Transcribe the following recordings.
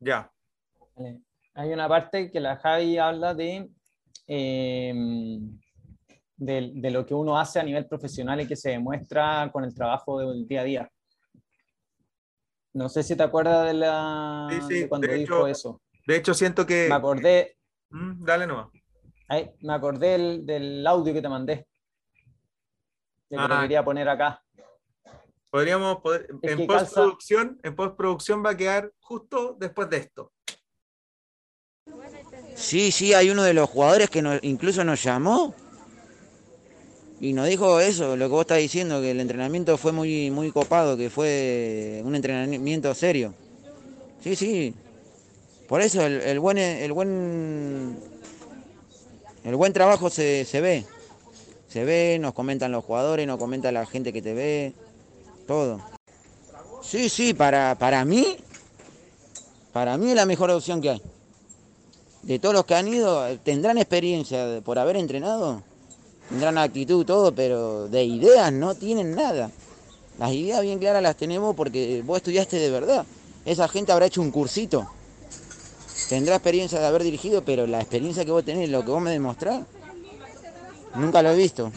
Ya. Hay una parte que la Javi habla de, em, de, de lo que uno hace a nivel profesional y que se demuestra con el trabajo del día a día. No sé si te acuerdas de, la, Sí, sí, de cuando de dijo hecho, eso. De hecho, siento que. Me acordé, Mm, dale nomás. ay, me acordé del, del audio que te mandé. Que lo Ah. quería poner acá. Podríamos poder. En calza- postproducción, en postproducción va a quedar justo después de esto. Sí, sí, hay uno de los jugadores que nos- incluso nos llamó y nos dijo eso, lo que vos estás diciendo, que el entrenamiento fue muy, muy copado, que fue un entrenamiento serio. Sí, sí. Por eso el, el buen el buen el buen trabajo se, se ve. Se ve, nos comentan los jugadores, nos comenta la gente que te ve, todo. Sí, sí, para, para mí, para mí es la mejor opción que hay de todos los que han ido, tendrán experiencia por haber entrenado, tendrán actitud, todo, pero de ideas no tienen nada. Las ideas bien claras las tenemos porque vos estudiaste de verdad. Esa gente habrá hecho un cursito. Tendrá experiencia de haber dirigido, pero la experiencia que vos tenés, lo que vos me demostrás, nunca lo he visto.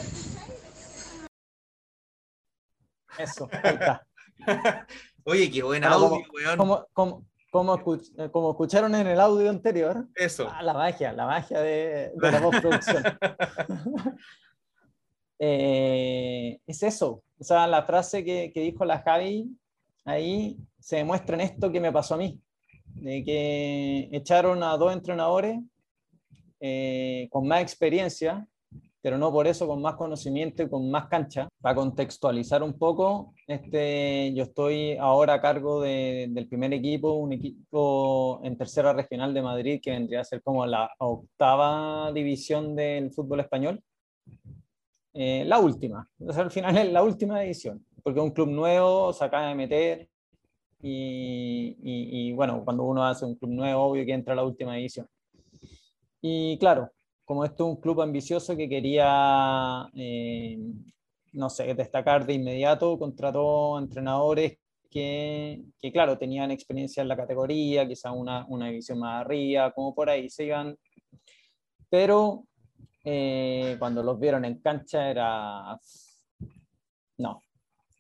Eso, ahí está. Oye, qué buen audio, weón. Como, como, como, escuch- eh, como escucharon en el audio anterior, Eso. ah, la magia, la magia de, de la postproducción. Eh, es eso. O sea, la frase que, que dijo la Javi ahí se demuestra en esto que me pasó a mí. De que echaron a dos entrenadores eh, con más experiencia, pero no por eso con más conocimiento y con más cancha. Para contextualizar un poco, este, yo estoy ahora a cargo de- del primer equipo, un equipo en tercera regional de Madrid que vendría a ser como la octava división del fútbol español. Eh, la última, o sea, al final es la última división, porque un club nuevo, se acaba de meter y, y- y, bueno, cuando uno hace un club nuevo, obvio que entra a la última división. Y claro, como esto es un club ambicioso que quería, eh, no sé, destacar de inmediato, contrató entrenadores que, que, claro, tenían experiencia en la categoría, quizá una, una división más arriba, como por ahí se iban. Pero eh, cuando los vieron en cancha era... No,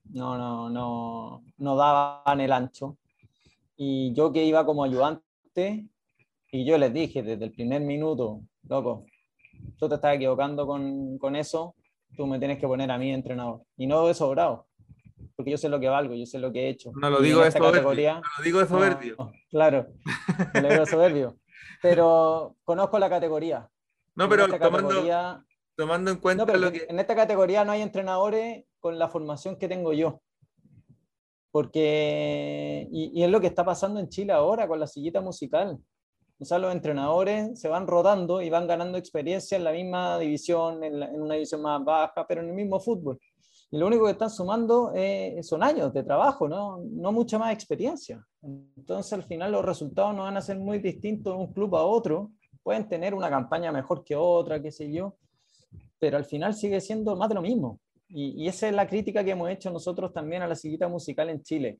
no, no, no, no daban el ancho. Y yo que iba como ayudante, y yo les dije desde el primer minuto, loco, tú te estás equivocando con, con eso, tú me tienes que poner a mí entrenador. Y no de sobrado, porque yo sé lo que valgo, yo sé lo que he hecho. No lo digo de soberbio. No lo digo de soberbio. no, claro, no lo digo de soberbio. Pero conozco la categoría. No, pero tomando, categoría- tomando en cuenta no, lo que. en esta categoría no hay entrenadores con la formación que tengo yo. Porque, y, y es lo que está pasando en Chile ahora con la sillita musical. O sea, los entrenadores se van rodando y van ganando experiencia en la misma división, en, la- en una división más baja, pero en el mismo fútbol. Y lo único que están sumando eh, son años de trabajo, ¿no? no mucha más experiencia. Entonces, al final, los resultados no van a ser muy distintos de un club a otro. Pueden tener una campaña mejor que otra, qué sé yo, pero al final sigue siendo más de lo mismo. Y, y esa es la crítica que hemos hecho nosotros también a la sillita musical en Chile.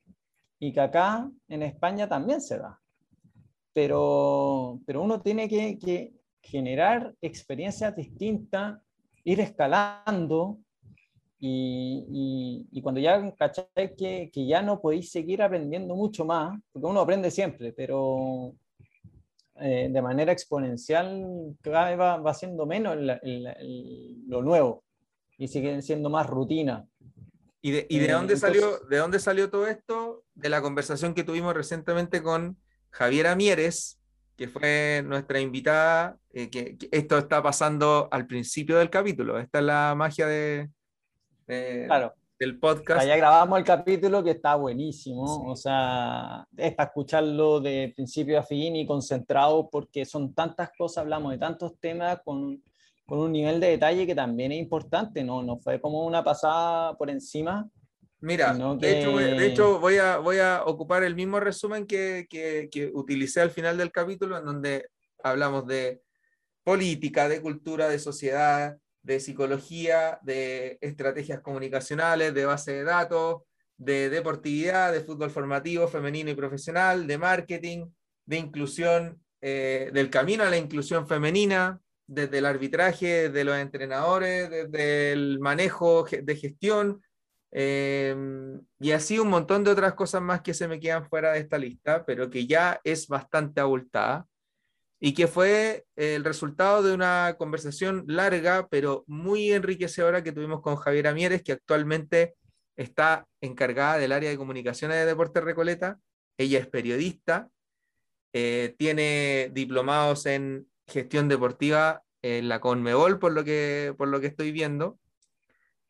Y que acá en España también se da. Pero, pero uno tiene que, que generar experiencias distintas, ir escalando. Y, y- y cuando ya cacháis que, que ya no podéis seguir aprendiendo mucho más, porque uno aprende siempre, pero eh, de manera exponencial cada vez va, va siendo menos el- el- el- lo nuevo y sigue siendo más rutina. ¿Y de, y de Eh, dónde entonces- salió, de dónde salió todo esto? De la conversación que tuvimos recientemente con Javiera Mieres, que fue nuestra invitada, eh, que, que esto está pasando al principio del capítulo. Esta es la magia de, de- Claro, del podcast. ya grabamos el capítulo que está buenísimo, o sea, es para escucharlo de principio a fin y concentrado porque son tantas cosas, hablamos de tantos temas con, con un nivel de detalle que también es importante, no, no fue como una pasada por encima. Mira, sino de, hecho, voy- de que- hecho voy a, voy a ocupar el mismo resumen que, que, que utilicé al final del capítulo, en donde hablamos de política, de cultura, de sociedad, de psicología, de estrategias comunicacionales, de base de datos, de deportividad, de fútbol formativo, femenino y profesional, de marketing, de inclusión, eh, del camino a la inclusión femenina, desde el arbitraje, desde los entrenadores, desde el manejo de gestión, em, y así un montón de otras cosas más que se me quedan fuera de esta lista, pero que ya es bastante abultada y que fue el resultado de una conversación larga, pero muy enriquecedora que tuvimos con Javiera Mieres, que actualmente está encargada del área de comunicaciones de Deportes Recoleta. Ella es periodista, eh, tiene diplomados en gestión deportiva en la Conmebol, por lo que, por lo que estoy viendo.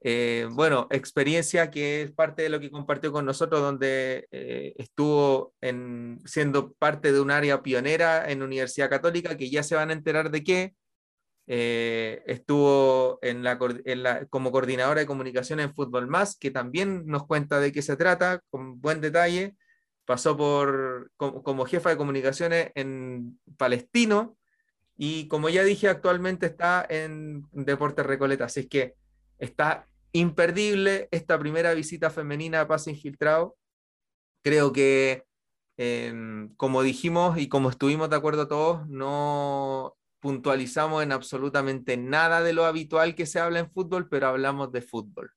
Eh, bueno, experiencia que es parte de lo que compartió con nosotros, donde eh, estuvo en, siendo parte de un área pionera en Universidad Católica, que ya se van a enterar de qué. Eh, estuvo en la, como coordinadora de comunicación en Fútbol Más, que también nos cuenta de qué se trata, con buen detalle. Pasó por como, jefa de comunicaciones en Palestino y como ya dije, actualmente está en Deportes Recoleta. Así que está imperdible esta primera visita femenina a Pase Infiltrado. Creo que, em, como dijimos y como estuvimos de acuerdo todos, no puntualizamos en absolutamente nada de lo habitual que se habla en fútbol, pero hablamos de fútbol.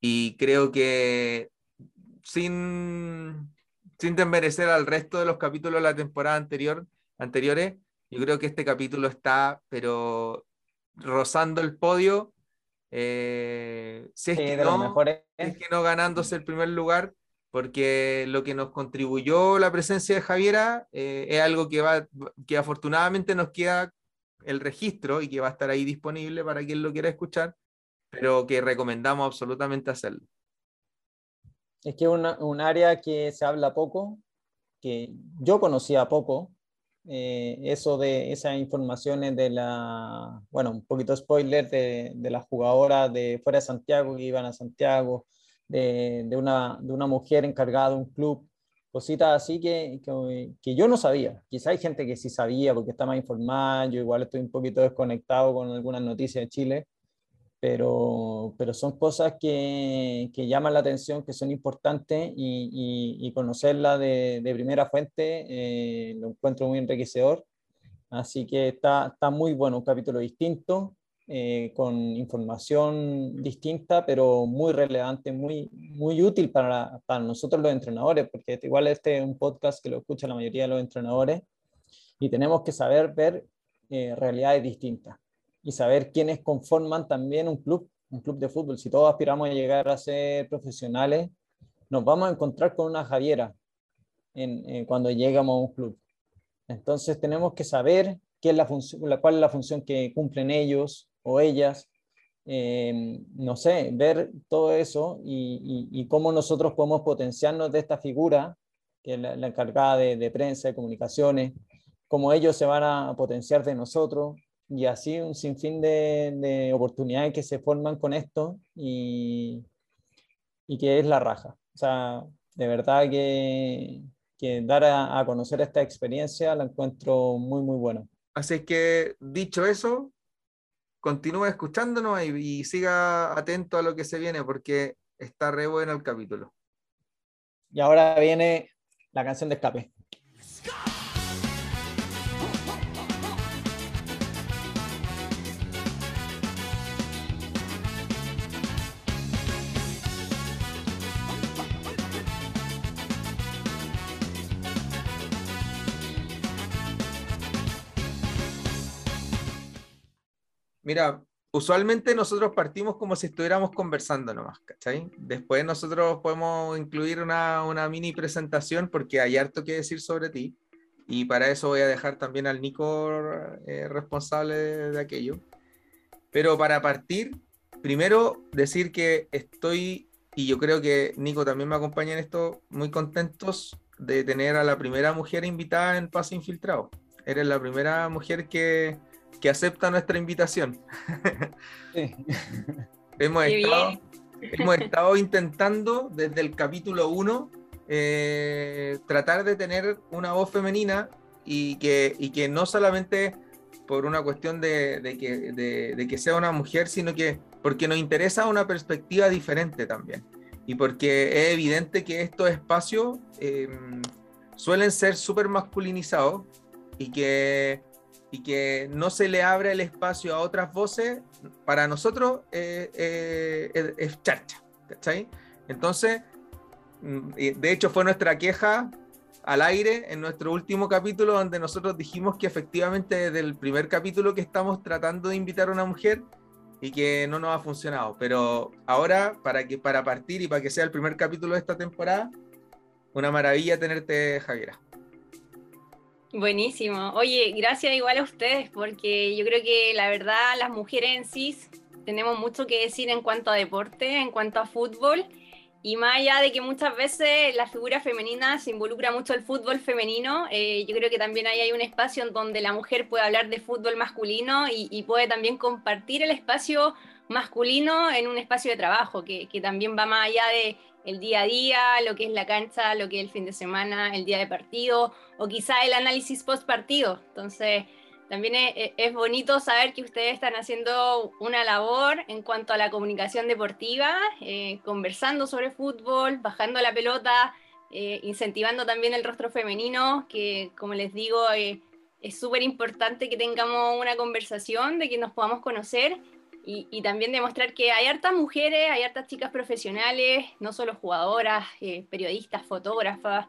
Y creo que sin, sin desmerecer al resto de los capítulos de la temporada anterior, anteriores, yo creo que este capítulo está, pero rozando el podio eh, si, es que no, es que no ganándose el primer lugar, porque lo que nos contribuyó la presencia de Javiera eh, es algo que, va, que afortunadamente nos queda el registro y que va a estar ahí disponible para quien lo quiera escuchar, pero que recomendamos absolutamente hacerlo. Es que es un área que se habla poco, que yo conocía poco, eh, eso de esas informaciones de la, bueno, un poquito spoiler de, de las jugadoras de fuera de Santiago que iban a Santiago, de, de, una, de una mujer encargada de un club, cositas así que, que, que, yo no sabía. Quizá hay gente que sí sabía porque está más informada, yo igual estoy un poquito desconectado con algunas noticias de Chile, pero, pero son cosas que, que, llaman la atención, que son importantes y, y, y conocerla de, de, primera fuente eh, lo encuentro muy enriquecedor. Así que está, está muy bueno, un capítulo distinto, eh, con información distinta, pero muy relevante, muy, muy útil para, para nosotros los entrenadores, porque igual este es un podcast que lo escucha la mayoría de los entrenadores y tenemos que saber ver eh, realidades distintas y saber quiénes conforman también un club, un club de fútbol. Si todos aspiramos a llegar a ser profesionales, nos vamos a encontrar con una Javiera eh, cuando llegamos a un club. Entonces tenemos que saber qué es la función, cuál es la función que cumplen ellos o ellas, eh, no sé, ver todo eso y, cómo nosotros podemos potenciarnos de esta figura, que es la, la encargada de, de, prensa, de comunicaciones, cómo ellos se van a potenciar de nosotros, y así un sinfín de, de oportunidades que se forman con esto y, y, que es la raja. O sea, de verdad que, que dar a, a, conocer esta experiencia la encuentro muy, muy buena. Así que, dicho eso, continúe escuchándonos y, y siga atento a lo que se viene porque está re bueno el capítulo. Y ahora viene la canción de escape. Mira, usualmente nosotros partimos como si estuviéramos conversando nomás, ¿cachai? Después nosotros podemos incluir una, una, mini presentación porque hay harto que decir sobre ti y para eso voy a dejar también al Nico eh, responsable de, de, aquello. Pero para partir, primero decir que estoy, y yo creo que Nico también me acompaña en esto, muy contentos de tener a la primera mujer invitada en Pase Infiltrado. Eres la primera mujer que que acepta nuestra invitación. Sí. hemos, estado, hemos, estado, intentando desde el capítulo 1 eh, tratar de tener una voz femenina y que, y que no solamente por una cuestión de, de, que, de, de, que, sea una mujer, sino que porque nos interesa una perspectiva diferente también. Y porque es evidente que estos espacios eh, suelen ser súper masculinizados y que, y que no se le abre el espacio a otras voces, para nosotros eh, eh, es charcha, ¿cachai? Entonces, mm, de hecho fue nuestra queja al aire en nuestro último capítulo donde nosotros dijimos que efectivamente desde el primer capítulo que estamos tratando de invitar a una mujer y que no nos ha funcionado. Pero ahora, para, que, para partir y para que sea el primer capítulo de esta temporada, una maravilla tenerte, Javiera. Buenísimo. Oye, gracias igual a ustedes, porque yo creo que la verdad las mujeres en sí tenemos mucho que decir en cuanto a deporte, en cuanto a fútbol y más allá de que muchas veces la figura femenina se involucra mucho el fútbol femenino, eh, yo creo que también ahí hay un espacio en donde la mujer puede hablar de fútbol masculino y, puede también compartir el espacio masculino en un espacio de trabajo, que, que, también va más allá de el día a día, lo que es la cancha, lo que es el fin de semana, el día de partido, o quizá el análisis post partido. Entonces, también es, bonito saber que ustedes están haciendo una labor en cuanto a la comunicación deportiva, eh, conversando sobre fútbol, bajando la pelota, eh, incentivando también el rostro femenino, que como les digo, eh, es súper importante que tengamos una conversación, de que nos podamos conocer y, también demostrar que hay hartas mujeres, hay hartas chicas profesionales, no solo jugadoras, periodistas, fotógrafas,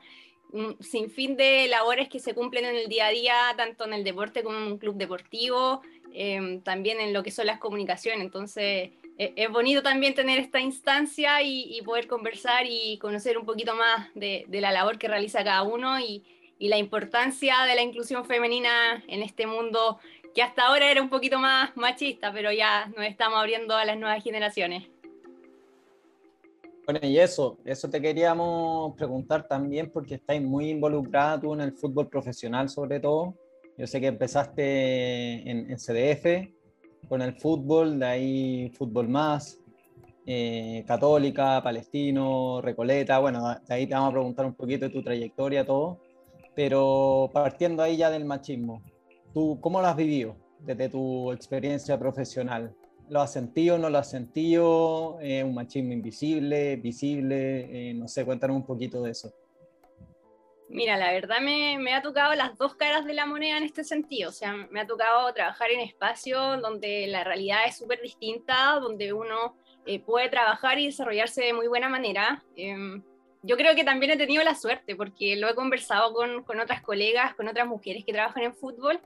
un sinfín de labores que se cumplen en el día a día, tanto en el deporte como en un club deportivo, em, también en lo que son las comunicaciones. Entonces, e, es bonito también tener esta instancia y, poder conversar y conocer un poquito más de, la labor que realiza cada uno y, la importancia de la inclusión femenina en este mundo que hasta ahora era un poquito más machista, pero ya nos estamos abriendo a las nuevas generaciones. Bueno, y eso, eso te queríamos preguntar también porque estáis muy involucrada tú en el fútbol profesional sobre todo. Yo sé que empezaste en, CDF con el fútbol, de ahí Fútbol Más, eh, Católica, Palestino, Recoleta, bueno, de ahí te vamos a preguntar un poquito de tu trayectoria, todo, pero partiendo ahí ya del machismo, ¿tú cómo lo has vivido desde tu experiencia profesional? ¿Lo has sentido, no lo has sentido? ¿Es un machismo invisible, visible? Eh, no sé, cuéntanos un poquito de eso. Mira, la verdad me, me, ha tocado las dos caras de la moneda en este sentido. O sea, me ha tocado trabajar en espacios donde la realidad es súper distinta, donde uno eh, puede trabajar y desarrollarse de muy buena manera. Em, yo creo que también he tenido la suerte, porque lo he conversado con, con otras colegas, con otras mujeres que trabajan en fútbol,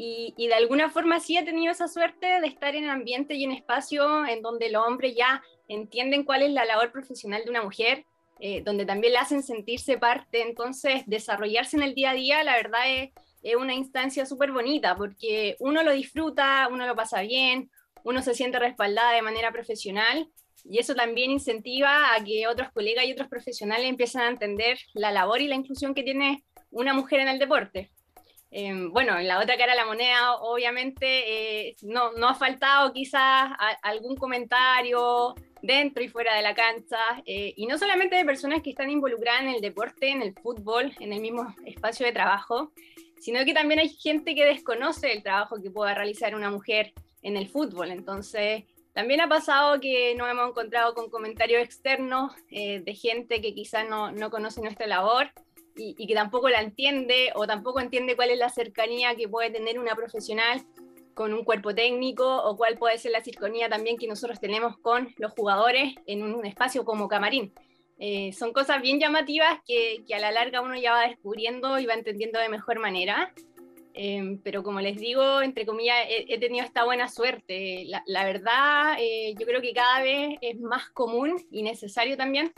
y, de alguna forma sí he tenido esa suerte de estar en ambiente y en espacio en donde los hombres ya entienden cuál es la labor profesional de una mujer, eh, donde también la hacen sentirse parte. Entonces, desarrollarse en el día a día, la verdad es, es una instancia súper bonita porque uno lo disfruta, uno lo pasa bien, uno se siente respaldada de manera profesional y eso también incentiva a que otros colegas y otros profesionales empiecen a entender la labor y la inclusión que tiene una mujer en el deporte. Em, bueno, en la otra cara de la moneda, obviamente, eh, no, no, ha faltado quizás algún comentario dentro y fuera de la cancha, eh, y no solamente de personas que están involucradas en el deporte, en el fútbol, en el mismo espacio de trabajo, sino que también hay gente que desconoce el trabajo que pueda realizar una mujer en el fútbol. Entonces, también ha pasado que nos hemos encontrado con comentarios externos eh, de gente que quizás no, no conoce nuestra labor y, que tampoco la entiende o tampoco entiende cuál es la cercanía que puede tener una profesional con un cuerpo técnico o cuál puede ser la cercanía también que nosotros tenemos con los jugadores en un espacio como camarín. Eh, son cosas bien llamativas que, que, a la larga uno ya va descubriendo y va entendiendo de mejor manera. Eh, pero como les digo, entre comillas, he, tenido esta buena suerte. La, la verdad, eh, yo creo que cada vez es más común y necesario también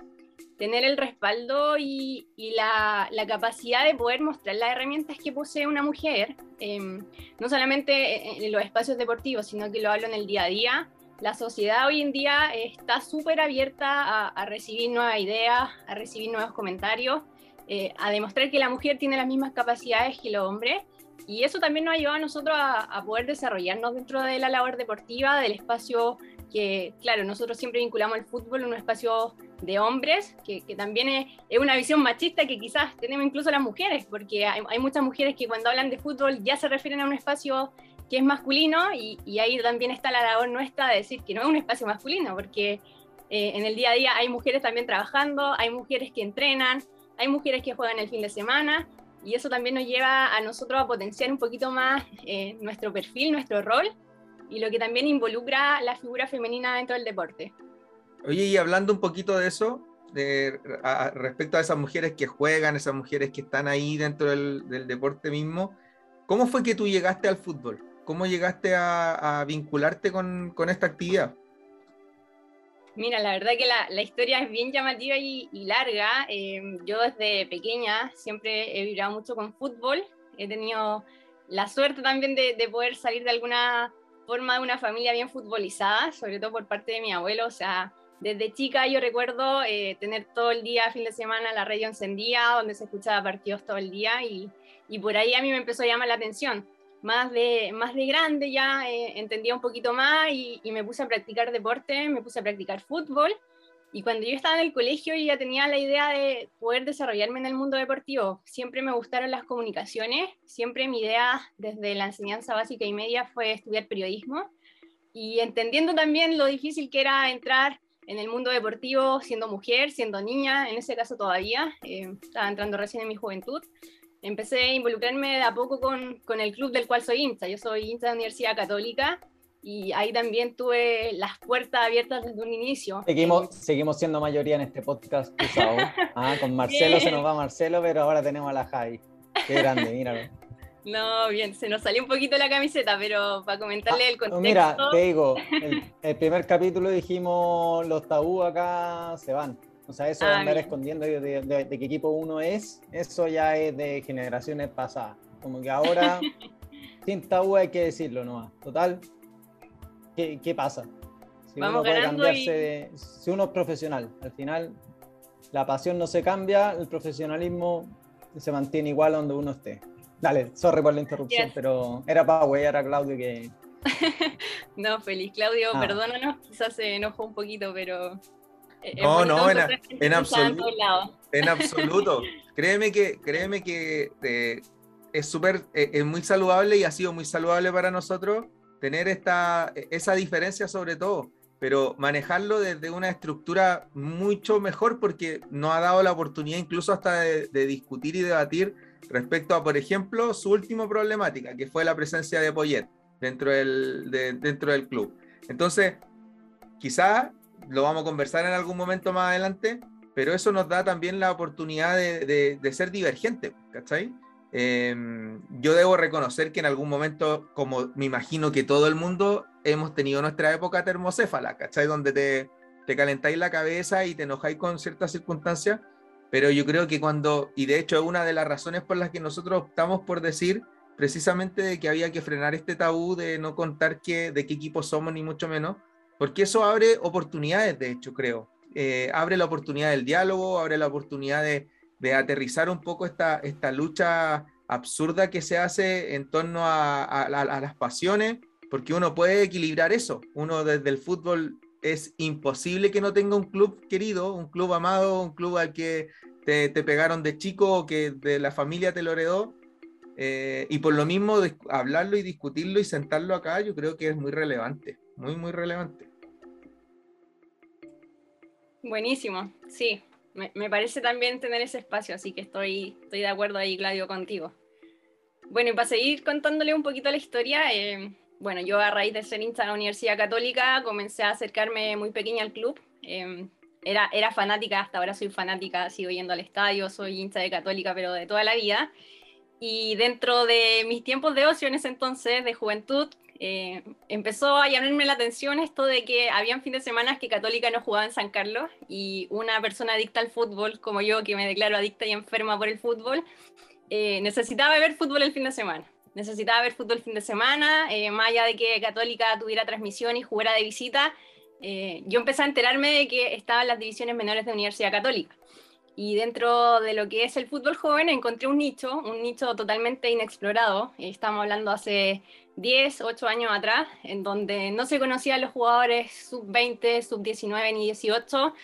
tener el respaldo y, la, capacidad de poder mostrar las herramientas que posee una mujer, em, no solamente en los espacios deportivos, sino que lo hablo en el día a día. La sociedad hoy en día está súper abierta a, recibir nuevas ideas, a recibir nuevos comentarios, eh, a demostrar que la mujer tiene las mismas capacidades que el hombre. Y eso también nos ha ayudado a nosotros a, a poder desarrollarnos dentro de la labor deportiva, del espacio que, claro, nosotros siempre vinculamos el fútbol en un espacio de hombres, que, también es, una visión machista que quizás tenemos incluso las mujeres, porque hay, muchas mujeres que cuando hablan de fútbol ya se refieren a un espacio que es masculino y, ahí también está la labor nuestra de decir que no es un espacio masculino, porque eh, en el día a día hay mujeres también trabajando, hay mujeres que entrenan, hay mujeres que juegan el fin de semana y eso también nos lleva a nosotros a potenciar un poquito más eh, nuestro perfil, nuestro rol y lo que también involucra la figura femenina dentro del deporte. Oye, y hablando un poquito de eso, de, respecto a esas mujeres que juegan, esas mujeres que están ahí dentro del, deporte mismo, ¿cómo fue que tú llegaste al fútbol? ¿Cómo llegaste a, vincularte con, esta actividad? Mira, la verdad que la, la historia es bien llamativa y, larga. Eh, yo desde pequeña siempre he vibrado mucho con fútbol. He tenido la suerte también de, de poder salir de alguna forma de una familia bien futbolizada, sobre todo por parte de mi abuelo. O sea, desde chica yo recuerdo eh, tener todo el día, fin de semana, la radio encendida, donde se escuchaba partidos todo el día y, y por ahí a mí me empezó a llamar la atención. Más de, más de grande ya eh, entendía un poquito más y, me puse a practicar deporte, me puse a practicar fútbol. Y cuando yo estaba en el colegio ya tenía la idea de poder desarrollarme en el mundo deportivo. Siempre me gustaron las comunicaciones, siempre mi idea desde la enseñanza básica y media fue estudiar periodismo. Y entendiendo también lo difícil que era entrar en el mundo deportivo siendo mujer, siendo niña, en ese caso todavía, eh, estaba entrando recién en mi juventud, empecé a involucrarme de a poco con, con, el club del cual soy hincha. Yo soy hincha de la Universidad Católica y ahí también tuve las puertas abiertas desde un inicio. Seguimos, eh, seguimos siendo mayoría en este podcast. Ah, con Marcelo se nos va Marcelo, pero ahora tenemos a la Javi. Qué grande, míralo. No, bien, se nos salió un poquito la camiseta, pero para comentarle el contexto. Mira, te digo, el, el, primer capítulo dijimos los tabú acá se van. O sea, eso ah, de andar bien. escondiendo de, de, de, de, qué equipo uno es, eso ya es de generaciones pasadas. Como que ahora, sin tabú hay que decirlo nomás. Total, ¿qué, qué pasa? Si Vamos uno puede cambiarse, y... si uno es profesional, al final la pasión no se cambia, el profesionalismo se mantiene igual donde uno esté. Dale, sorry por la interrupción, yes. pero era para huellar a Claudio que... no, feliz Claudio, ah. perdónanos, quizás se enojó un poquito, pero... No, no, en, en, absoluto. En absoluto. créeme que, créeme que eh, es súper, eh, es muy saludable y ha sido muy saludable para nosotros tener esta, esa diferencia sobre todo, pero manejarlo desde una estructura mucho mejor porque nos ha dado la oportunidad incluso hasta de, de discutir y debatir respecto a, por ejemplo, su última problemática, que fue la presencia de Poyet dentro del, de, dentro del club. Entonces, quizá lo vamos a conversar en algún momento más adelante, pero eso nos da también la oportunidad de, de, ser divergente, ¿cachai? Eh, yo debo reconocer que en algún momento, como me imagino que todo el mundo, hemos tenido nuestra época termocéfala, ¿cachai? Donde te, te calentáis la cabeza y te enojáis con ciertas circunstancias, pero yo creo que cuando, y de hecho es una de las razones por las que nosotros optamos por decir precisamente de que había que frenar este tabú de no contar que, de qué equipo somos, ni mucho menos, porque eso abre oportunidades, de hecho, creo. Eh, abre la oportunidad del diálogo, abre la oportunidad de, aterrizar un poco esta, lucha absurda que se hace en torno a, las pasiones, porque uno puede equilibrar eso. Uno desde el fútbol es imposible que no tenga un club querido, un club amado, un club al que te, pegaron de chico que de la familia te lo heredó. Eh, y por lo mismo, hablarlo y discutirlo y sentarlo acá, yo creo que es muy relevante, muy, muy relevante. Buenísimo, sí, me, parece también tener ese espacio, así que estoy, estoy de acuerdo ahí, Claudio, contigo. Bueno, y para seguir contándole un poquito la historia, eh, bueno, yo a raíz de ser hincha de la Universidad Católica comencé a acercarme muy pequeña al club. Eh, era, era fanática, hasta ahora soy fanática, sigo yendo al estadio, soy hincha de Católica, pero de toda la vida. Y dentro de mis tiempos de ocio en ese entonces, de juventud, eh, empezó a llamarme la atención esto de que habían fin de semana que Católica no jugaba en San Carlos y una persona adicta al fútbol, como yo, que me declaro adicta y enferma por el fútbol, eh, necesitaba ver fútbol el fin de semana. Necesitaba ver fútbol el fin de semana, eh, más allá de que Católica tuviera transmisión y jugara de visita, eh, yo empecé a enterarme de que estaban las divisiones menores de Universidad Católica. Y dentro de lo que es el fútbol joven encontré un nicho, un nicho totalmente inexplorado. Estamos hablando hace 10, 8 años atrás, en donde no se conocían los jugadores sub-20, sub-19 ni 18,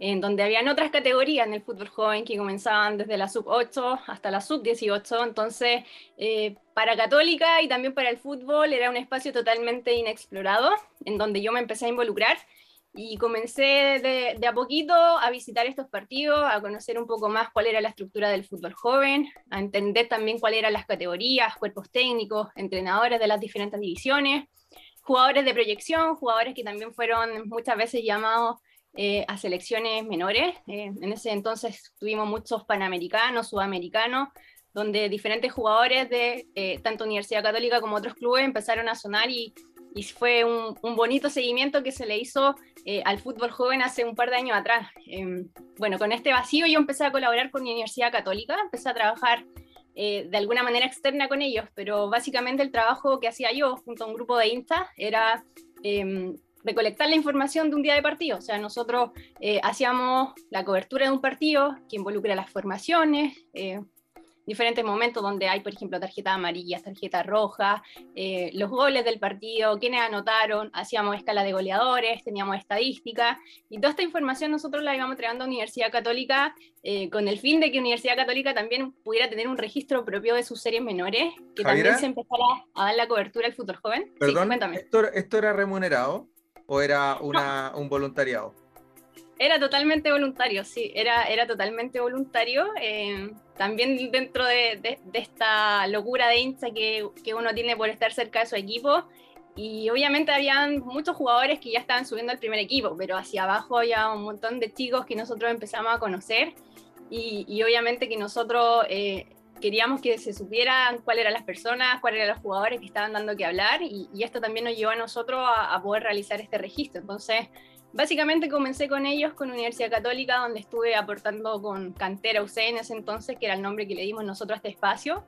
en donde habían otras categorías en el fútbol joven que comenzaban desde la sub-8 hasta la sub-18. Entonces, eh, para Católica y también para el fútbol era un espacio totalmente inexplorado, en donde yo me empecé a involucrar y comencé de, de, a poquito a visitar estos partidos, a conocer un poco más cuál era la estructura del fútbol joven, a entender también cuáles eran las categorías, cuerpos técnicos, entrenadores de las diferentes divisiones, jugadores de proyección, jugadores que también fueron muchas veces llamados eh, a selecciones menores. Eh, en ese entonces tuvimos muchos panamericanos, sudamericanos, donde diferentes jugadores de eh, tanto Universidad Católica como otros clubes empezaron a sonar y y fue un, bonito seguimiento que se le hizo eh, al fútbol joven hace un par de años atrás. Em, bueno, con este vacío yo empecé a colaborar con la Universidad Católica, empecé a trabajar eh, de alguna manera externa con ellos, pero básicamente el trabajo que hacía yo junto a un grupo de Insta era em, recolectar la información de un día de partido. O sea, nosotros eh, hacíamos la cobertura de un partido que involucra las formaciones, diferentes momentos donde hay, por ejemplo, tarjetas amarillas, tarjetas rojas, eh, los goles del partido, quiénes anotaron, hacíamos escala de goleadores, teníamos estadística, y toda esta información nosotros la íbamos entregando a Universidad Católica eh, con el fin de que Universidad Católica también pudiera tener un registro propio de sus series menores, que también se empezara a dar la cobertura al fútbol joven. Perdón, ¿esto, era remunerado o era una, un voluntariado? Era totalmente voluntario, sí, era, era totalmente voluntario. Eh, también dentro de, esta locura de hincha que, que, uno tiene por estar cerca de su equipo. Y obviamente habían muchos jugadores que ya estaban subiendo al primer equipo, pero hacia abajo había un montón de chicos que nosotros empezamos a conocer. Y, obviamente que nosotros eh, queríamos que se supieran cuáles eran las personas, cuáles eran los jugadores que estaban dando que hablar. Y, esto también nos llevó a nosotros a, a poder realizar este registro. Entonces, Básicamente comencé con ellos, con Universidad Católica, donde estuve aportando con Cantera UC en ese entonces, que era el nombre que le dimos nosotros a este espacio.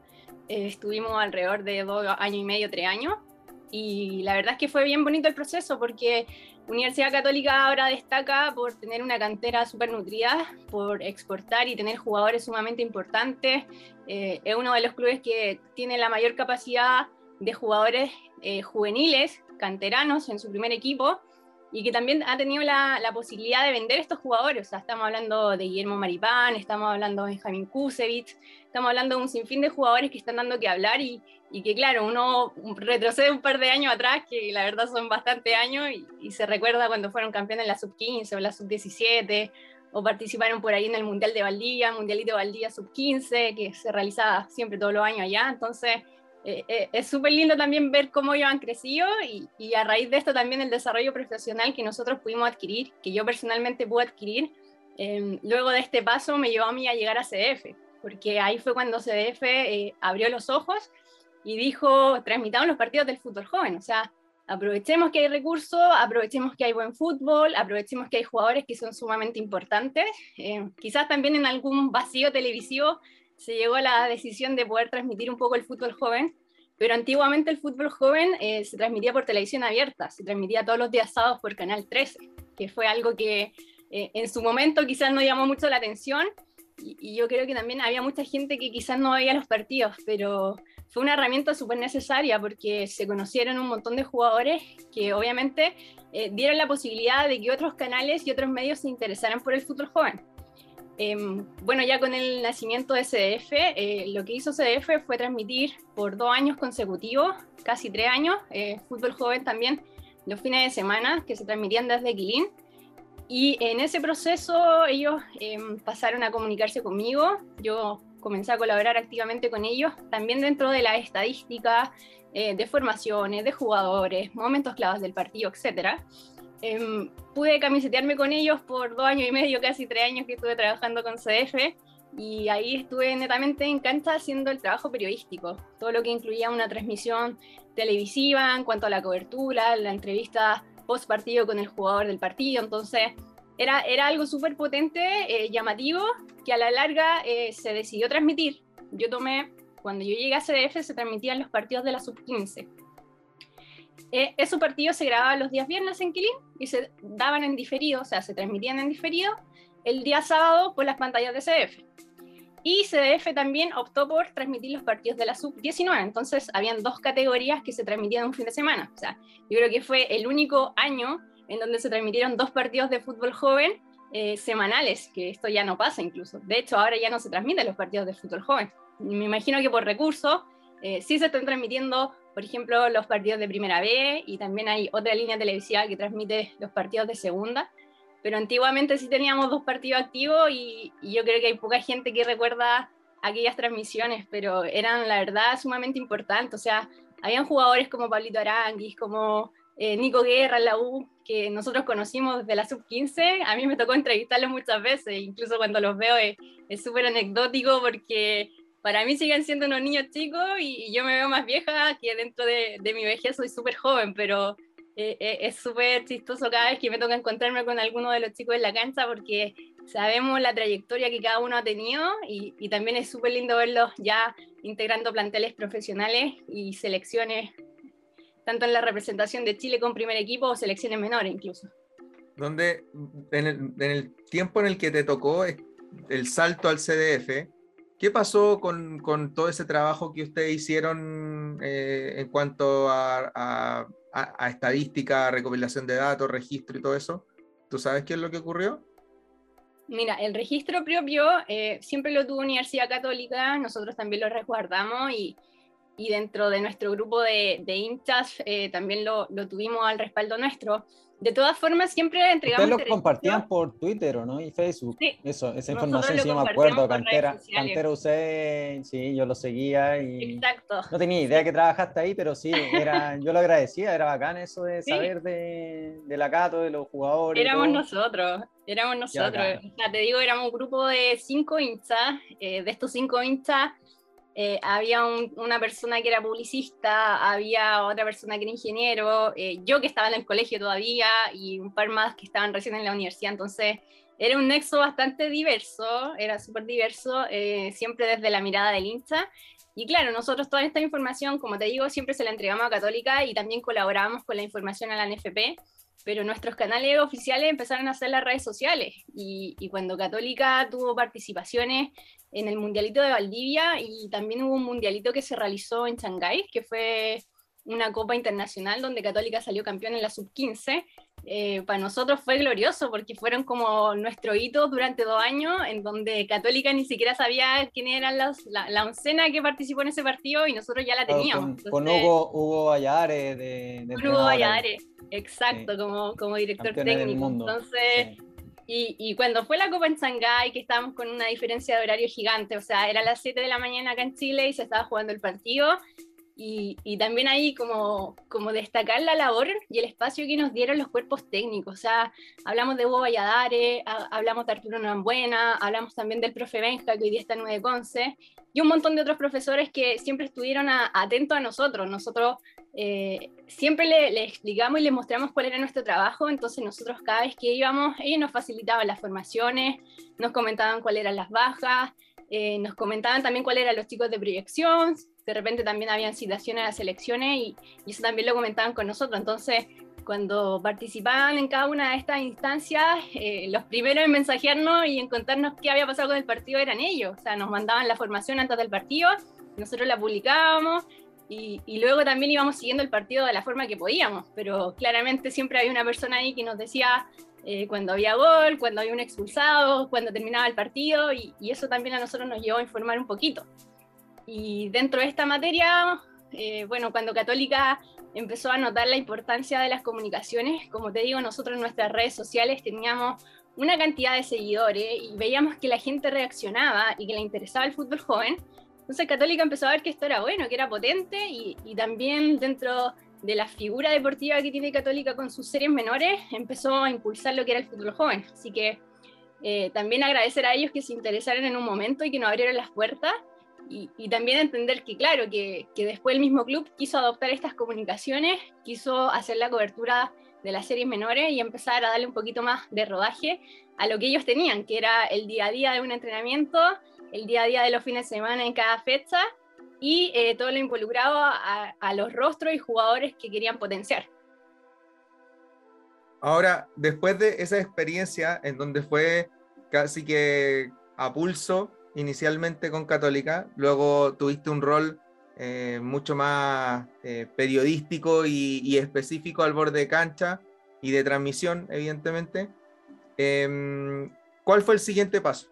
Eh, estuvimos alrededor de dos años y medio, tres años. Y la verdad es que fue bien bonito el proceso porque Universidad Católica ahora destaca por tener una cantera súper nutrida, por exportar y tener jugadores sumamente importantes. Eh, es uno de los clubes que tiene la mayor capacidad de jugadores eh, juveniles, canteranos en su primer equipo y que también ha tenido la, la, posibilidad de vender estos jugadores. O sea, estamos hablando de Guillermo Maripán, estamos hablando de Benjamín Kusevich, estamos hablando de un sinfín de jugadores que están dando que hablar y, y, que, claro, uno retrocede un par de años atrás, que la verdad son bastante años, y, y se recuerda cuando fueron campeones en la sub-15 o la sub-17, o participaron por ahí en el Mundial de Valdía, Mundialito de Valdía sub-15, que se realizaba siempre todos los años allá. Entonces, eh, eh, es súper lindo también ver cómo ellos han crecido y, a raíz de esto también el desarrollo profesional que nosotros pudimos adquirir, que yo personalmente pude adquirir, em, luego de este paso me llevó a mí a llegar a CDF, porque ahí fue cuando CDF eh, abrió los ojos y dijo, transmitamos los partidos del fútbol joven, o sea, aprovechemos que hay recursos, aprovechemos que hay buen fútbol, aprovechemos que hay jugadores que son sumamente importantes, em, quizás también en algún vacío televisivo se llegó a la decisión de poder transmitir un poco el fútbol joven, pero antiguamente el fútbol joven eh, se transmitía por televisión abierta, se transmitía todos los días sábados por Canal 13, que fue algo que eh, en su momento quizás no llamó mucho la atención y, yo creo que también había mucha gente que quizás no veía los partidos, pero fue una herramienta súper necesaria porque se conocieron un montón de jugadores que obviamente eh, dieron la posibilidad de que otros canales y otros medios se interesaran por el fútbol joven. Em, bueno, ya con el nacimiento de CDF, eh, lo que hizo CDF fue transmitir por dos años consecutivos, casi tres años, eh, fútbol joven también, los fines de semana, que se transmitían desde Quilín. Y en ese proceso ellos em, pasaron a comunicarse conmigo, yo comencé a colaborar activamente con ellos, también dentro de la estadística, eh, de formaciones, de jugadores, momentos claves del partido, etcétera. Em, pude camisetearme con ellos por dos años y medio, casi tres años que estuve trabajando con CDF y ahí estuve netamente en cancha haciendo el trabajo periodístico, todo lo que incluía una transmisión televisiva en cuanto a la cobertura, la entrevista post partido con el jugador del partido, entonces era, era algo súper potente, eh, llamativo, que a la larga eh, se decidió transmitir. Yo tomé, cuando yo llegué a CDF se transmitían los partidos de la sub-15 eh, esos partidos se grababan los días viernes en Quilín y se daban en diferido, o sea, se transmitían en diferido el día sábado por las pantallas de CDF. Y CDF también optó por transmitir los partidos de la sub-19, entonces habían dos categorías que se transmitían un fin de semana. O sea, yo creo que fue el único año en donde se transmitieron dos partidos de fútbol joven eh, semanales, que esto ya no pasa incluso. De hecho, ahora ya no se transmiten los partidos de fútbol joven. Me imagino que por recursos eh, sí se están transmitiendo por ejemplo, los partidos de primera B y también hay otra línea televisiva que transmite los partidos de segunda. Pero antiguamente sí teníamos dos partidos activos y, yo creo que hay poca gente que recuerda aquellas transmisiones, pero eran la verdad sumamente importantes. O sea, habían jugadores como Pablito Aranguis, como eh, Nico Guerra en la U, que nosotros conocimos desde la sub-15. A mí me tocó entrevistarlos muchas veces, incluso cuando los veo es súper anecdótico porque para mí siguen siendo unos niños chicos y, yo me veo más vieja que dentro de, mi vejez soy súper joven, pero eh, eh, es súper chistoso cada vez que me toca encontrarme con alguno de los chicos en la cancha porque sabemos la trayectoria que cada uno ha tenido y, y también es súper lindo verlos ya integrando planteles profesionales y selecciones, tanto en la representación de Chile con primer equipo o selecciones menores incluso. Donde en el, en el tiempo en el que te tocó el salto al CDF, ¿Qué pasó con, con, todo ese trabajo que ustedes hicieron eh, en cuanto a, a, a, estadística, recopilación de datos, registro y todo eso? ¿Tú sabes qué es lo que ocurrió? Mira, el registro propio eh, siempre lo tuvo Universidad Católica, nosotros también lo resguardamos y, y dentro de nuestro grupo de, de hinchas eh, también lo, lo, tuvimos al respaldo nuestro. De todas formas, siempre entregamos. Ustedes lo compartían por Twitter, ¿no? Y Facebook. Sí. Eso, esa información sí me acuerdo. Cantera, Cantera UC, sí, yo lo seguía y. Exacto. No tenía idea que trabajaste ahí, pero sí, era, yo lo agradecía, era bacán eso de saber de, de la Cato, de los jugadores. Éramos nosotros, éramos nosotros. O sea, te digo, éramos un grupo de cinco hinchas. Eh, de estos cinco hinchas, eh, había una persona que era publicista, había otra persona que era ingeniero, eh, yo que estaba en el colegio todavía y un par más que estaban recién en la universidad, entonces era un nexo bastante diverso, era súper diverso, eh, siempre desde la mirada del hincha. Y claro, nosotros toda esta información, como te digo, siempre se la entregamos a Católica y también colaboramos con la información a la NFP pero nuestros canales oficiales empezaron a hacer las redes sociales y, y, cuando Católica tuvo participaciones en el Mundialito de Valdivia y también hubo un Mundialito que se realizó en Shanghái, que fue una copa internacional donde Católica salió campeón en la sub-15. Eh, para nosotros fue glorioso porque fueron como nuestro hito durante dos años en donde Católica ni siquiera sabía quién era la, la, oncena que participó en ese partido y nosotros ya la teníamos. Con, Hugo, Hugo Valladares de, de Hugo Valladares, exacto, como, como director técnico. Entonces, y, cuando fue la Copa en Shanghái, que estábamos con una diferencia de horario gigante, o sea, era las 7 de la mañana acá en Chile y se estaba jugando el partido, y, y, también ahí como, como destacar la labor y el espacio que nos dieron los cuerpos técnicos. O sea, hablamos de Hugo Valladares, hablamos de Arturo Noambuena, hablamos también del profe Benja, que hoy día está en 9 Conce, y un montón de otros profesores que siempre estuvieron atentos a nosotros. Nosotros eh, siempre le, le, explicamos y le mostramos cuál era nuestro trabajo, entonces nosotros cada vez que íbamos, ellos nos facilitaban las formaciones, nos comentaban cuáles eran las bajas, eh, nos comentaban también cuáles eran los chicos de proyección, de repente también habían citaciones a las elecciones y, eso también lo comentaban con nosotros. Entonces, cuando participaban en cada una de estas instancias, eh, los primeros en mensajearnos y en contarnos qué había pasado con el partido eran ellos. O sea, nos mandaban la formación antes del partido, nosotros la publicábamos y, y, luego también íbamos siguiendo el partido de la forma que podíamos. Pero claramente siempre había una persona ahí que nos decía eh, cuando había gol, cuando había un expulsado, cuando terminaba el partido y, y eso también a nosotros nos llevó a informar un poquito. Y dentro de esta materia, eh, bueno, cuando Católica empezó a notar la importancia de las comunicaciones, como te digo, nosotros en nuestras redes sociales teníamos una cantidad de seguidores y veíamos que la gente reaccionaba y que le interesaba el fútbol joven. Entonces Católica empezó a ver que esto era bueno, que era potente y, y también dentro de la figura deportiva que tiene Católica con sus series menores, empezó a impulsar lo que era el fútbol joven. Así que eh, también agradecer a ellos que se interesaron en un momento y que nos abrieron las puertas y, también entender que, claro, que, que, después el mismo club quiso adoptar estas comunicaciones, quiso hacer la cobertura de las series menores y empezar a darle un poquito más de rodaje a lo que ellos tenían, que era el día a día de un entrenamiento, el día a día de los fines de semana en cada fecha y eh, todo lo involucrado a, a los rostros y jugadores que querían potenciar. Ahora, después de esa experiencia en donde fue casi que a pulso, inicialmente con Católica, luego tuviste un rol eh, mucho más eh, periodístico y, específico al borde de cancha y de transmisión, evidentemente. Em, ¿Cuál fue el siguiente paso?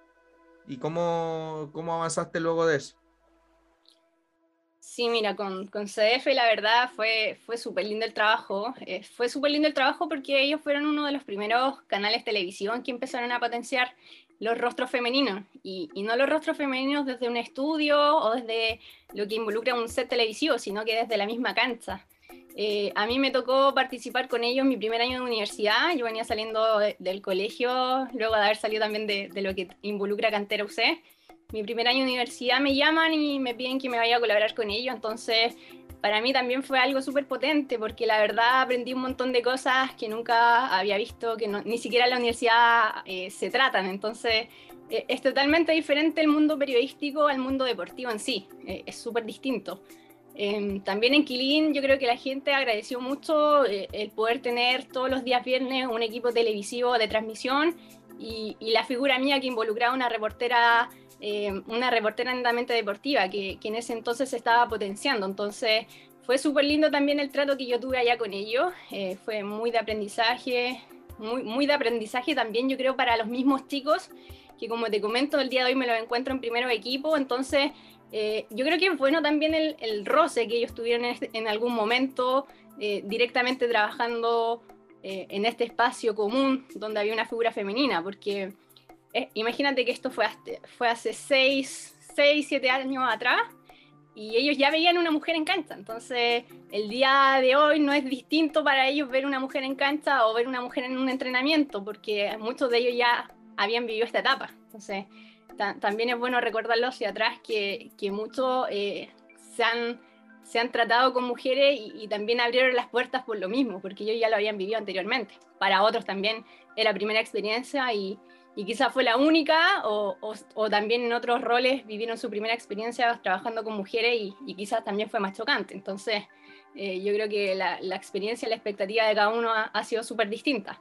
¿Y cómo, cómo avanzaste luego de eso? Sí, mira, con, con CDF la verdad fue, fue súper lindo el trabajo. Eh, fue súper lindo el trabajo porque ellos fueron uno de los primeros canales televisión que empezaron a potenciar los rostros femeninos y, no los rostros femeninos desde un estudio o desde lo que involucra un set televisivo, sino que desde la misma cancha. Eh, a mí me tocó participar con ellos mi primer año de universidad. Yo venía saliendo del colegio, luego de haber salido también de, de, lo que involucra Cantera UC. Mi primer año de universidad me llaman y me piden que me vaya a colaborar con ellos. Entonces, para mí también fue algo súper potente porque la verdad aprendí un montón de cosas que nunca había visto, que ni siquiera en la universidad eh, se tratan. Entonces, eh, es totalmente diferente el mundo periodístico al mundo deportivo en sí. Eh, es súper distinto. Em, también en Quilín yo creo que la gente agradeció mucho eh, el poder tener todos los días viernes un equipo televisivo de transmisión y, y la figura mía que involucraba una reportera, eh, una reportera netamente deportiva que, que, en ese entonces se estaba potenciando. Entonces fue súper lindo también el trato que yo tuve allá con ellos, eh, fue muy de aprendizaje, muy, muy de aprendizaje también yo creo para los mismos chicos que como te comento el día de hoy me los encuentro en primero equipo, entonces eh, yo creo que es bueno también el, el roce que ellos tuvieron en, este, en algún momento eh, directamente trabajando eh, en este espacio común donde había una figura femenina, porque eh, imagínate que esto fue, hasta, fue hace 6, 6, 7 años atrás y ellos ya veían una mujer en cancha, entonces el día de hoy no es distinto para ellos ver una mujer en cancha o ver una mujer en un entrenamiento, porque muchos de ellos ya habían vivido esta etapa, entonces también es bueno recordarlo hacia atrás que, que muchos eh, se, han, se han tratado con mujeres y, y, también abrieron las puertas por lo mismo, porque ellos ya lo habían vivido anteriormente. Para otros también era primera experiencia y, y quizás fue la única o, o, o, también en otros roles vivieron su primera experiencia trabajando con mujeres y, y quizás también fue más chocante. Entonces, eh, yo creo que la, la, experiencia y la expectativa de cada uno ha, ha sido súper distinta.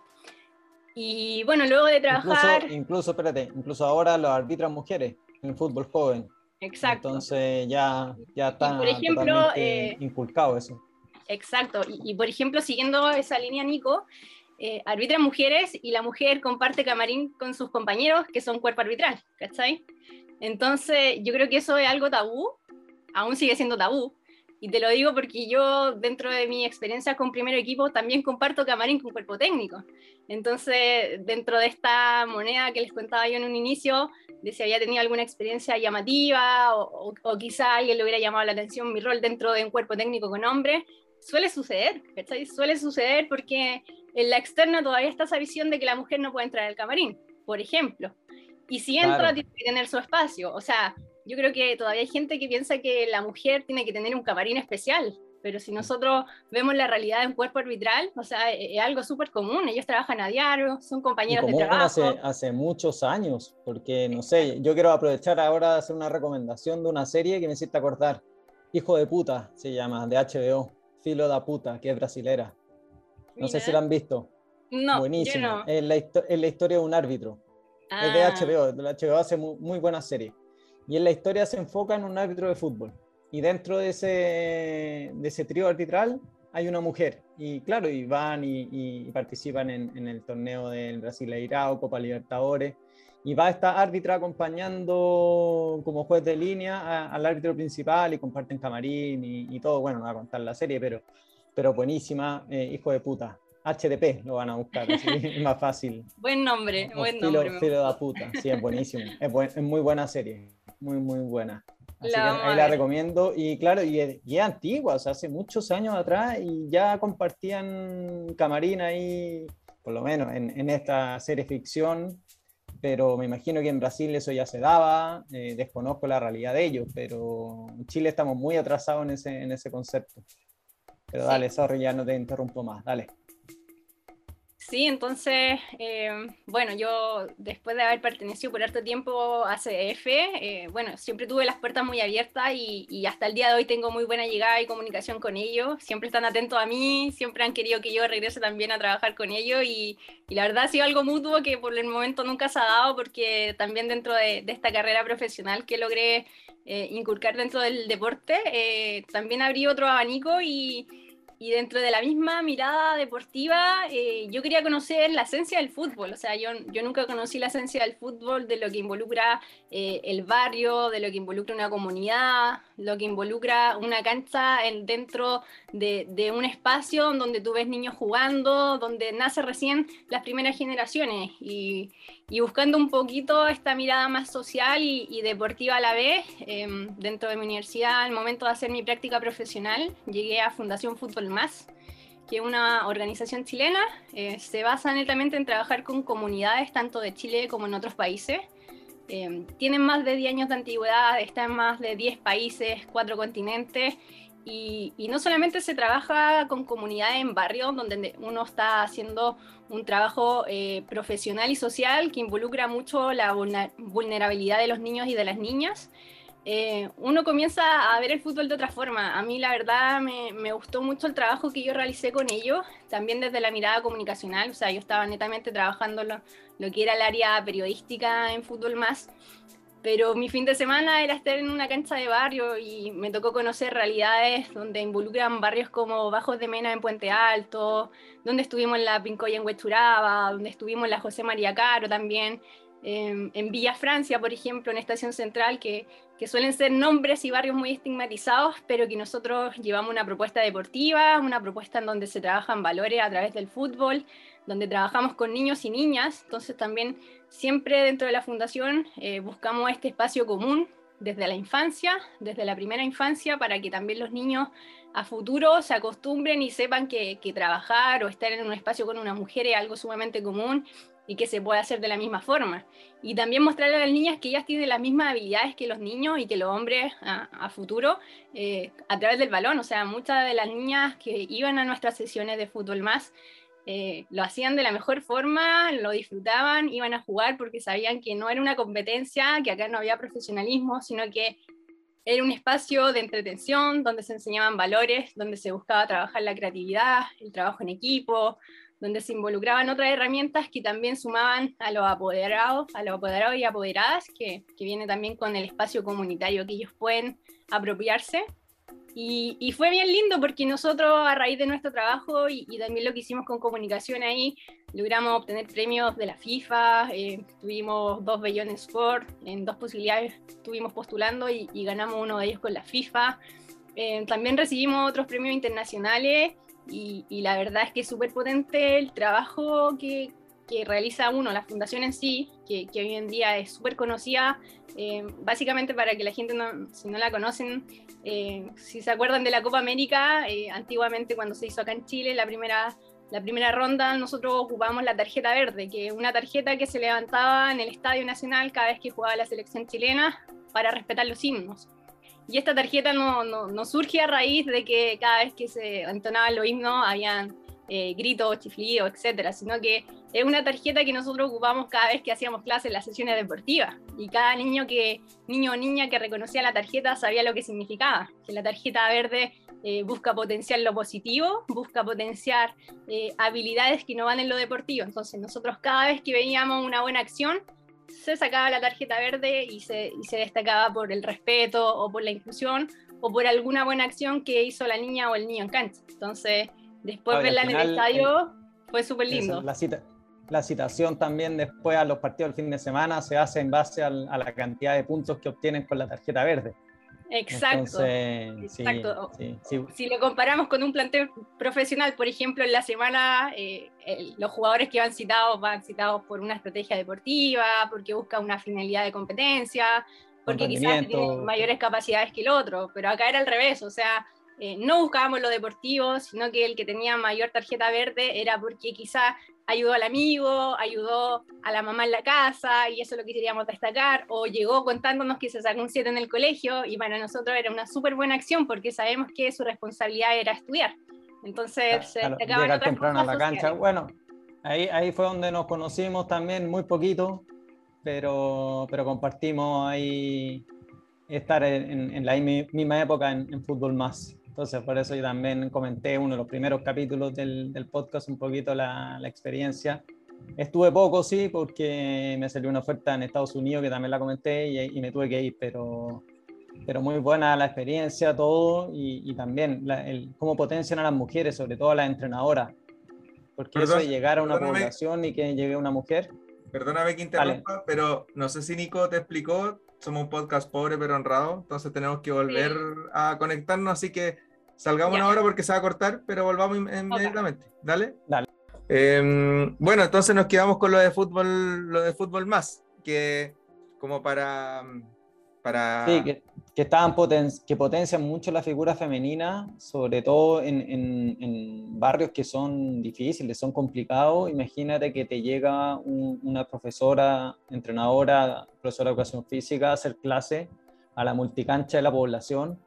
Y bueno, luego de trabajar... Incluso, incluso, espérate, incluso ahora los arbitran mujeres en el fútbol joven. Exacto. Entonces ya, ya está por ejemplo, eh, inculcado eso. Exacto. Y, y, por ejemplo, siguiendo esa línea, Nico, eh, mujeres y la mujer comparte camarín con sus compañeros que son cuerpo arbitral, ¿cachai? Entonces, yo creo que eso es algo tabú, aún sigue siendo tabú, y te lo digo porque yo, dentro de mi experiencia con primer equipo, también comparto camarín con cuerpo técnico. Entonces, dentro de esta moneda que les contaba yo en un inicio, de si había tenido alguna experiencia llamativa o, o, o quizá alguien le hubiera llamado la atención mi rol dentro de un cuerpo técnico con hombres, suele suceder, ¿cachai? Suele suceder porque en la externa todavía está esa visión de que la mujer no puede entrar al camarín, por ejemplo. Y si entra, claro. tiene que tener su espacio. O sea, yo creo que todavía hay gente que piensa que la mujer tiene que tener un camarín especial, pero si nosotros vemos la realidad de un cuerpo arbitral, o sea, es, algo súper común, ellos trabajan a diario, son compañeros de trabajo. Hace, hace muchos años, porque no sé, yo quiero aprovechar ahora de hacer una recomendación de una serie que me hiciste acordar, Hijo de puta se llama, de HBO, Filo da puta, que es brasilera. No Mira. sé si la han visto. No, Buenísimo. No. Es, la es, la historia de un árbitro. Ah. Es de HBO, de la HBO hace muy, muy buena serie. Y en la historia se enfoca en un árbitro de fútbol. Y dentro de ese, de ese trío arbitral hay una mujer. Y claro, y van y, y participan en, en, el torneo del Brasileirao, Copa Libertadores. Y va esta árbitra acompañando como juez de línea a, al árbitro principal y comparten camarín y, y, todo. Bueno, no va a contar la serie, pero, pero buenísima. Eh, hijo de puta. HDP lo van a buscar, así es más fácil. Buen nombre, o buen filo, nombre. De puta, sí, es buenísimo. Es, buen, es muy buena serie muy, muy buena. Así la que ahí la recomiendo. Y claro, y es, y es, antigua, o sea, hace muchos años atrás y ya compartían camarín ahí, por lo menos en, en esta serie ficción. Pero me imagino que en Brasil eso ya se daba, eh, desconozco la realidad de ellos, pero en Chile estamos muy atrasados en ese, en ese concepto. Pero dale, sí. sorry, ya no te interrumpo más, dale. Sí, entonces, eh, bueno, yo después de haber pertenecido por harto tiempo a CDF, eh, bueno, siempre tuve las puertas muy abiertas y, hasta el día de hoy tengo muy buena llegada y comunicación con ellos. Siempre están atentos a mí, siempre han querido que yo regrese también a trabajar con ellos y, la verdad ha sido algo mutuo que por el momento nunca se ha dado porque también dentro de, de esta carrera profesional que logré eh, inculcar dentro del deporte, eh, también abrí otro abanico y y dentro de la misma mirada deportiva, eh, yo quería conocer la esencia del fútbol. O sea, yo, yo nunca conocí la esencia del fútbol, de lo que involucra eh, el barrio, de lo que involucra una comunidad, lo que involucra una cancha en, dentro de, de, un espacio donde tú ves niños jugando, donde nace recién las primeras generaciones. Y, buscando un poquito esta mirada más social y, deportiva a la vez, eh, dentro de mi universidad, al momento de hacer mi práctica profesional, llegué a Fundación Fútbol Más, que es una organización chilena, eh, se basa netamente en trabajar con comunidades tanto de Chile como en otros países. Eh, tienen más de 10 años de antigüedad, están en más de 10 países, 4 continentes y, no solamente se trabaja con comunidades en barrios donde uno está haciendo un trabajo eh, profesional y social que involucra mucho la vulnerabilidad de los niños y de las niñas, eh, uno comienza a ver el fútbol de otra forma. A mí la verdad me, me, gustó mucho el trabajo que yo realicé con ellos, también desde la mirada comunicacional, o sea, yo estaba netamente trabajando lo, lo que era el área periodística en Fútbol Más pero mi fin de semana era estar en una cancha de barrio y me tocó conocer realidades donde involucran barrios como Bajos de Mena en Puente Alto, donde estuvimos en la Pincoya en Huechuraba, donde estuvimos en la José María Caro también, eh, en Villa Francia, por ejemplo, en Estación Central, que, que suelen ser nombres y barrios muy estigmatizados, pero que nosotros llevamos una propuesta deportiva, una propuesta en donde se trabajan valores a través del fútbol, donde trabajamos con niños y niñas, entonces también siempre dentro de la fundación eh, buscamos este espacio común desde la infancia, desde la primera infancia, para que también los niños a futuro se acostumbren y sepan que, que, trabajar o estar en un espacio con una mujer es algo sumamente común y que se puede hacer de la misma forma. Y también mostrarle a las niñas que ellas tienen las mismas habilidades que los niños y que los hombres a, futuro eh, a través del balón. O sea, muchas de las niñas que iban a nuestras sesiones de fútbol más eh, lo hacían de la mejor forma, lo disfrutaban, iban a jugar porque sabían que no era una competencia, que acá no había profesionalismo, sino que era un espacio de entretención donde se enseñaban valores, donde se buscaba trabajar la creatividad, el trabajo en equipo, donde se involucraban otras herramientas que también sumaban a los apoderados, a los apoderados y apoderadas, que, que viene también con el espacio comunitario que ellos pueden apropiarse y, y, fue bien lindo porque nosotros a raíz de nuestro trabajo y, y, también lo que hicimos con comunicación ahí, logramos obtener premios de la FIFA, eh, tuvimos dos Bellones Sport, en dos posibilidades estuvimos postulando y, y, ganamos uno de ellos con la FIFA. Eh, también recibimos otros premios internacionales y, la verdad es que es súper potente el trabajo que, realiza uno, la fundación en sí, que, que hoy en día es súper conocida, eh, básicamente para que la gente, no, si no la conocen, eh, si se acuerdan de la Copa América, eh, antiguamente cuando se hizo acá en Chile, la primera, la primera ronda, nosotros ocupamos la tarjeta verde, que es una tarjeta que se levantaba en el Estadio Nacional cada vez que jugaba la selección chilena para respetar los himnos. Y esta tarjeta no, no, no surge a raíz de que cada vez que se entonaban los himnos habían eh, gritos, chiflidos, etcétera, sino que es una tarjeta que nosotros ocupamos cada vez que hacíamos clases en las sesiones deportivas. Y cada niño, que, niño o niña que reconocía la tarjeta sabía lo que significaba. Que la tarjeta verde eh, busca potenciar lo positivo, busca potenciar eh, habilidades que no van en lo deportivo. Entonces nosotros cada vez que veíamos una buena acción, se sacaba la tarjeta verde y se, y se destacaba por el respeto o por la inclusión o por alguna buena acción que hizo la niña o el niño en cancha. Entonces Después verla en el estadio fue súper lindo. La, cita, la citación también después a los partidos del fin de semana se hace en base al, a la cantidad de puntos que obtienen con la tarjeta verde. Exacto. Entonces, exacto. Sí, sí, si lo comparamos con un plantel profesional, por ejemplo, en la semana eh, el, los jugadores que van citados van citados por una estrategia deportiva, porque buscan una finalidad de competencia, porque quizás tienen mayores capacidades que el otro, pero acá era al revés, o sea, eh, no buscábamos lo deportivo, sino que el que tenía mayor tarjeta verde era porque quizá ayudó al amigo, ayudó a la mamá en la casa, y eso lo que queríamos destacar, o llegó contándonos que se sacó un 7 en el colegio, y para nosotros era una súper buena acción porque sabemos que su responsabilidad era estudiar. Entonces, claro, se claro, temprano a la cancha. Bueno, ahí, ahí fue donde nos conocimos también, muy poquito, pero, pero compartimos ahí estar en, en la misma época en, en Fútbol Más. Entonces, por eso yo también comenté uno de los primeros capítulos del, del podcast, un poquito la, la, experiencia. Estuve poco, sí, porque me salió una oferta en Estados Unidos que también la comenté y, y me tuve que ir, pero, pero muy buena la experiencia, todo, y, también el, cómo potencian a las mujeres, sobre todo a las entrenadoras. Porque eso de llegar a una población y que llegue una mujer. Perdóname que interrumpa, pero no sé si Nico te explicó, somos un podcast pobre pero honrado, entonces tenemos que volver a conectarnos, así que salgamos ahora porque se va a cortar, pero volvamos inmediatamente. Dale. Dale. Em, bueno, entonces nos quedamos con lo de fútbol, lo de fútbol más, que como para para... Sí, que, que, estaban que potencian mucho la figura femenina, sobre todo en, en, barrios que son difíciles, son complicados. Imagínate que te llega una profesora, entrenadora, profesora de educación física a hacer clase a la multicancha de la población.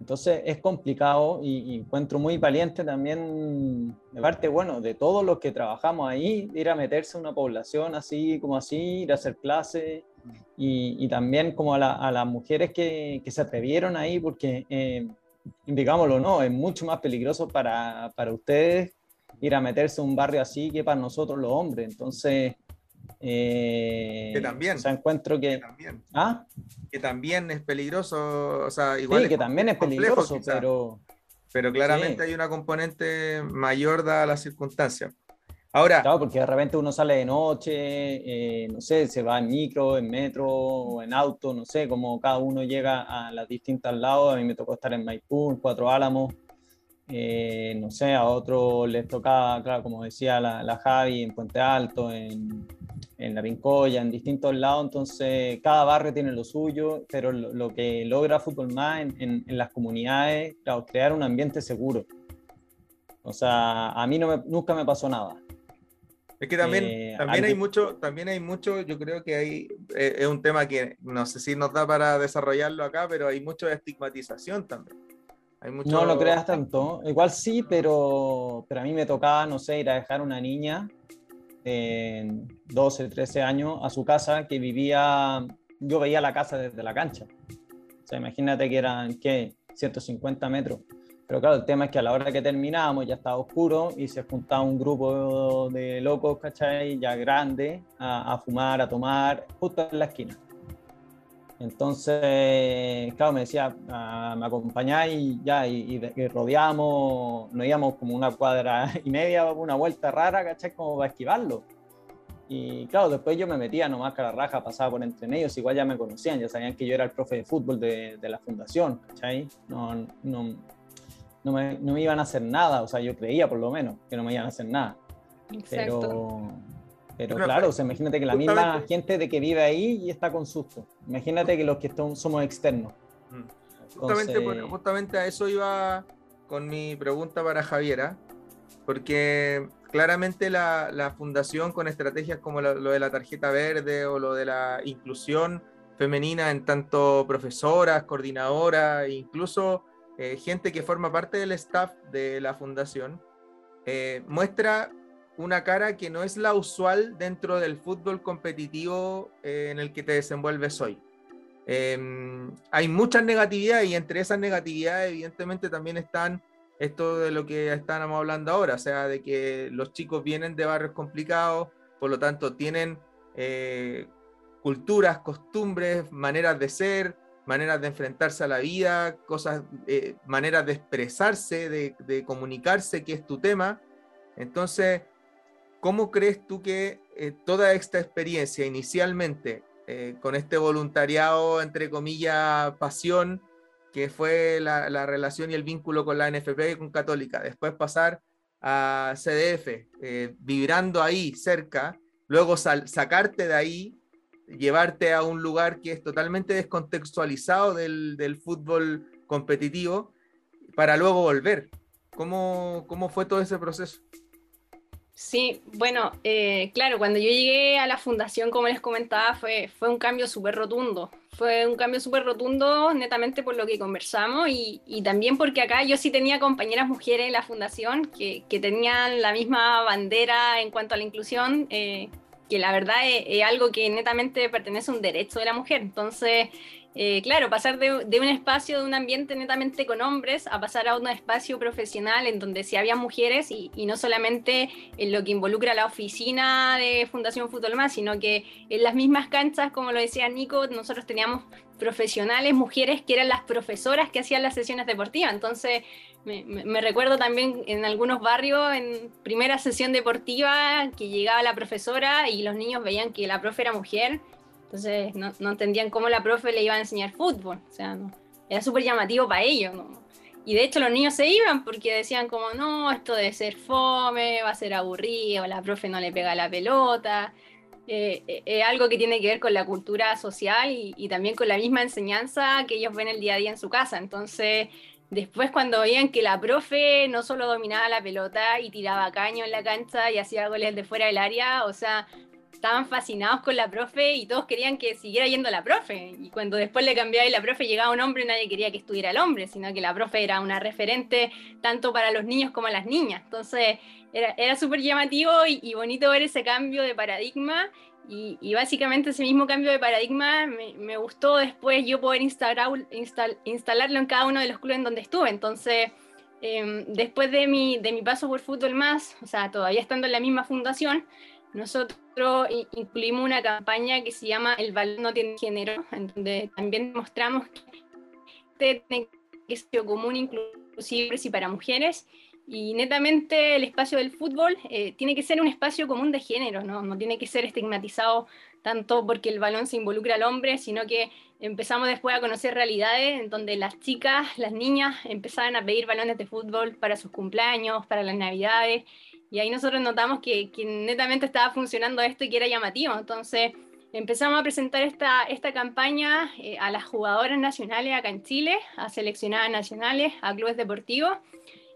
Entonces es complicado y, encuentro muy valiente también, de parte, bueno, de todos los que trabajamos ahí, ir a meterse en una población así como así, ir a hacer clases y, también como a, las mujeres que, se atrevieron ahí, porque, eh, digámoslo, no, es mucho más peligroso para, para, ustedes ir a meterse en un barrio así que para nosotros los hombres. Entonces, eh, que también. O sea, encuentro que. Que también, ¿Ah? que también es peligroso. O sea, igual. Sí, que también es peligroso, pero. Pero claramente hay una componente mayor dada las circunstancias. Ahora. Claro, porque de repente uno sale de noche, eh, no sé, se va en micro, en metro en auto, no sé, como cada uno llega a las distintas lados. A mí me tocó estar en Maipú, en Cuatro Álamos. Eh, no sé, a otros les tocaba, claro, como decía la, la Javi, en Puente Alto, en, en La Pincoya, en distintos lados. Entonces, cada barrio tiene lo suyo, pero lo, que logra Fútbol Más en, en, en las comunidades, claro, crear un ambiente seguro. O sea, a mí no nunca me pasó nada. Es que también, eh, también hay mucho, también hay mucho, yo creo que hay, eh, es un tema que no sé si nos da para desarrollarlo acá, pero hay mucho de estigmatización también. Hay mucho... No lo creas tanto, igual sí, pero, pero a mí me tocaba, no sé, ir a dejar una niña de 12, 13 años a su casa que vivía, yo veía la casa desde la cancha. O sea, imagínate que eran, ¿qué? 150 metros. Pero claro, el tema es que a la hora que terminamos ya estaba oscuro y se juntaba un grupo de locos, ¿cachai? Ya grande, a, fumar, a tomar, justo en la esquina. Entonces, claro, me decía, ah, me acompañáis y ya, y, rodeamos, nos íbamos como una cuadra y media, una vuelta rara, ¿cachai? Como para esquivarlo. Y claro, después yo me metía nomás cara raja, pasaba por entre ellos, igual ya me conocían, ya sabían que yo era el profe de fútbol de, de la fundación, ¿cachai? No, no, no me, no me, iban a hacer nada, o sea, yo creía por lo menos que no me iban a hacer nada. Pero, pero claro, o sea, imagínate que la misma gente de que vive ahí y está con susto. Imagínate que los que somos externos. Mm. Justamente, justamente a eso iba con mi pregunta para Javiera, porque claramente la, la fundación con estrategias como lo, lo, de la tarjeta verde o lo de la inclusión femenina en tanto profesoras, coordinadoras, incluso eh, gente que forma parte del staff de la fundación, eh, muestra una cara que no es la usual dentro del fútbol competitivo eh, en el que te desenvuelves hoy. Em, hay muchas negatividades y entre esas negatividades evidentemente también están esto de lo que estábamos hablando ahora, o sea, de que los chicos vienen de barrios complicados, por lo tanto tienen culturas, costumbres, maneras de ser, maneras de enfrentarse a la vida, cosas, eh, maneras de expresarse, de, comunicarse, que es tu tema. Entonces, ¿cómo crees tú que eh, toda esta experiencia inicialmente, eh, con este voluntariado, entre comillas, pasión, que fue la, relación y el vínculo con la NFP y con Católica, después pasar a CDF, vibrando ahí cerca, luego sacarte de ahí llevarte a un lugar que es totalmente descontextualizado del, del fútbol competitivo para luego volver. ¿Cómo, ¿Cómo, fue todo ese proceso? Sí, bueno, eh, claro, cuando yo llegué a la fundación, como les comentaba, fue, fue un cambio súper rotundo. Fue un cambio súper rotundo, netamente por lo que conversamos y, y, también porque acá yo sí tenía compañeras mujeres en la fundación que, que tenían la misma bandera en cuanto a la inclusión. Eh, que la verdad es, algo que netamente pertenece a un derecho de la mujer. Entonces, eh, claro, pasar de, un espacio, de un ambiente netamente con hombres, a pasar a un espacio profesional en donde sí había mujeres y, no solamente en lo que involucra la oficina de Fundación Fútbol Más, sino que en las mismas canchas, como lo decía Nico, nosotros teníamos profesionales, mujeres que eran las profesoras que hacían las sesiones deportivas. Entonces, me, recuerdo también en algunos barrios, en primera sesión deportiva, que llegaba la profesora y los niños veían que la profe era mujer entonces no, entendían cómo la profe le iba a enseñar fútbol. O sea, era súper llamativo para ellos. Y de hecho los niños se iban porque decían como, no, esto debe ser fome, va a ser aburrido, la profe no le pega la pelota. Eh, eh, es algo que tiene que ver con la cultura social y, y, también con la misma enseñanza que ellos ven el día a día en su casa. Entonces, después cuando veían que la profe no solo dominaba la pelota y tiraba caño en la cancha y hacía goles de fuera del área, o sea, estaban fascinados con la profe y todos querían que siguiera yendo la profe. Y cuando después le cambiaba y la profe llegaba un hombre, nadie quería que estuviera el hombre, sino que la profe era una referente tanto para los niños como las niñas. Entonces era, era súper llamativo y, bonito ver ese cambio de paradigma. Y, básicamente ese mismo cambio de paradigma me, gustó después yo poder instalar, instalarlo en cada uno de los clubes en donde estuve. Entonces, em, después de mi, de mi paso por Fútbol Más, o sea, todavía estando en la misma fundación, nosotros incluimos una campaña que se llama El balón no tiene género, en donde también mostramos que tiene que ser común inclusive para mujeres. Y netamente el espacio del fútbol eh, tiene que ser un espacio común de género, ¿no? no tiene que ser estigmatizado tanto porque el balón se involucra al hombre, sino que empezamos después a conocer realidades en donde las chicas, las niñas empezaban a pedir balones de fútbol para sus cumpleaños, para las navidades, y ahí nosotros notamos que, netamente estaba funcionando esto y que era llamativo. Entonces empezamos a presentar esta, esta campaña eh, a las jugadoras nacionales acá en Chile, a seleccionadas nacionales, a clubes deportivos.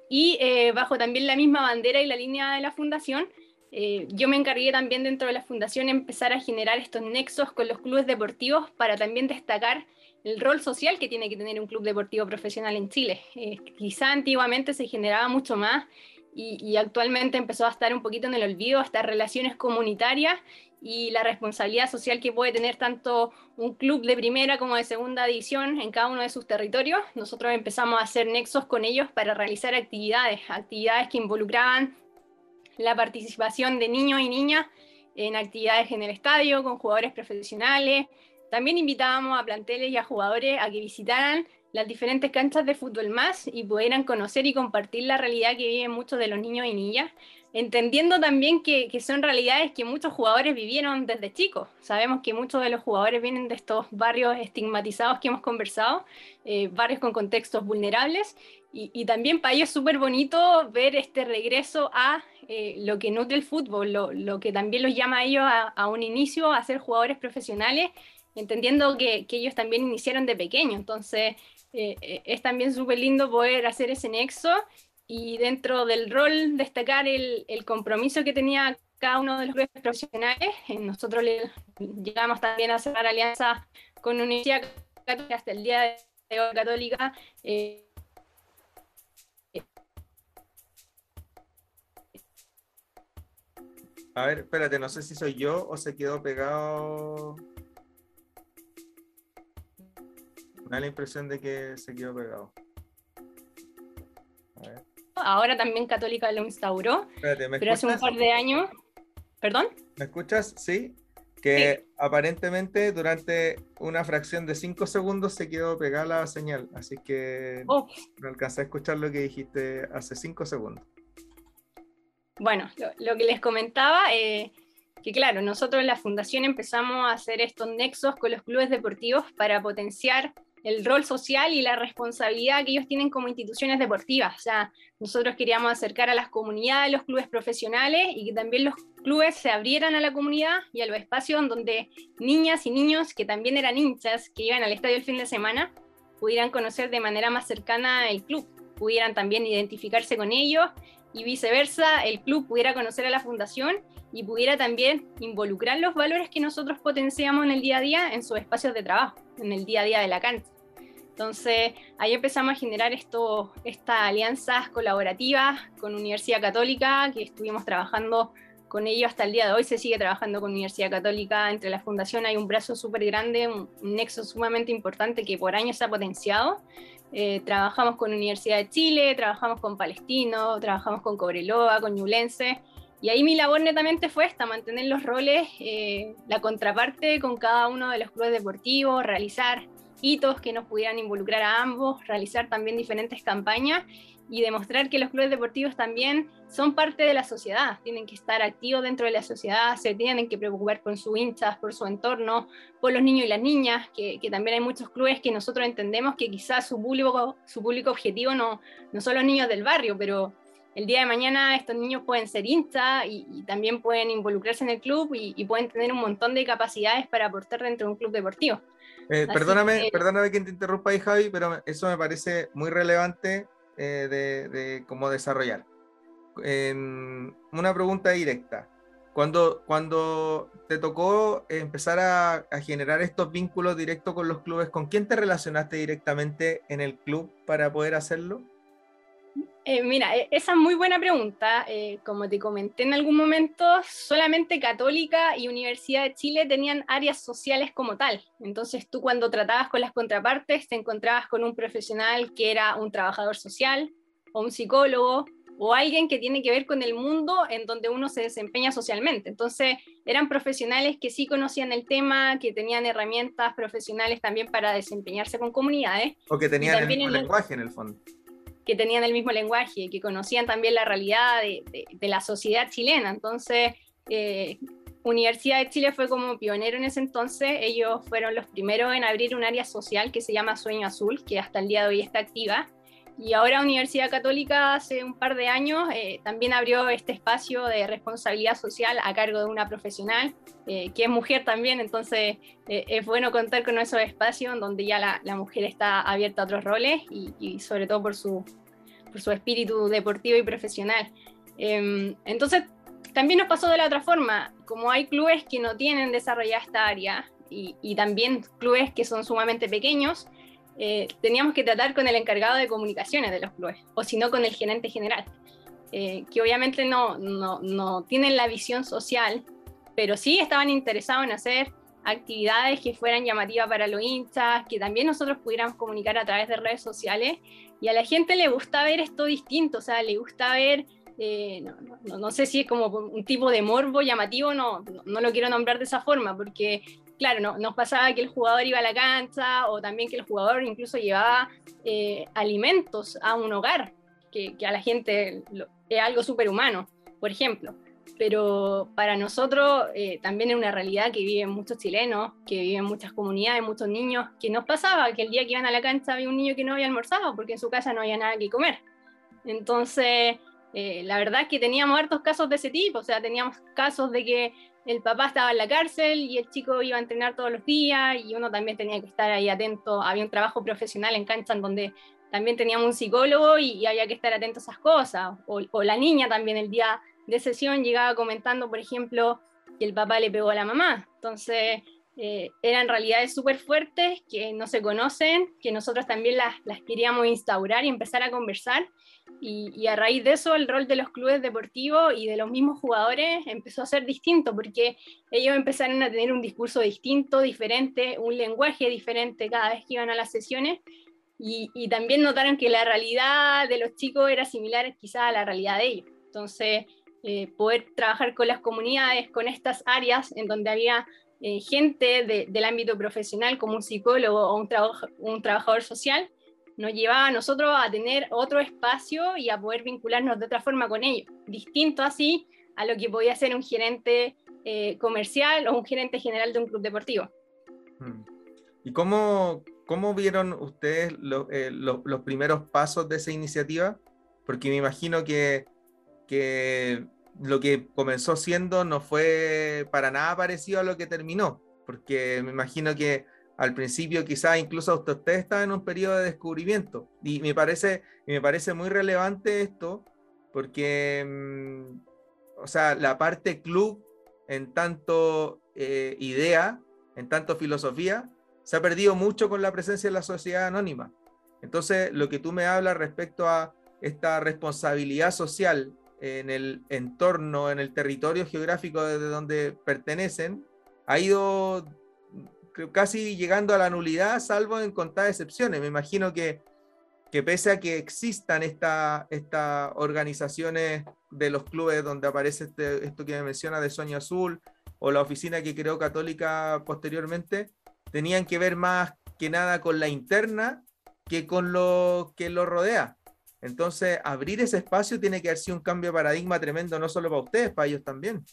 Y eh, bajo también la misma bandera y la línea de la fundación, eh, yo me encargué también dentro de la fundación empezar a generar estos nexos con los clubes deportivos para también destacar el rol social que tiene que tener un club deportivo profesional en Chile. quizá antiguamente se generaba mucho más y, actualmente empezó a estar un poquito en el olvido estas relaciones comunitarias y la responsabilidad social que puede tener tanto un club de primera como de segunda división en cada uno de sus territorios. Nosotros empezamos a hacer nexos con ellos para realizar actividades, actividades que involucraban la participación de niños y niñas en actividades en el estadio, con jugadores profesionales. También invitábamos a planteles y a jugadores a que visitaran las diferentes canchas de fútbol más y pudieran conocer y compartir la realidad que viven muchos de los niños y niñas, entendiendo también que, son realidades que muchos jugadores vivieron desde chicos. Sabemos que muchos de los jugadores vienen de estos barrios estigmatizados que hemos conversado, eh, barrios con contextos vulnerables, y, también para ellos es súper bonito ver este regreso a eh, lo que nutre el fútbol, lo, que también los llama a ellos a, un inicio a ser jugadores profesionales entendiendo que, que, ellos también iniciaron de pequeño. Entonces, eh, eh, es también súper lindo poder hacer ese nexo y dentro del rol destacar el, el compromiso que tenía cada uno de los grupos profesionales. Eh, nosotros le, llegamos también a cerrar alianzas con Universidad Católica hasta el día de hoy Católica. a ver, espérate, no sé si soy yo o se quedó pegado Me da la impresión de que se quedó pegado. Ahora también Católica lo instauró. pero hace un par de años. ¿Perdón? ¿Me escuchas? Sí. Que aparentemente durante una fracción de cinco segundos se quedó pegada la señal. Así que oh. no alcancé a escuchar lo que dijiste hace cinco segundos. Bueno, lo, que les comentaba. Eh, que claro, nosotros en la fundación empezamos a hacer estos nexos con los clubes deportivos para potenciar el rol social y la responsabilidad que ellos tienen como instituciones deportivas. O nosotros queríamos acercar a las comunidades, los clubes profesionales y que también los clubes se abrieran a la comunidad y a los espacios donde niñas y niños que también eran hinchas, que iban al estadio el fin de semana, pudieran conocer de manera más cercana el club, pudieran también identificarse con ellos y viceversa, el club pudiera conocer a la fundación y pudiera también involucrar los valores que nosotros potenciamos en el día a día en sus espacios de trabajo, en el día a día de la cancha. Entonces, ahí empezamos a generar estas alianzas colaborativas con Universidad Católica, que estuvimos trabajando con ellos hasta el día de hoy se sigue trabajando con Universidad Católica. Entre la fundación hay un brazo súper grande, un, nexo sumamente importante que por años se ha potenciado. Eh, trabajamos con Universidad de Chile, trabajamos con Palestino, trabajamos con Cobreloa, con Ñulense. Y ahí mi labor netamente fue esta, mantener los roles, eh, la contraparte con cada uno de los clubes deportivos, realizar hitos que nos pudieran involucrar a ambos, realizar también diferentes campañas y demostrar que los clubes deportivos también son parte de la sociedad, tienen que estar activos dentro de la sociedad, se tienen que preocupar por sus hinchas, por su entorno, por los niños y las niñas, que, también hay muchos clubes que nosotros entendemos que quizás su público, objetivo no, son los niños del barrio, pero el día de mañana estos niños pueden ser hinchas y, también pueden involucrarse en el club y, pueden tener un montón de capacidades para aportar dentro de un club deportivo. Eh, perdóname, que... perdóname que te interrumpa ahí, Javi, pero eso me parece muy relevante eh, de, cómo desarrollar. una pregunta directa. Cuando, cuando te tocó empezar a, generar estos vínculos directos con los clubes, ¿con quién te relacionaste directamente en el club para poder hacerlo? Eh, mira, e, esa es muy buena pregunta. Eh, como te comenté en algún momento, solamente Católica y Universidad de Chile tenían áreas sociales como tal. Entonces tú cuando tratabas con las contrapartes te encontrabas con un profesional que era un trabajador social o un psicólogo o alguien que tiene que ver con el mundo en donde uno se desempeña socialmente. Entonces eran profesionales que sí conocían el tema, que tenían herramientas profesionales también para desempeñarse con comunidades. O que tenían el mismo lenguaje en el fondo que tenían el mismo lenguaje, que conocían también la realidad de, la sociedad chilena. Entonces, eh, Universidad de Chile fue como pionero en ese entonces. Ellos fueron los primeros en abrir un área social que se llama Sueño Azul, que hasta el día de hoy está activa. Y ahora Universidad Católica hace un par de años eh, también abrió este espacio de responsabilidad social a cargo de una profesional eh, que es mujer también, entonces eh, es bueno contar con esos espacios donde ya la, mujer está abierta a otros roles y, sobre todo por su, espíritu deportivo y profesional. Em, entonces también nos pasó de la otra forma, como hay clubes que no tienen desarrollada esta área y también clubes que son sumamente pequeños, eh, teníamos que tratar con el encargado de comunicaciones de los clubes, o si no con el gerente general, eh, que obviamente no, no, no, tienen la visión social, pero sí estaban interesados en hacer actividades que fueran llamativas para los hinchas, que también nosotros pudiéramos comunicar a través de redes sociales, y a la gente le gusta ver esto distinto, o sea, le gusta ver... Eh, no, no, no, sé si es como un tipo de morbo llamativo, no, no, lo quiero nombrar de esa forma, porque claro, no, nos pasaba que el jugador iba a la cancha o también que el jugador incluso llevaba eh, alimentos a un hogar, que, a la gente es algo súper humano, por ejemplo. Pero para nosotros eh, también es una realidad que viven muchos chilenos, que viven muchas comunidades, muchos niños, que nos pasaba que el día que iban a la cancha había un niño que no había almorzado porque en su casa no había nada que comer. Entonces, eh, la verdad es que teníamos hartos casos de ese tipo, o sea, teníamos casos de que el papá estaba en la cárcel y el chico iba a entrenar todos los días y uno también tenía que estar ahí atento. Había un trabajo profesional en cancha donde también teníamos un psicólogo y, había que estar atento a esas cosas. O, la niña también el día de sesión llegaba comentando, por ejemplo, que el papá le pegó a la mamá. Entonces, eh, eran realidades súper fuertes que no se conocen, que nosotros también las, las queríamos instaurar y empezar a conversar y, a raíz de eso el rol de los clubes deportivos y de los mismos jugadores empezó a ser distinto porque ellos empezaron a tener un discurso distinto, diferente, un lenguaje diferente cada vez que iban a las sesiones y, también notaron que la realidad de los chicos era similar quizás a la realidad de ellos. Entonces, eh, poder trabajar con las comunidades, con estas áreas en donde había eh, gente del ámbito profesional como un psicólogo o un, trabajador social, nos llevaba a nosotros a tener otro espacio y a poder vincularnos de otra forma con ellos, distinto así a lo que podía ser un gerente eh, comercial o un gerente general de un club deportivo. Hmm. ¿Y cómo, cómo vieron ustedes eh, los primeros pasos de esa iniciativa? Porque me imagino que, que lo que comenzó siendo no fue para nada parecido a lo que terminó, porque me imagino que al principio quizás incluso usted estaba en un periodo de descubrimiento y me parece, me parece muy relevante esto porque, mm, o sea, la parte club en tanto eh, idea, en tanto filosofía, se ha perdido mucho con la presencia de la sociedad anónima. Entonces, lo que tú me hablas respecto a esta responsabilidad social en el entorno, en el territorio geográfico de donde pertenecen, ha ido casi llegando a la nulidad, salvo en contadas excepciones. Me imagino que, que pese a que existan estas organizaciones de los clubes donde aparece este, esto que me menciona de Sueño Azul o la oficina que creó Católica posteriormente, tenían que ver más que nada con la interna que con lo que lo rodea. Entonces, abrir ese espacio tiene que haber sido un cambio de paradigma tremendo, no solo para ustedes, para ellos también.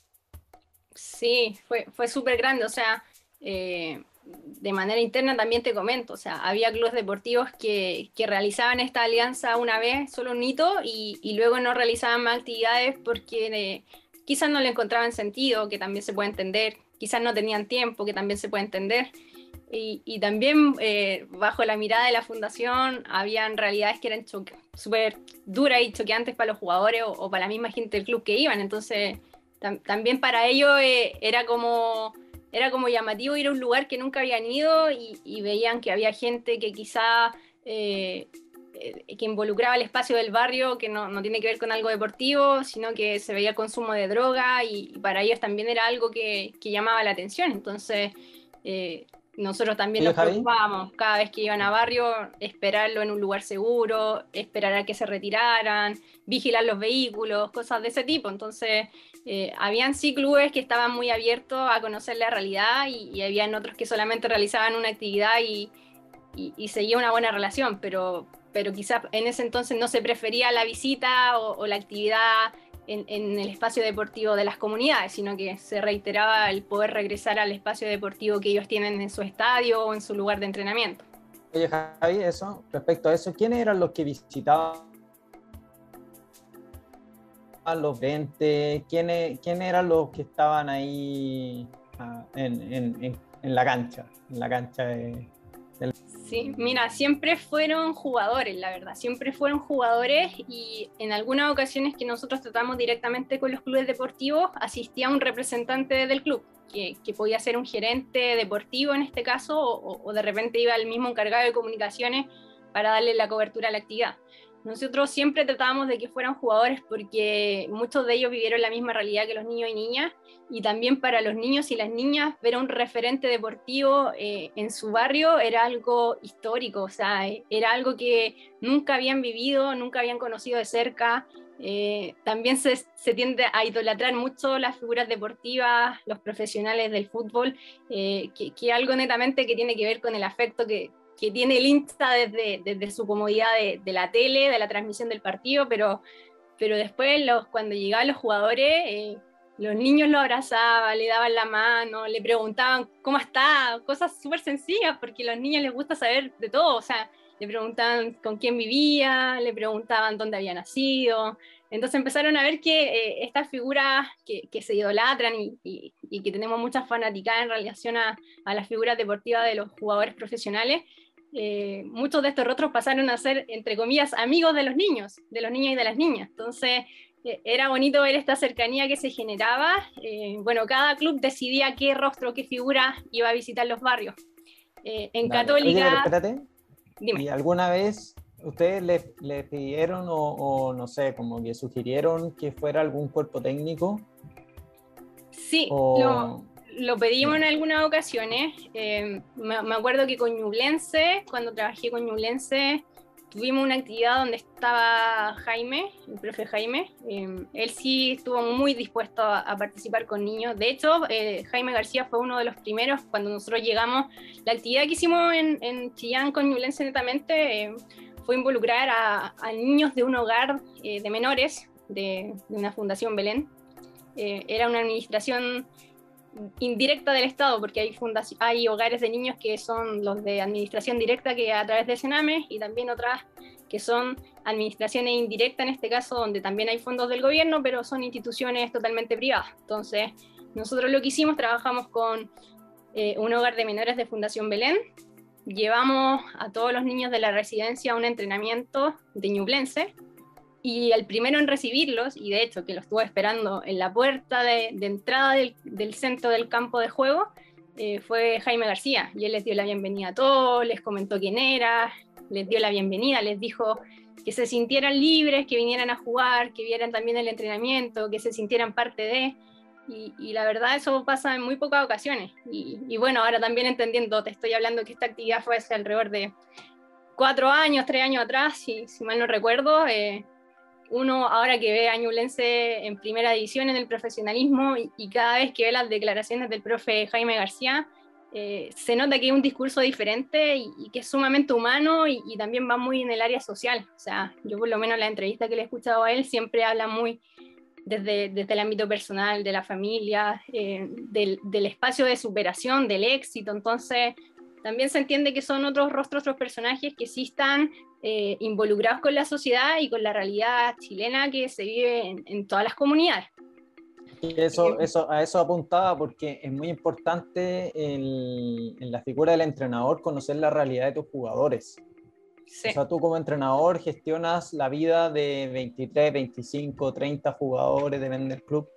Sí, fue, fue súper grande. O sea, eh, de manera interna también te comento, o sea, había clubes deportivos que, que realizaban esta alianza una vez, solo un hito, y, y luego no realizaban más actividades porque eh, quizás no le encontraban sentido, que también se puede entender, quizás no tenían tiempo, que también se puede entender. Y, y también eh, bajo la mirada de la fundación habían realidades que eran súper duras y choqueantes para los jugadores o, para la misma gente del club que iban. Entonces, también para ellos eh, era como era como llamativo ir a un lugar que nunca habían ido y, veían que había gente que quizá eh, eh, que involucraba el espacio del barrio, que no, tiene que ver con algo deportivo, sino que se veía el consumo de droga y, para ellos también era algo que, llamaba la atención. Entonces, eh, nosotros también nos preocupábamos cada vez que iban a barrio, esperarlo en un lugar seguro, esperar a que se retiraran, vigilar los vehículos, cosas de ese tipo. Entonces, eh, habían sí clubes que estaban muy abiertos a conocer la realidad y, y habían otros que solamente realizaban una actividad y, y, seguía una buena relación, pero, pero quizás en ese entonces no se prefería la visita o, la actividad en, en, el espacio deportivo de las comunidades, sino que se reiteraba el poder regresar al espacio deportivo que ellos tienen en su estadio o en su lugar de entrenamiento. Oye, Javi, eso, respecto a eso, ¿quiénes eran los que visitaban los 20? ¿Quiénes, eran los que estaban ahí ah, en, la cancha? En la cancha Sí, mira, siempre fueron jugadores, la verdad, siempre fueron jugadores y en algunas ocasiones que nosotros tratamos directamente con los clubes deportivos, asistía un representante del club, que, podía ser un gerente deportivo en este caso, o de repente iba el mismo encargado de comunicaciones para darle la cobertura a la actividad. Nosotros siempre tratábamos de que fueran jugadores porque muchos de ellos vivieron la misma realidad que los niños y niñas y también para los niños y las niñas ver a un referente deportivo eh, en su barrio era algo histórico, o sea, era algo que nunca habían vivido, nunca habían conocido de cerca. Eh, también se, tiende a idolatrar mucho las figuras deportivas, los profesionales del fútbol, eh, que, que algo netamente que tiene que ver con el afecto que, que tiene el Insta desde, desde su comodidad de, de, la tele, de la transmisión del partido, pero, pero después los, cuando llegaban los jugadores, eh, los niños lo abrazaban, le daban la mano, le preguntaban cómo está, cosas súper sencillas, porque a los niños les gusta saber de todo, o sea, le preguntaban con quién vivía, le preguntaban dónde había nacido. Entonces empezaron a ver que eh, estas figuras que, que, se idolatran y, y, y, que tenemos muchas fanáticas en relación a, a las figuras deportivas de los jugadores profesionales, eh, muchos de estos rostros pasaron a ser, entre comillas, amigos de los niños, de los niños y de las niñas. Entonces, eh, era bonito ver esta cercanía que se generaba. Eh, bueno, cada club decidía qué rostro, qué figura iba a visitar los barrios. en Católica... espérate. ¿Y alguna vez ustedes le, pidieron o, no sé, como que sugirieron que fuera algún cuerpo técnico? Sí, no lo pedimos en algunas ocasiones. Eh, me, acuerdo que con Ñublense, cuando trabajé con Ñublense, tuvimos una actividad donde estaba Jaime, el profe Jaime. Eh, él sí estuvo muy dispuesto a, participar con niños. De hecho, eh, Jaime García fue uno de los primeros cuando nosotros llegamos. La actividad que hicimos en, Chillán con Ñublense netamente fue involucrar a, niños de un hogar de menores de, de, una fundación Belén. era una administración indirecta del Estado, porque hay, hay hogares de niños que son los de administración directa que a través de Sename y también otras que son administraciones indirectas en este caso, donde también hay fondos del gobierno, pero son instituciones totalmente privadas. Entonces, nosotros lo que hicimos, trabajamos con eh, un hogar de menores de Fundación Belén, llevamos a todos los niños de la residencia a un entrenamiento de Ñublense, y el primero en recibirlos, y de hecho que lo estuvo esperando en la puerta de, entrada del, centro del campo de juego, eh, fue Jaime García. Y él les dio la bienvenida a todos, les comentó quién era, les dio la bienvenida, les dijo que se sintieran libres, que vinieran a jugar, que vieran también el entrenamiento, que se sintieran parte de. Y, la verdad eso pasa en muy pocas ocasiones. Y, bueno, ahora también entendiendo, te estoy hablando que esta actividad fue hace alrededor de cuatro años, tres años atrás, si, si mal no recuerdo. Eh, uno ahora que ve a Ñublense en primera división en el profesionalismo y, cada vez que ve las declaraciones del profe Jaime García, eh, se nota que hay un discurso diferente y, que es sumamente humano y, también va muy en el área social. O sea, yo por lo menos la entrevista que le he escuchado a él siempre habla muy desde, desde el ámbito personal, de la familia, eh, del, del, espacio de superación, del éxito. Entonces, también se entiende que son otros rostros, otros personajes que sí están eh, involucrados con la sociedad y con la realidad chilena que se vive en, todas las comunidades. Eso, eso, a eso apuntaba porque es muy importante en, la figura del entrenador conocer la realidad de tus jugadores. O sea, tú como entrenador gestionas la vida de 23, 25, 30 jugadores, de del club.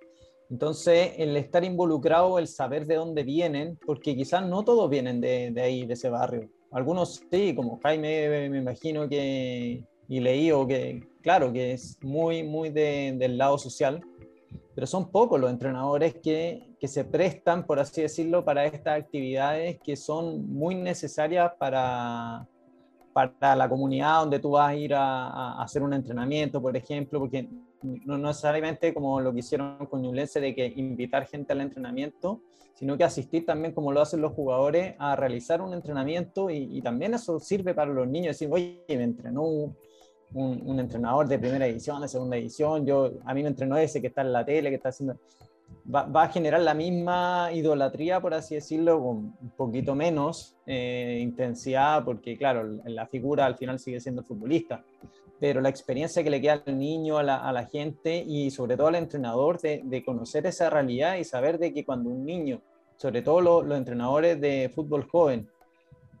Entonces, el estar involucrado, el saber de dónde vienen, porque quizás no todos vienen de, de ahí, de ese barrio. Algunos sí, como Jaime, me imagino que, y leí, o que, claro, que es muy, muy del lado social, pero son pocos los entrenadores que, que, se prestan, por así decirlo, para estas actividades que son muy necesarias para, para la comunidad donde tú vas a ir a, hacer un entrenamiento, por ejemplo, porque no necesariamente como lo que hicieron con Ñublense de que invitar gente al entrenamiento, sino que asistir también como lo hacen los jugadores a realizar un entrenamiento y, también eso sirve para los niños, decir, oye, me entrenó un, un, entrenador de primera edición, de segunda edición, yo, a mí me entrenó ese que está en la tele, que está haciendo... Va, va a generar la misma idolatría, por así decirlo, con un poquito menos eh, intensidad, porque claro, la figura al final sigue siendo futbolista pero la experiencia que le queda al niño, a la, gente y sobre todo al entrenador de, conocer esa realidad y saber de que cuando un niño, sobre todo los entrenadores de fútbol joven,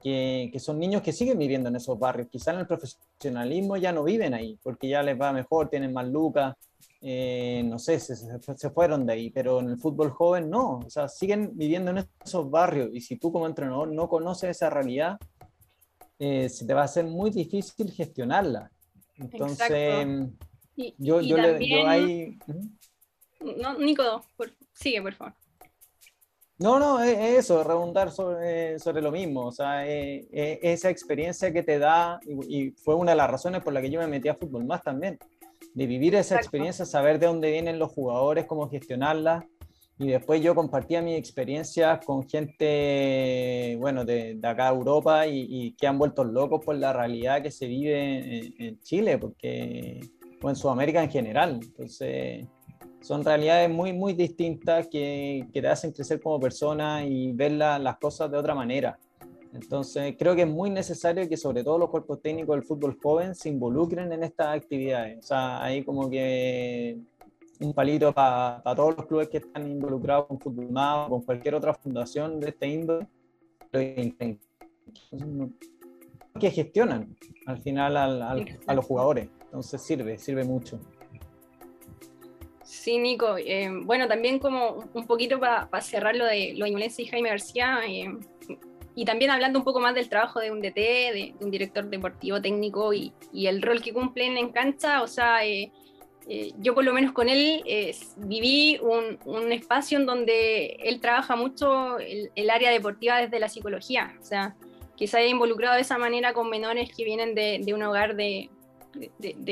que, son niños que siguen viviendo en esos barrios, quizás en el profesionalismo ya no viven ahí, porque ya les va mejor, tienen más lucas, eh, no sé, se, se, fueron de ahí, pero en el fútbol joven no, o sea, siguen viviendo en esos barrios y si tú como entrenador no conoces esa realidad, eh, se te va a hacer muy difícil gestionarla. Entonces, yo, yo, le, yo ahí... No, Nico, sigue, por favor. No, no, es eso, redundar sobre, sobre lo mismo. O sea, esa experiencia que te da, y, fue una de las razones por la que yo me metí a fútbol más también, de vivir esa experiencia, saber de dónde vienen los jugadores, cómo gestionarla, y después yo compartía mi experiencia con gente, bueno, de, de acá Europa y, que han vuelto locos por la realidad que se vive en, Chile, porque, o en Sudamérica en general. Entonces, son realidades muy, muy distintas que, que te hacen crecer como persona y ver las cosas de otra manera. Entonces, creo que es muy necesario que sobre todo los cuerpos técnicos del fútbol joven se involucren en estas actividades. O sea, ahí como que un palito para todos los clubes que están involucrados con Fútbol o con cualquier otra fundación de este índole, que gestionan al final a los jugadores. Entonces sirve, sirve mucho. Sí, Nico. Eh, bueno, también como un poquito para cerrar lo de lo de y Jaime García, eh, y también hablando un poco más del trabajo de un DT, de, un director deportivo técnico y, y, el rol que cumplen en cancha, o sea, eh, eh, yo por lo menos con él eh, viví un, espacio en donde él trabaja mucho el, área deportiva desde la psicología, o sea, que se haya involucrado de esa manera con menores que vienen de, un hogar de,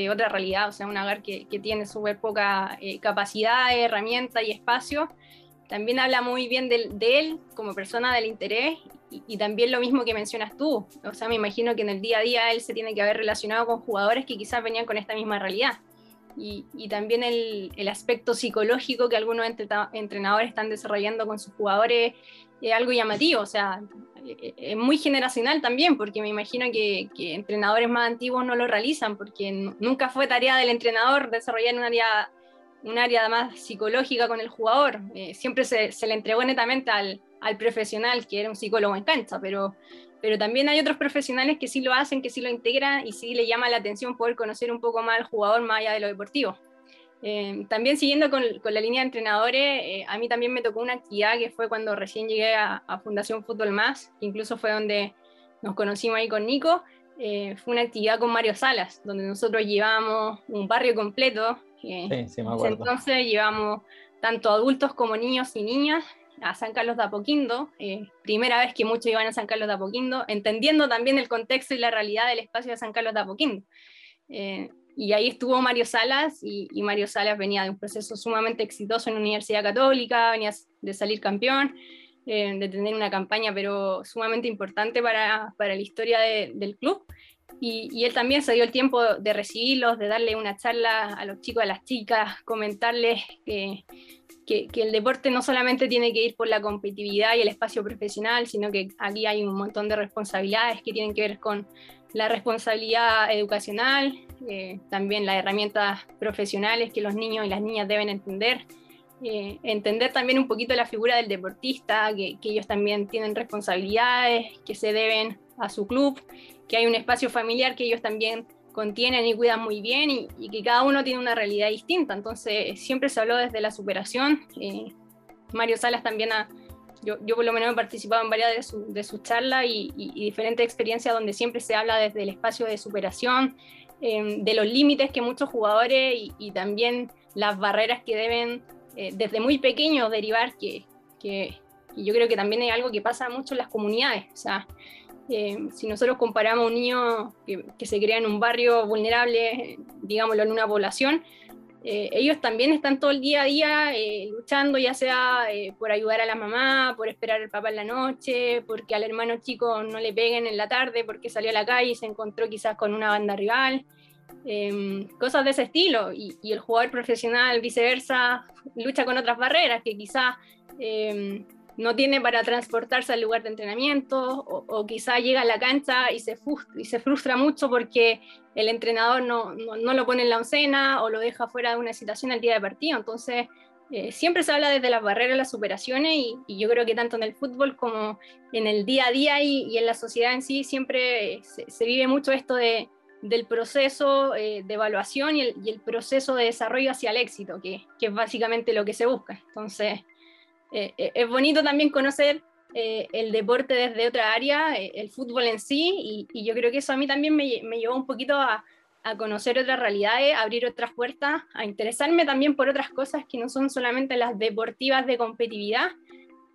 otra realidad, o sea, un hogar que, tiene súper poca eh, capacidad, herramienta y espacio. También habla muy bien de, él como persona del interés y, también lo mismo que mencionas tú. O sea, me imagino que en el día a día él se tiene que haber relacionado con jugadores que quizás venían con esta misma realidad y, también el, el, aspecto psicológico que algunos entrenadores están desarrollando con sus jugadores es algo llamativo, o sea, es muy generacional también, porque me imagino que, que, entrenadores más antiguos no lo realizan, porque nunca fue tarea del entrenador desarrollar un área, un área más psicológica con el jugador, eh, siempre se, se, le entregó netamente al, al profesional, que era un psicólogo en cancha, pero pero también hay otros profesionales que sí lo hacen, que sí lo integran y sí le llama la atención poder conocer un poco más al jugador más allá de lo deportivo. Eh, también siguiendo con, con, la línea de entrenadores, eh, a mí también me tocó una actividad que fue cuando recién llegué a, Fundación Fútbol Más, que incluso fue donde nos conocimos ahí con Nico, eh, fue una actividad con Mario Salas, donde nosotros llevamos un barrio completo. sí, sí, me acuerdo. Entonces llevamos tanto adultos como niños y niñas a San Carlos de Apoquindo, eh, primera vez que muchos iban a San Carlos de Apoquindo, entendiendo también el contexto y la realidad del espacio de San Carlos de Apoquindo. Eh, y ahí estuvo Mario Salas, y, Mario Salas venía de un proceso sumamente exitoso en la Universidad Católica, venía de salir campeón, eh, de tener una campaña, pero sumamente importante para, para la historia del club. Y, y, él también se dio el tiempo de recibirlos, de darle una charla a los chicos, a las chicas, comentarles que que, el deporte no solamente tiene que ir por la competitividad y el espacio profesional, sino que aquí hay un montón de responsabilidades que tienen que ver con la responsabilidad educacional, eh, también las herramientas profesionales que los niños y las niñas deben entender, eh, entender también un poquito la figura del deportista, que, que ellos también tienen responsabilidades que se deben a su club, que hay un espacio familiar que ellos también contienen y cuidan muy bien y, que cada uno tiene una realidad distinta. Entonces, siempre se habló desde la superación. Eh, Mario Salas también ha, yo, yo, por lo menos he participado en varias de, su, de sus charlas y, diferentes experiencias donde siempre se habla desde el espacio de superación, em, de los límites que muchos jugadores y, también las barreras que deben eh, desde muy pequeños derivar, que, que, yo creo que también es algo que pasa mucho en las comunidades. Eh, si nosotros comparamos a un niño que, se crea en un barrio vulnerable, digámoslo, en una población, eh, ellos también están todo el día a día eh, luchando, ya sea por ayudar a la mamá, por esperar al papá en la noche, porque al hermano chico no le peguen en la tarde porque salió a la calle y se encontró quizás con una banda rival. cosas de ese estilo y, y, el jugador profesional viceversa lucha con otras barreras que quizás no tiene para transportarse al lugar de entrenamiento o, quizá llega a la cancha y se, frustra, y se frustra mucho porque el entrenador no, no, lo pone en la oncena o lo deja fuera de una situación al día de partido. Entonces, eh, siempre se habla desde las barreras, las superaciones y, yo creo que tanto en el fútbol como en el día a día y, en la sociedad en sí siempre se, vive mucho esto de, del proceso eh, de evaluación y el, proceso de desarrollo hacia el éxito, que, que es básicamente lo que se busca. Entonces, eh, eh, es bonito también conocer eh, el deporte desde otra área, el fútbol en sí, y, yo creo que eso a mí también me, me llevó un poquito a, a, conocer otras realidades, a abrir otras puertas, a interesarme también por otras cosas que no son solamente las deportivas de competitividad,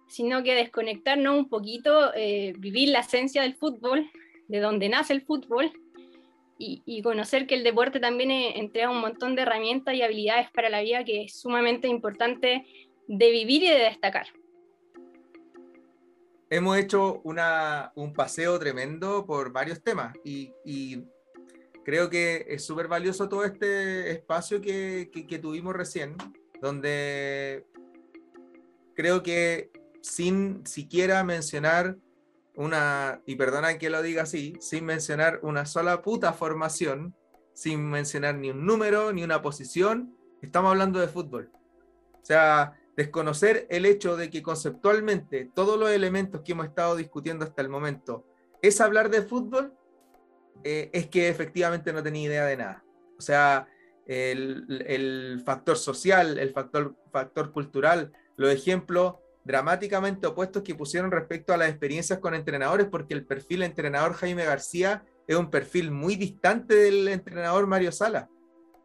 sino que desconectarnos un poquito, vivir la esencia del fútbol, de donde nace el fútbol, y, y, conocer que el deporte también entrega un montón de herramientas y habilidades para la vida que es sumamente importante de vivir y de destacar. Hemos hecho un paseo tremendo por varios temas y, creo que es súper valioso todo este espacio que, tuvimos recién, donde creo que sin siquiera mencionar una, y perdona que lo diga así, sin mencionar una sola puta formación, sin mencionar ni un número, ni una posición, estamos hablando de fútbol. O sea, desconocer el hecho de que conceptualmente todos los elementos que hemos estado discutiendo hasta el momento es hablar de fútbol, eh, es que efectivamente no tenía idea de nada. O sea, el, factor social, el factor, factor cultural, los ejemplos dramáticamente opuestos que pusieron respecto a las experiencias con entrenadores, porque el perfil entrenador Jaime García es un perfil muy distante del entrenador Mario Sala.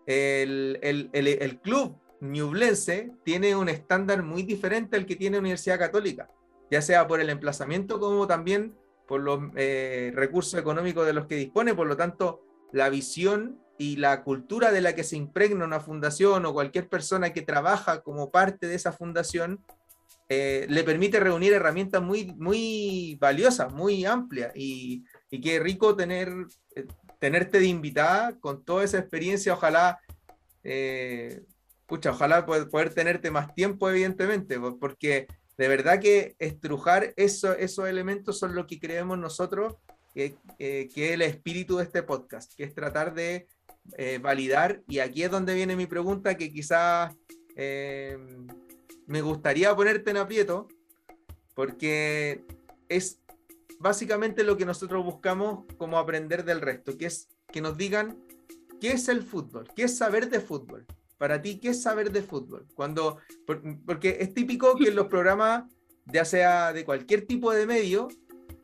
El, el, el club Ñublense tiene un estándar muy diferente al que tiene Universidad Católica, ya sea por el emplazamiento como también por los eh, recursos económicos de los que dispone, por lo tanto, la visión y la cultura de la que se impregna una fundación o cualquier persona que trabaja como parte de esa fundación eh, le permite reunir herramientas muy, muy valiosas, muy amplias. Y, y qué rico tener, eh, tenerte de invitada con toda esa experiencia, ojalá pucha, ojalá poder, tenerte más tiempo, evidentemente, porque de verdad que estrujar eso, esos elementos son lo que creemos nosotros que, es el espíritu de este podcast, que es tratar de eh, validar, y aquí es donde viene mi pregunta, que quizás eh, me gustaría ponerte en aprieto, porque es básicamente lo que nosotros buscamos como aprender del resto, que es que nos digan qué es el fútbol, qué es saber de fútbol. Para ti, ¿qué es saber de fútbol? Cuando, porque es típico que en los programas, ya sea de cualquier tipo de medio,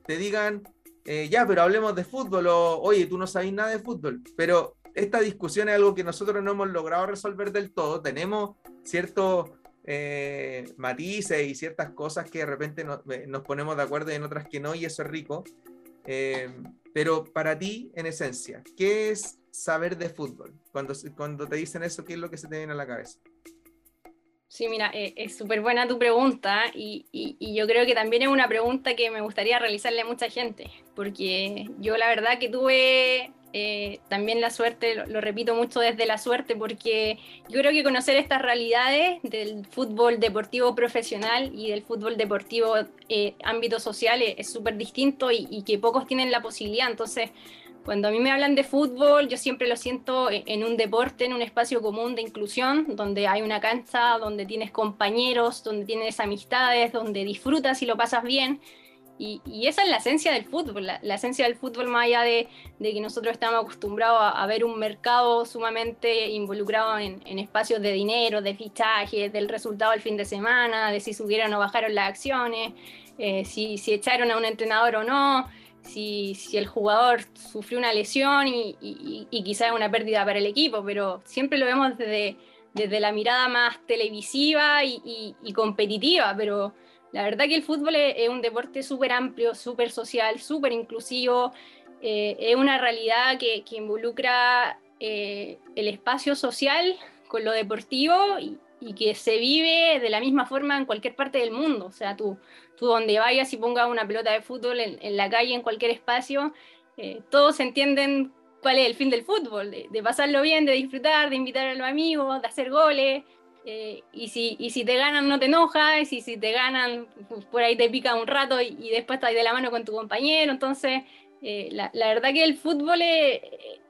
te digan eh, ya, pero hablemos de fútbol, o oye, tú no sabes nada de fútbol, pero esta discusión es algo que nosotros no hemos logrado resolver del todo, tenemos ciertos eh, matices y ciertas cosas que de repente eh, nos, ponemos de acuerdo y en otras que no, y eso es rico. Pero para ti, en esencia, ¿qué es saber de fútbol? Cuando, cuando te dicen eso, ¿qué es lo que se te viene a la cabeza? Sí, mira, eh, es súper buena tu pregunta y, yo creo que también es una pregunta que me gustaría realizarle a mucha gente, porque yo la verdad que tuve eh, también la suerte, lo, repito mucho desde la suerte, porque yo creo que conocer estas realidades del fútbol deportivo profesional y del fútbol deportivo eh, ámbito social es súper distinto y, y que pocos tienen la posibilidad, entonces cuando a mí me hablan de fútbol, yo siempre lo siento e-, en un deporte, en un espacio común de inclusión, donde hay una cancha, donde tienes compañeros, donde tienes amistades, donde disfrutas y lo pasas bien. Y, esa es la esencia del fútbol, la, esencia del fútbol más allá de, que nosotros estamos acostumbrados a, ver un mercado sumamente involucrado en, espacios de dinero, de fichajes, del resultado del fin de semana, de si subieron o bajaron las acciones, eh, si, echaron a un entrenador o no si, el jugador sufrió una lesión y, y, quizás una pérdida para el equipo, pero siempre lo vemos desde, desde la mirada más televisiva y, competitiva, pero la verdad que el fútbol es, un deporte súper amplio, súper social, súper inclusivo, eh, es una realidad que, involucra eh, el espacio social con lo deportivo y, que se vive de la misma forma en cualquier parte del mundo, o sea, tú tú donde vayas y pongas una pelota de fútbol en, la calle, en cualquier espacio, eh, todos entienden cuál es el fin del fútbol, de, pasarlo bien, de disfrutar, de invitar a los amigos, de hacer goles. Eh, y, si, y si te ganan no te enojas, y si te ganan pues, por ahí te pica un rato y, después estás de la mano con tu compañero. Entonces, eh, la, la, verdad que el fútbol es,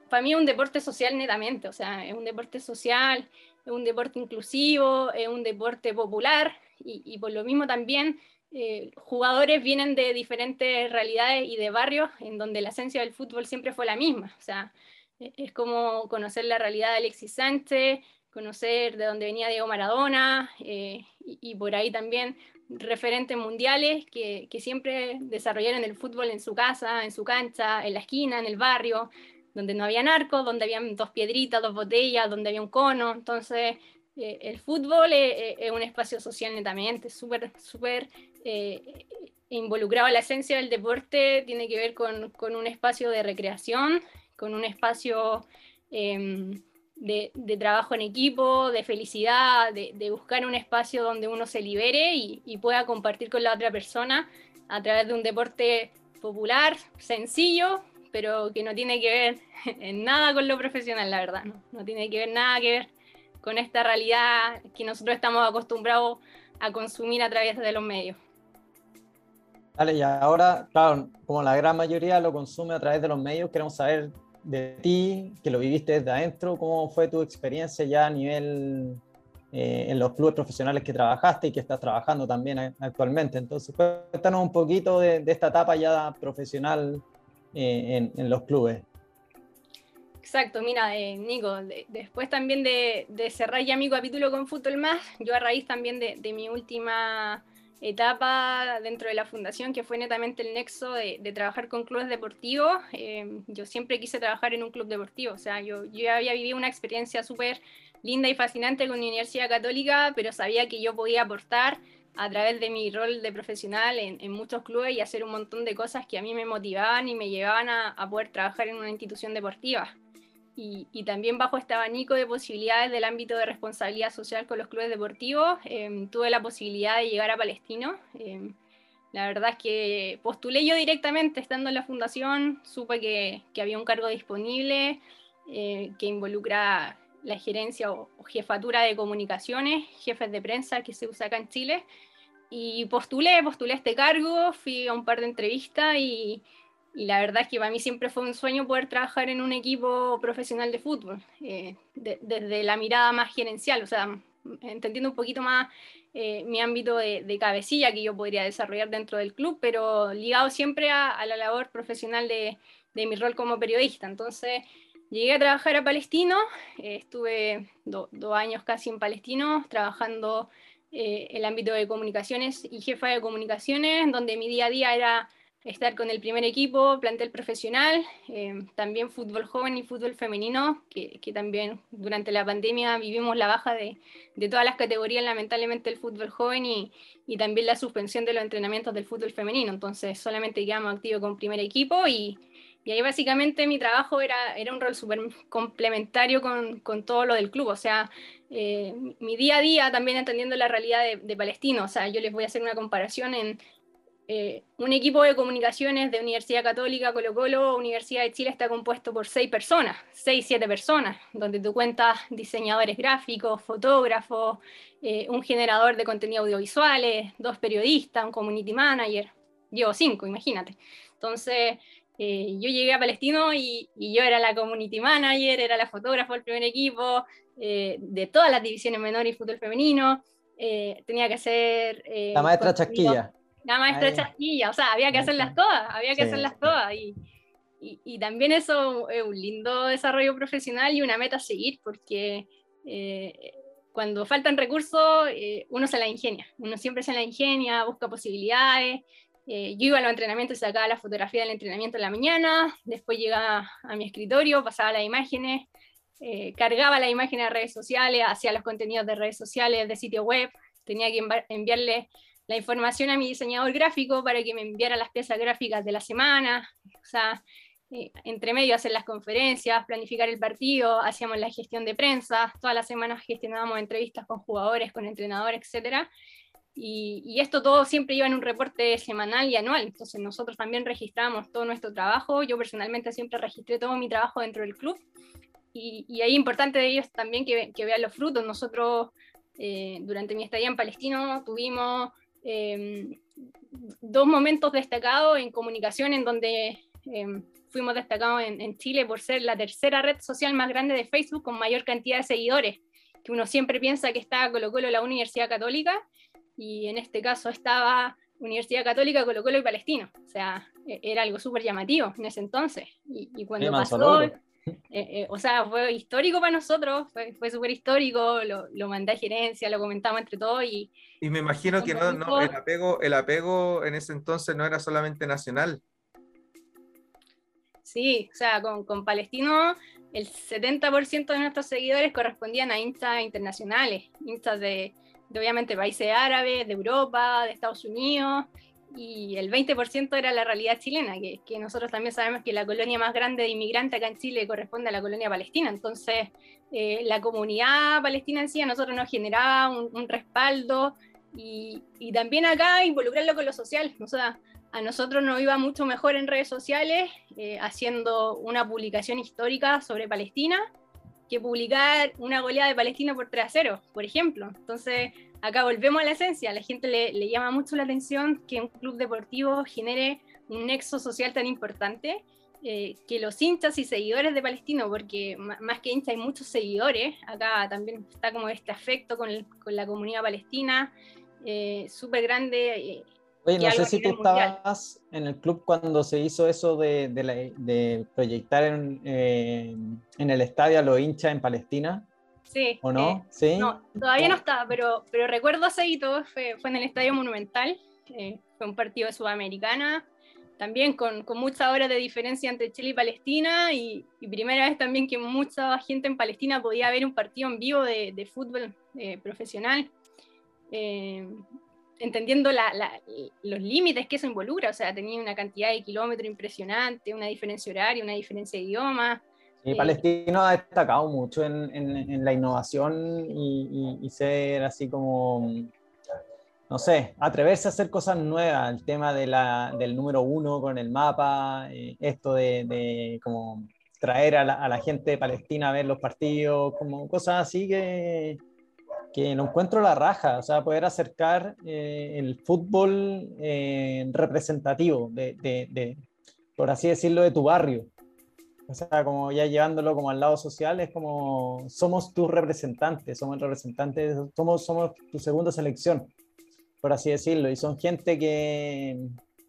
para mí es un deporte social netamente, o sea, es un deporte social, es un deporte inclusivo, es un deporte popular y, y por lo mismo también eh, jugadores vienen de diferentes realidades y de barrios en donde la esencia del fútbol siempre fue la misma. O sea, e-, es como conocer la realidad de Alexis Sánchez, conocer de dónde venía Diego Maradona eh, y, por ahí también referentes mundiales que, siempre desarrollaron el fútbol en su casa, en su cancha, en la esquina, en el barrio, donde no había narcos, donde habían dos piedritas, dos botellas, donde había un cono. Entonces, eh, el fútbol es, un espacio social netamente, súper, súper eh, involucrado. La esencia del deporte tiene que ver con, un espacio de recreación, con un espacio em, de, trabajo en equipo, de felicidad, de, buscar un espacio donde uno se libere y, pueda compartir con la otra persona a través de un deporte popular, sencillo, pero que no tiene que ver en nada con lo profesional, la verdad, no, no tiene que ver nada que ver con esta realidad que nosotros estamos acostumbrados a consumir a través de los medios. Vale, y ahora, claro, como la gran mayoría lo consume a través de los medios, queremos saber de ti, que lo viviste desde adentro, cómo fue tu experiencia ya a nivel eh, en los clubes profesionales que trabajaste y que estás trabajando también actualmente. Entonces, cuéntanos un poquito de, esta etapa ya profesional eh, en los clubes. Exacto, mira, eh, Nico, después también de, cerrar ya mi capítulo con Fútbol Más, yo a raíz también de, mi última etapa dentro de la fundación, que fue netamente el nexo de, trabajar con clubes deportivos, eh, yo siempre quise trabajar en un club deportivo, o sea, yo, yo había vivido una experiencia súper linda y fascinante con la Universidad Católica, pero sabía que yo podía aportar a través de mi rol de profesional en, muchos clubes y hacer un montón de cosas que a mí me motivaban y me llevaban a poder trabajar en una institución deportiva y, también bajo este abanico de posibilidades del ámbito de responsabilidad social con los clubes deportivos, em, tuve la posibilidad de llegar a Palestino. Em, la verdad es que postulé yo directamente estando en la fundación, supe que, había un cargo disponible eh, que involucra la gerencia o, o, jefatura de comunicaciones, jefes de prensa que se usa acá en Chile. Y postulé, postulé este cargo, fui a un par de entrevistas y, y la verdad es que para mí siempre fue un sueño poder trabajar en un equipo profesional de fútbol, eh, desde la mirada más gerencial, o sea, entendiendo un poquito más eh, mi ámbito de, cabecilla que yo podría desarrollar dentro del club, pero ligado siempre a, la labor profesional de, mi rol como periodista. Entonces, llegué a trabajar a Palestino, eh, estuve dos años casi en Palestino, trabajando el ámbito de comunicaciones y jefa de comunicaciones, donde mi día a día era estar con el primer equipo, plantel profesional, eh, también fútbol joven y fútbol femenino, que, también durante la pandemia vivimos la baja de, todas las categorías, lamentablemente, del fútbol joven y, también la suspensión de los entrenamientos del fútbol femenino. Entonces, solamente quedamos activos con primer equipo y, ahí básicamente mi trabajo era, era un rol súper complementario con, todo lo del club. O sea, eh, mi día a día también entendiendo la realidad de, de Palestino. O sea, yo les voy a hacer una comparación en eh, un equipo de comunicaciones de Universidad Católica Colo Colo, Universidad de Chile, está compuesto por seis personas, seis, siete personas, donde tú cuentas diseñadores gráficos, fotógrafos, eh, un generador de contenido audiovisuales, dos periodistas, un community manager, llevo cinco, imagínate. Entonces, eh, yo llegué a Palestino y, yo era la community manager, era la fotógrafa del primer equipo, de todas las divisiones menores y fútbol femenino. tenía que ser... la maestra Chasquilla la maestra chasquilla, o sea, había que hacerlas todas, había que hacerlas todas. Y, y, también eso es un lindo desarrollo profesional y una meta a seguir, porque eh, cuando faltan recursos, eh, uno se la ingenia, uno siempre se la ingenia, busca posibilidades. Eh, yo iba a los entrenamientos y sacaba la fotografía del entrenamiento en la mañana, después llegaba a mi escritorio, pasaba las imágenes, cargaba las imágenes a redes sociales, hacía los contenidos de redes sociales, de sitio web, tenía que enviarle la información a mi diseñador gráfico para que me enviara las piezas gráficas de la semana, o sea, eh, entre medio hacer las conferencias, planificar el partido, hacíamos la gestión de prensa, todas las semanas gestionábamos entrevistas con jugadores, con entrenadores, etc. Y, y, esto todo siempre iba en un reporte semanal y anual, entonces nosotros también registramos todo nuestro trabajo, yo personalmente siempre registré todo mi trabajo dentro del club, y, y ahí importante de ellos también que, que vean los frutos, nosotros eh, durante mi estadía en Palestino tuvimos Em, dos momentos destacados en comunicación en donde em, fuimos destacados en, Chile por ser la tercera red social más grande de Facebook con mayor cantidad de seguidores, que uno siempre piensa que está Colo Colo la Universidad Católica, y en este caso estaba Universidad Católica, Colo Colo y Palestino. O sea, e, era algo súper llamativo en ese entonces. Y, cuando pasó, eh, eh, o sea, fue histórico para nosotros, fue, fue súper histórico, lo, lo, mandé a gerencia, lo comentamos entre todos y... Y me imagino que no, no, el, apego, el apego en ese entonces no era solamente nacional. Sí, o sea, con, con Palestino el 70% de nuestros seguidores correspondían a instas internacionales, instas de, de obviamente países árabes, de Europa, de Estados Unidos, y el 20% era la realidad chilena, que, que, nosotros también sabemos que la colonia más grande de inmigrantes acá en Chile corresponde a la colonia palestina, entonces eh, la comunidad palestina en sí a nosotros nos generaba un, respaldo y, y, también acá involucrarlo con lo social, o sea, a nosotros nos iba mucho mejor en redes sociales eh, haciendo una publicación histórica sobre Palestina que publicar una goleada de Palestina por 3 a 0, por ejemplo. Entonces, acá volvemos a la esencia, a la gente le, llama mucho la atención que un club deportivo genere un nexo social tan importante, eh, que los hinchas y seguidores de Palestino, porque más que hinchas hay muchos seguidores, acá también está como este afecto con, la comunidad palestina, eh, súper grande. Eh, Oye, no sé si tú estabas en el club cuando se hizo eso de, proyectar en, en, el estadio a los hinchas en Palestina. Sí. ¿O no? Eh, ¿Sí? No, todavía no estaba, pero, pero recuerdo ese hito, fue, fue en el Estadio Monumental, eh, fue un partido de Sudamericana, también con, con, muchas horas de diferencia entre Chile y Palestina, y, primera vez también que mucha gente en Palestina podía ver un partido en vivo de, de fútbol eh, profesional, entendiendo la, los límites que eso involucra, o sea, tenía una cantidad de kilómetros impresionante, una diferencia horaria, una diferencia de idioma, y Palestino ha destacado mucho en, en, la innovación y, y, ser así como, no sé, atreverse a hacer cosas nuevas. El tema de la, del número uno con el mapa, eh, esto de, de, como traer a la, a la, gente de Palestina a ver los partidos, como cosas así que, que no encuentro la raja, o sea, poder acercar eh, el fútbol eh, representativo, de, de, por así decirlo, de tu barrio. O sea, como ya llevándolo como al lado social, es como somos tus representantes, somos representantes, somos, somos tu segunda selección, por así decirlo. Y son gente que,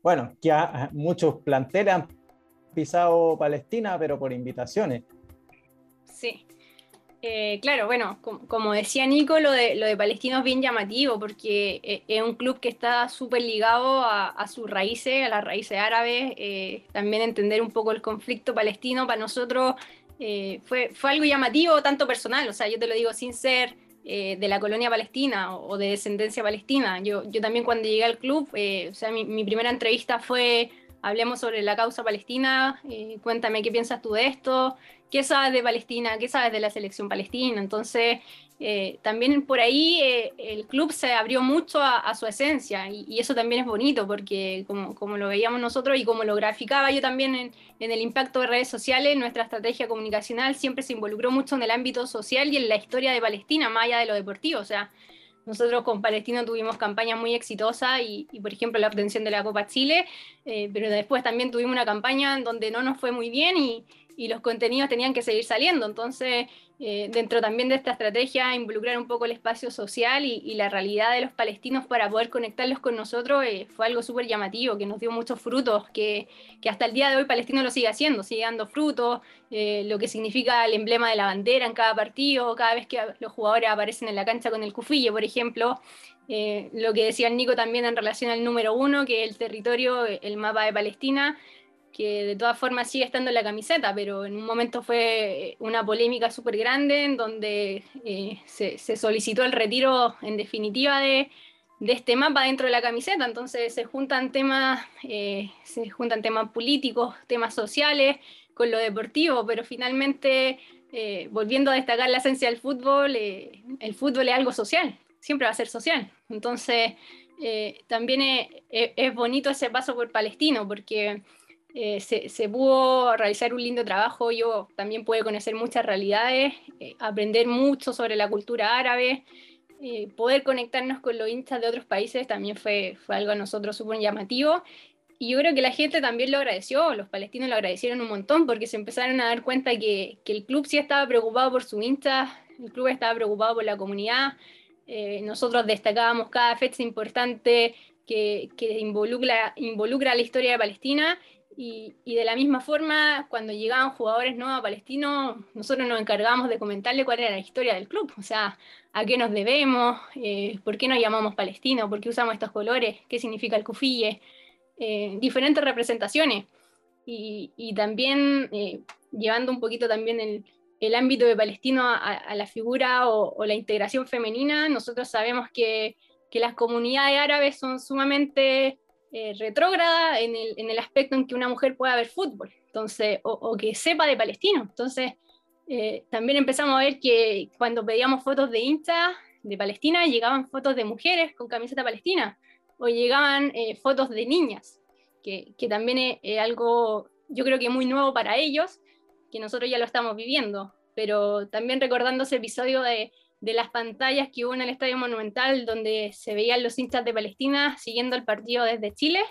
bueno, que muchos planteles han pisado Palestina, pero por invitaciones. Sí. Eh, claro, bueno, como, decía Nico, lo de, lo de Palestino es bien llamativo porque eh, es un club que está súper ligado a, sus raíces, a las raíces árabes. Eh, también entender un poco el conflicto palestino para nosotros fue, fue algo llamativo, tanto personal, o sea, yo te lo digo sin ser de la colonia palestina o, de descendencia palestina. Yo, yo también cuando llegué al club, o sea, mi, mi primera entrevista fue hablemos sobre la causa palestina, cuéntame qué piensas tú de esto, qué sabes de Palestina, qué sabes de la selección palestina. Entonces, eh, también por ahí eh, el club se abrió mucho a, su esencia y, eso también es bonito porque como, como, lo veíamos nosotros y como lo graficaba yo también en, en, el impacto de redes sociales, nuestra estrategia comunicacional siempre se involucró mucho en el ámbito social y en la historia de Palestina, más allá de lo deportivo. O sea, nosotros con Palestino tuvimos campañas muy exitosas y, por ejemplo, la obtención de la Copa Chile, eh, pero después también tuvimos una campaña donde no nos fue muy bien y, y los contenidos tenían que seguir saliendo. Entonces, eh, dentro también de esta estrategia, involucrar un poco el espacio social y, la realidad de los palestinos para poder conectarlos con nosotros eh, fue algo súper llamativo, que nos dio muchos frutos, que, que, hasta el día de hoy Palestino lo sigue haciendo, sigue dando frutos, eh, lo que significa el emblema de la bandera en cada partido, cada vez que los jugadores aparecen en la cancha con el cufille, por ejemplo. lo que decía Nico también en relación al número uno, que es el territorio, el mapa de Palestina, que de todas formas sigue estando en la camiseta, pero en un momento fue una polémica súper grande en donde eh, se, solicitó el retiro en definitiva de, este mapa dentro de la camiseta, entonces se juntan temas, eh, se juntan temas políticos, temas sociales con lo deportivo, pero finalmente, eh, volviendo a destacar la esencia del fútbol, el fútbol es algo social, siempre va a ser social, entonces también es bonito ese paso por Palestino, porque eh, se, pudo realizar un lindo trabajo, yo también pude conocer muchas realidades, eh, aprender mucho sobre la cultura árabe, eh, poder conectarnos con los hinchas de otros países también fue, fue algo a nosotros súper llamativo. Y yo creo que la gente también lo agradeció, los palestinos lo agradecieron un montón porque se empezaron a dar cuenta que, que el club sí estaba preocupado por su hincha, el club estaba preocupado por la comunidad. nosotros destacábamos cada fecha importante que, que involucra, involucra la historia de Palestina y, de la misma forma, cuando llegaban jugadores nuevos a Palestino, nosotros nos encargábamos de comentarle cuál era la historia del club, o sea, a qué nos debemos, eh, por qué nos llamamos Palestino, por qué usamos estos colores, qué significa el cufille, eh, diferentes representaciones. Y, también eh, llevando un poquito también el, el ámbito de Palestino a, la figura o, la integración femenina, nosotros sabemos que, que las comunidades árabes son sumamente eh, retrógrada en el, en el, aspecto en que una mujer pueda ver fútbol, entonces, o, que sepa de palestino. Entonces, eh, también empezamos a ver que cuando pedíamos fotos de Insta de Palestina, llegaban fotos de mujeres con camiseta palestina, o llegaban eh, fotos de niñas, que, que también es, algo, yo creo que muy nuevo para ellos, que nosotros ya lo estamos viviendo, pero también recordando ese episodio de de las pantallas que hubo en el Estadio Monumental, donde se veían los hinchas de Palestina siguiendo el partido desde Chile,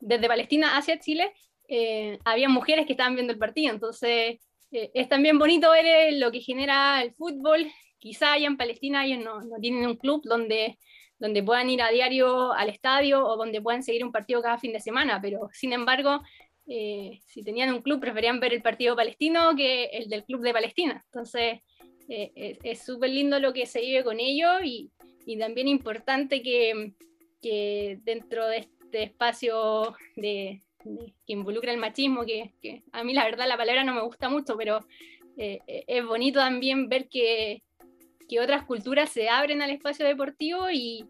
desde Palestina hacia Chile, eh, había mujeres que estaban viendo el partido. Entonces, eh, es también bonito ver eh, lo que genera el fútbol. Quizá allá en Palestina ellos no, tienen un club donde, donde puedan ir a diario al estadio o donde puedan seguir un partido cada fin de semana, pero sin embargo, si tenían un club, preferían ver el partido palestino que el del club de Palestina. Entonces, eh, es súper lindo lo que se vive con ellos y, también importante que, dentro de este espacio de, que involucra el machismo, que, a mí la verdad la palabra no me gusta mucho, pero eh, eh, es bonito también ver que, que, otras culturas se abren al espacio deportivo y,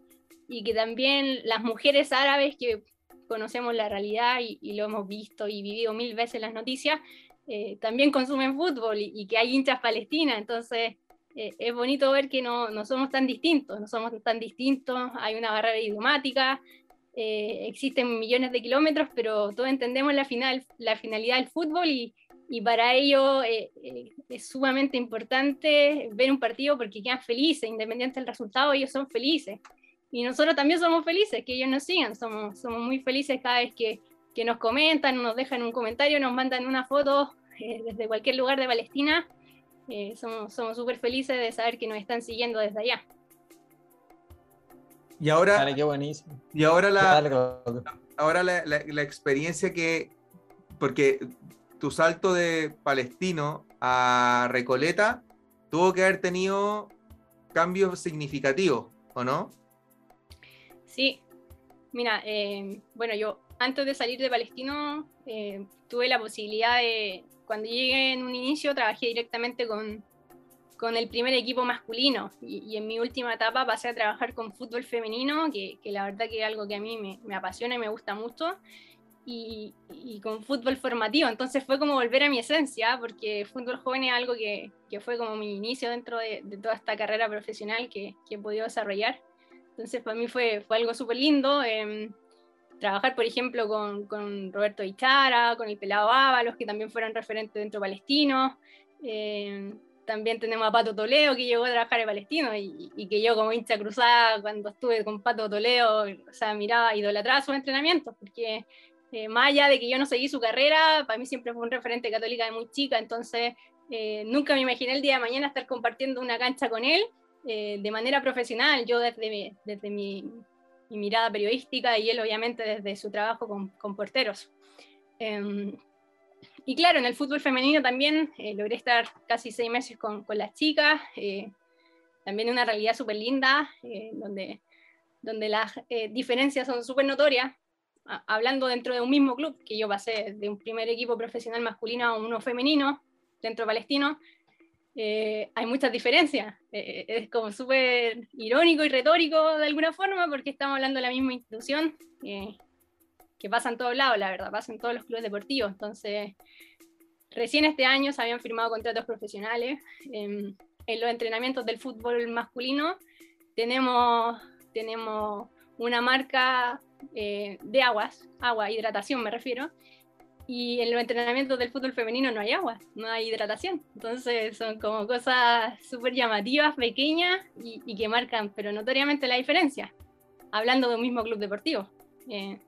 y, que también las mujeres árabes que conocemos la realidad y, lo hemos visto y vivido mil veces las noticias, eh, también consumen fútbol y, que hay hinchas palestinas, entonces eh, es bonito ver que no, no, somos tan distintos, no somos tan distintos, hay una barrera idiomática, eh, existen millones de kilómetros, pero todos entendemos la, final, la finalidad del fútbol y, y para ello es sumamente importante ver un partido porque quedan felices, independiente del resultado, ellos son felices. Y nosotros también somos felices, que ellos nos sigan, somos, somos muy felices cada vez que, que nos comentan, nos dejan un comentario, nos mandan una foto eh, desde cualquier lugar de Palestina. Eh, somos súper felices de saber que nos están siguiendo desde allá. Y ahora, qué buenísimo. Y ahora la, ahora la, la, experiencia que, porque tu salto de Palestino a Recoleta tuvo que haber tenido cambios significativos, ¿o no? Sí, mira, eh, bueno, yo antes de salir de Palestino eh, tuve la posibilidad de, cuando llegué en un inicio, trabajé directamente con, con el primer equipo masculino y, en mi última etapa pasé a trabajar con fútbol femenino, que, que la verdad que es algo que a mí me, me apasiona y me gusta mucho y, con fútbol formativo. Entonces fue como volver a mi esencia, porque fútbol joven es algo que, que fue como mi inicio dentro de, toda esta carrera profesional que, que, he podido desarrollar. Entonces para mí fue, fue algo súper lindo. Em, trabajar, por ejemplo, con, con, Roberto Ichara, con el Pelado Ábalos, que también fueron referentes dentro palestino. Eh, también tenemos a Pato Toledo, que llegó a trabajar en Palestino, y, y, que yo como hincha cruzada, cuando estuve con Pato Toledo, o sea, miraba, idolatraba sus entrenamientos, porque eh, más allá de que yo no seguí su carrera, para mí siempre fue un referente católica de muy chica, entonces eh, nunca me imaginé el día de mañana estar compartiendo una cancha con él eh, de manera profesional, yo desde, desde mi, mirada periodística y él obviamente desde su trabajo con, porteros. Em, y claro, en el fútbol femenino también logré estar casi seis meses con, con las chicas, también una realidad súper linda, donde, donde las diferencias son súper notorias, hablando dentro de un mismo club, que yo pasé de un primer equipo profesional masculino a uno femenino dentro palestino, eh, hay muchas diferencias. Eh, es como súper irónico y retórico de alguna forma, porque estamos hablando de la misma institución, eh, que pasa en todos lados, la verdad, pasa en todos los clubes deportivos. Entonces, recién este año se habían firmado contratos profesionales. en los entrenamientos del fútbol masculino tenemos, tenemos una marca eh, de aguas, agua, hidratación me refiero, y en los entrenamientos del fútbol femenino no hay agua, no hay hidratación. Entonces son como cosas súper llamativas, pequeñas y, que marcan, pero notoriamente la diferencia, hablando de un mismo club deportivo. Eh,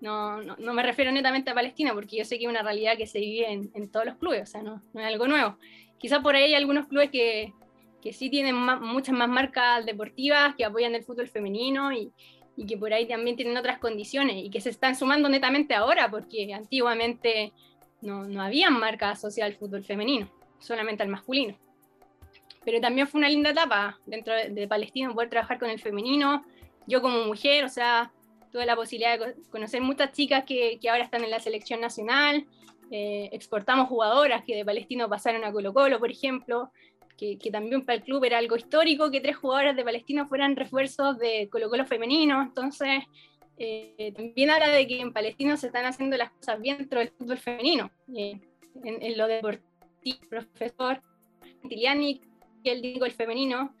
no, no, me refiero netamente a Palestina, porque yo sé que es una realidad que se vive en, todos los clubes, o sea, no, no, es algo nuevo. Quizás por ahí hay algunos clubes que, que sí tienen muchas más marcas deportivas que apoyan el fútbol femenino y, y que por ahí también tienen otras condiciones y que se están sumando netamente ahora, porque antiguamente no, no había marca asociada al fútbol femenino, solamente al masculino. Pero también fue una linda etapa dentro de, Palestina poder trabajar con el femenino. Yo como mujer, o sea, tuve la posibilidad de conocer muchas chicas que, que ahora están en la selección nacional. Eh, exportamos jugadoras que de Palestino pasaron a Colo Colo, por ejemplo que, también para el club era algo histórico que tres jugadoras de Palestino fueran refuerzos de Colo Colo femenino, entonces eh, también habla de que en Palestino se están haciendo las cosas bien dentro del fútbol femenino. Eh, en, lo deportivo, profesor Tiliani, que él digo el femenino,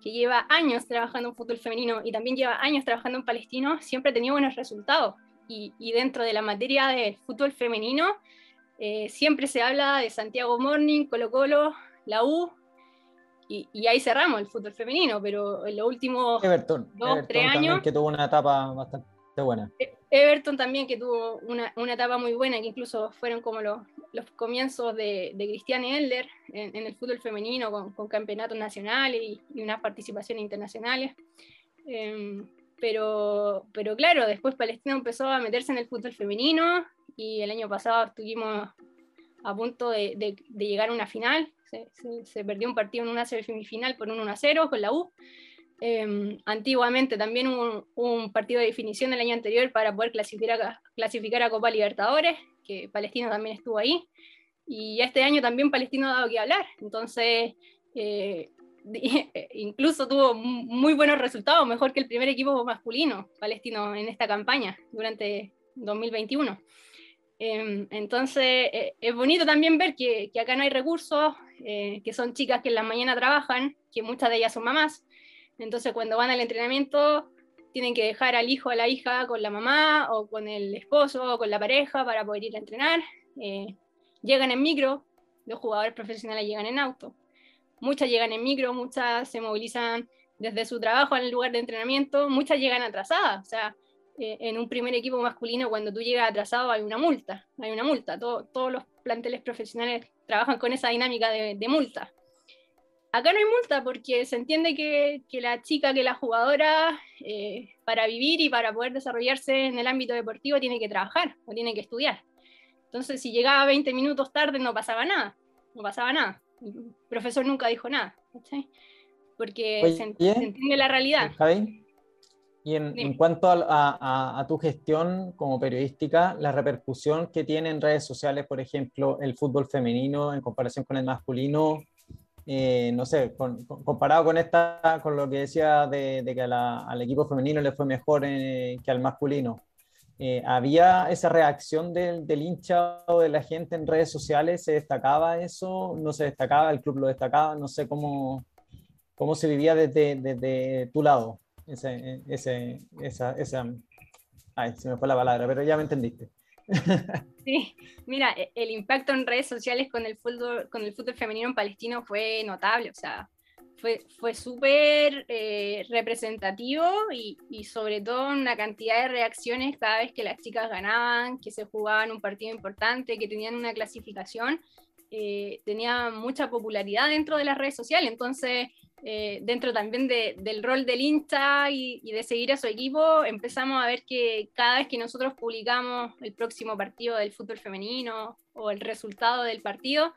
que lleva años trabajando en fútbol femenino y también lleva años trabajando en Palestino, siempre ha tenido buenos resultados. Y, y dentro de la materia del fútbol femenino, eh, siempre se habla de Santiago Morning, Colo Colo, la U, y, ahí cerramos el fútbol femenino, pero en los últimos dos, tres años. Que tuvo una etapa bastante buena. E-, Everton también, que tuvo una, una etapa muy buena, que incluso fueron como los, los comienzos de, de Cristian Elder en, el fútbol femenino, con, con campeonatos nacionales y, unas participaciones internacionales. Em, pero, pero claro, después Palestina empezó a meterse en el fútbol femenino y el año pasado estuvimos a punto de, de, de llegar a una final se, perdió un partido en una semifinal por un 1-0 con la U. Em, antiguamente también hubo un, partido de definición el año anterior para poder clasificar a, clasificar a Copa Libertadores, que Palestino también estuvo ahí. Y este año también Palestino ha dado que hablar. Entonces, eh, incluso tuvo muy buenos resultados, mejor que el primer equipo masculino palestino en esta campaña durante 2021. Em, entonces, eh, es bonito también ver que, que, acá no hay recursos, eh, que son chicas que en la mañana trabajan, que muchas de ellas son mamás. Entonces, cuando van al entrenamiento, tienen que dejar al hijo o a la hija con la mamá o con el esposo o con la pareja para poder ir a entrenar. Eh, llegan en micro, los jugadores profesionales llegan en auto. Muchas llegan en micro, muchas se movilizan desde su trabajo al lugar de entrenamiento, muchas llegan atrasadas. O sea, eh, en un primer equipo masculino, cuando tú llegas atrasado, hay una multa. Hay una multa. todos los planteles profesionales trabajan con esa dinámica de, multa. Acá no hay multa porque se entiende que, la chica, que la jugadora, eh, para vivir y para poder desarrollarse en el ámbito deportivo, tiene que trabajar o tiene que estudiar. Entonces, si llegaba 20 minutos tarde, no pasaba nada. No pasaba nada. el profesor nunca dijo nada, porque se, entiende la realidad. Y en, cuanto a, a, tu gestión como periodística, la repercusión que tiene en redes sociales, por ejemplo, el fútbol femenino en comparación con el masculino, eh, no sé, comparado con esta, con lo que decía de, que al equipo femenino le fue mejor eh, que al masculino. Eh, ¿Había esa reacción del, del, hincha o de la gente en redes sociales? ¿Se destacaba eso? ¿No se destacaba? ¿El club lo destacaba? No sé cómo, cómo se vivía desde, desde tu lado. Ese, ese, esa, esa... Ay, se me fue la palabra, pero ya me entendiste. Sí, mira, e, el impacto en redes sociales con el fútbol, con el fútbol femenino en Palestino fue notable, o sea, fue, fue súper eh, representativo y, y, sobre todo una cantidad de reacciones cada vez que las chicas ganaban, que se jugaban un partido importante, que tenían una clasificación, eh, tenía mucha popularidad dentro de las redes sociales, entonces eh, dentro también del rol del hincha y, de seguir a su equipo, empezamos a ver que cada vez que nosotros publicamos el próximo partido del fútbol femenino o el resultado del partido,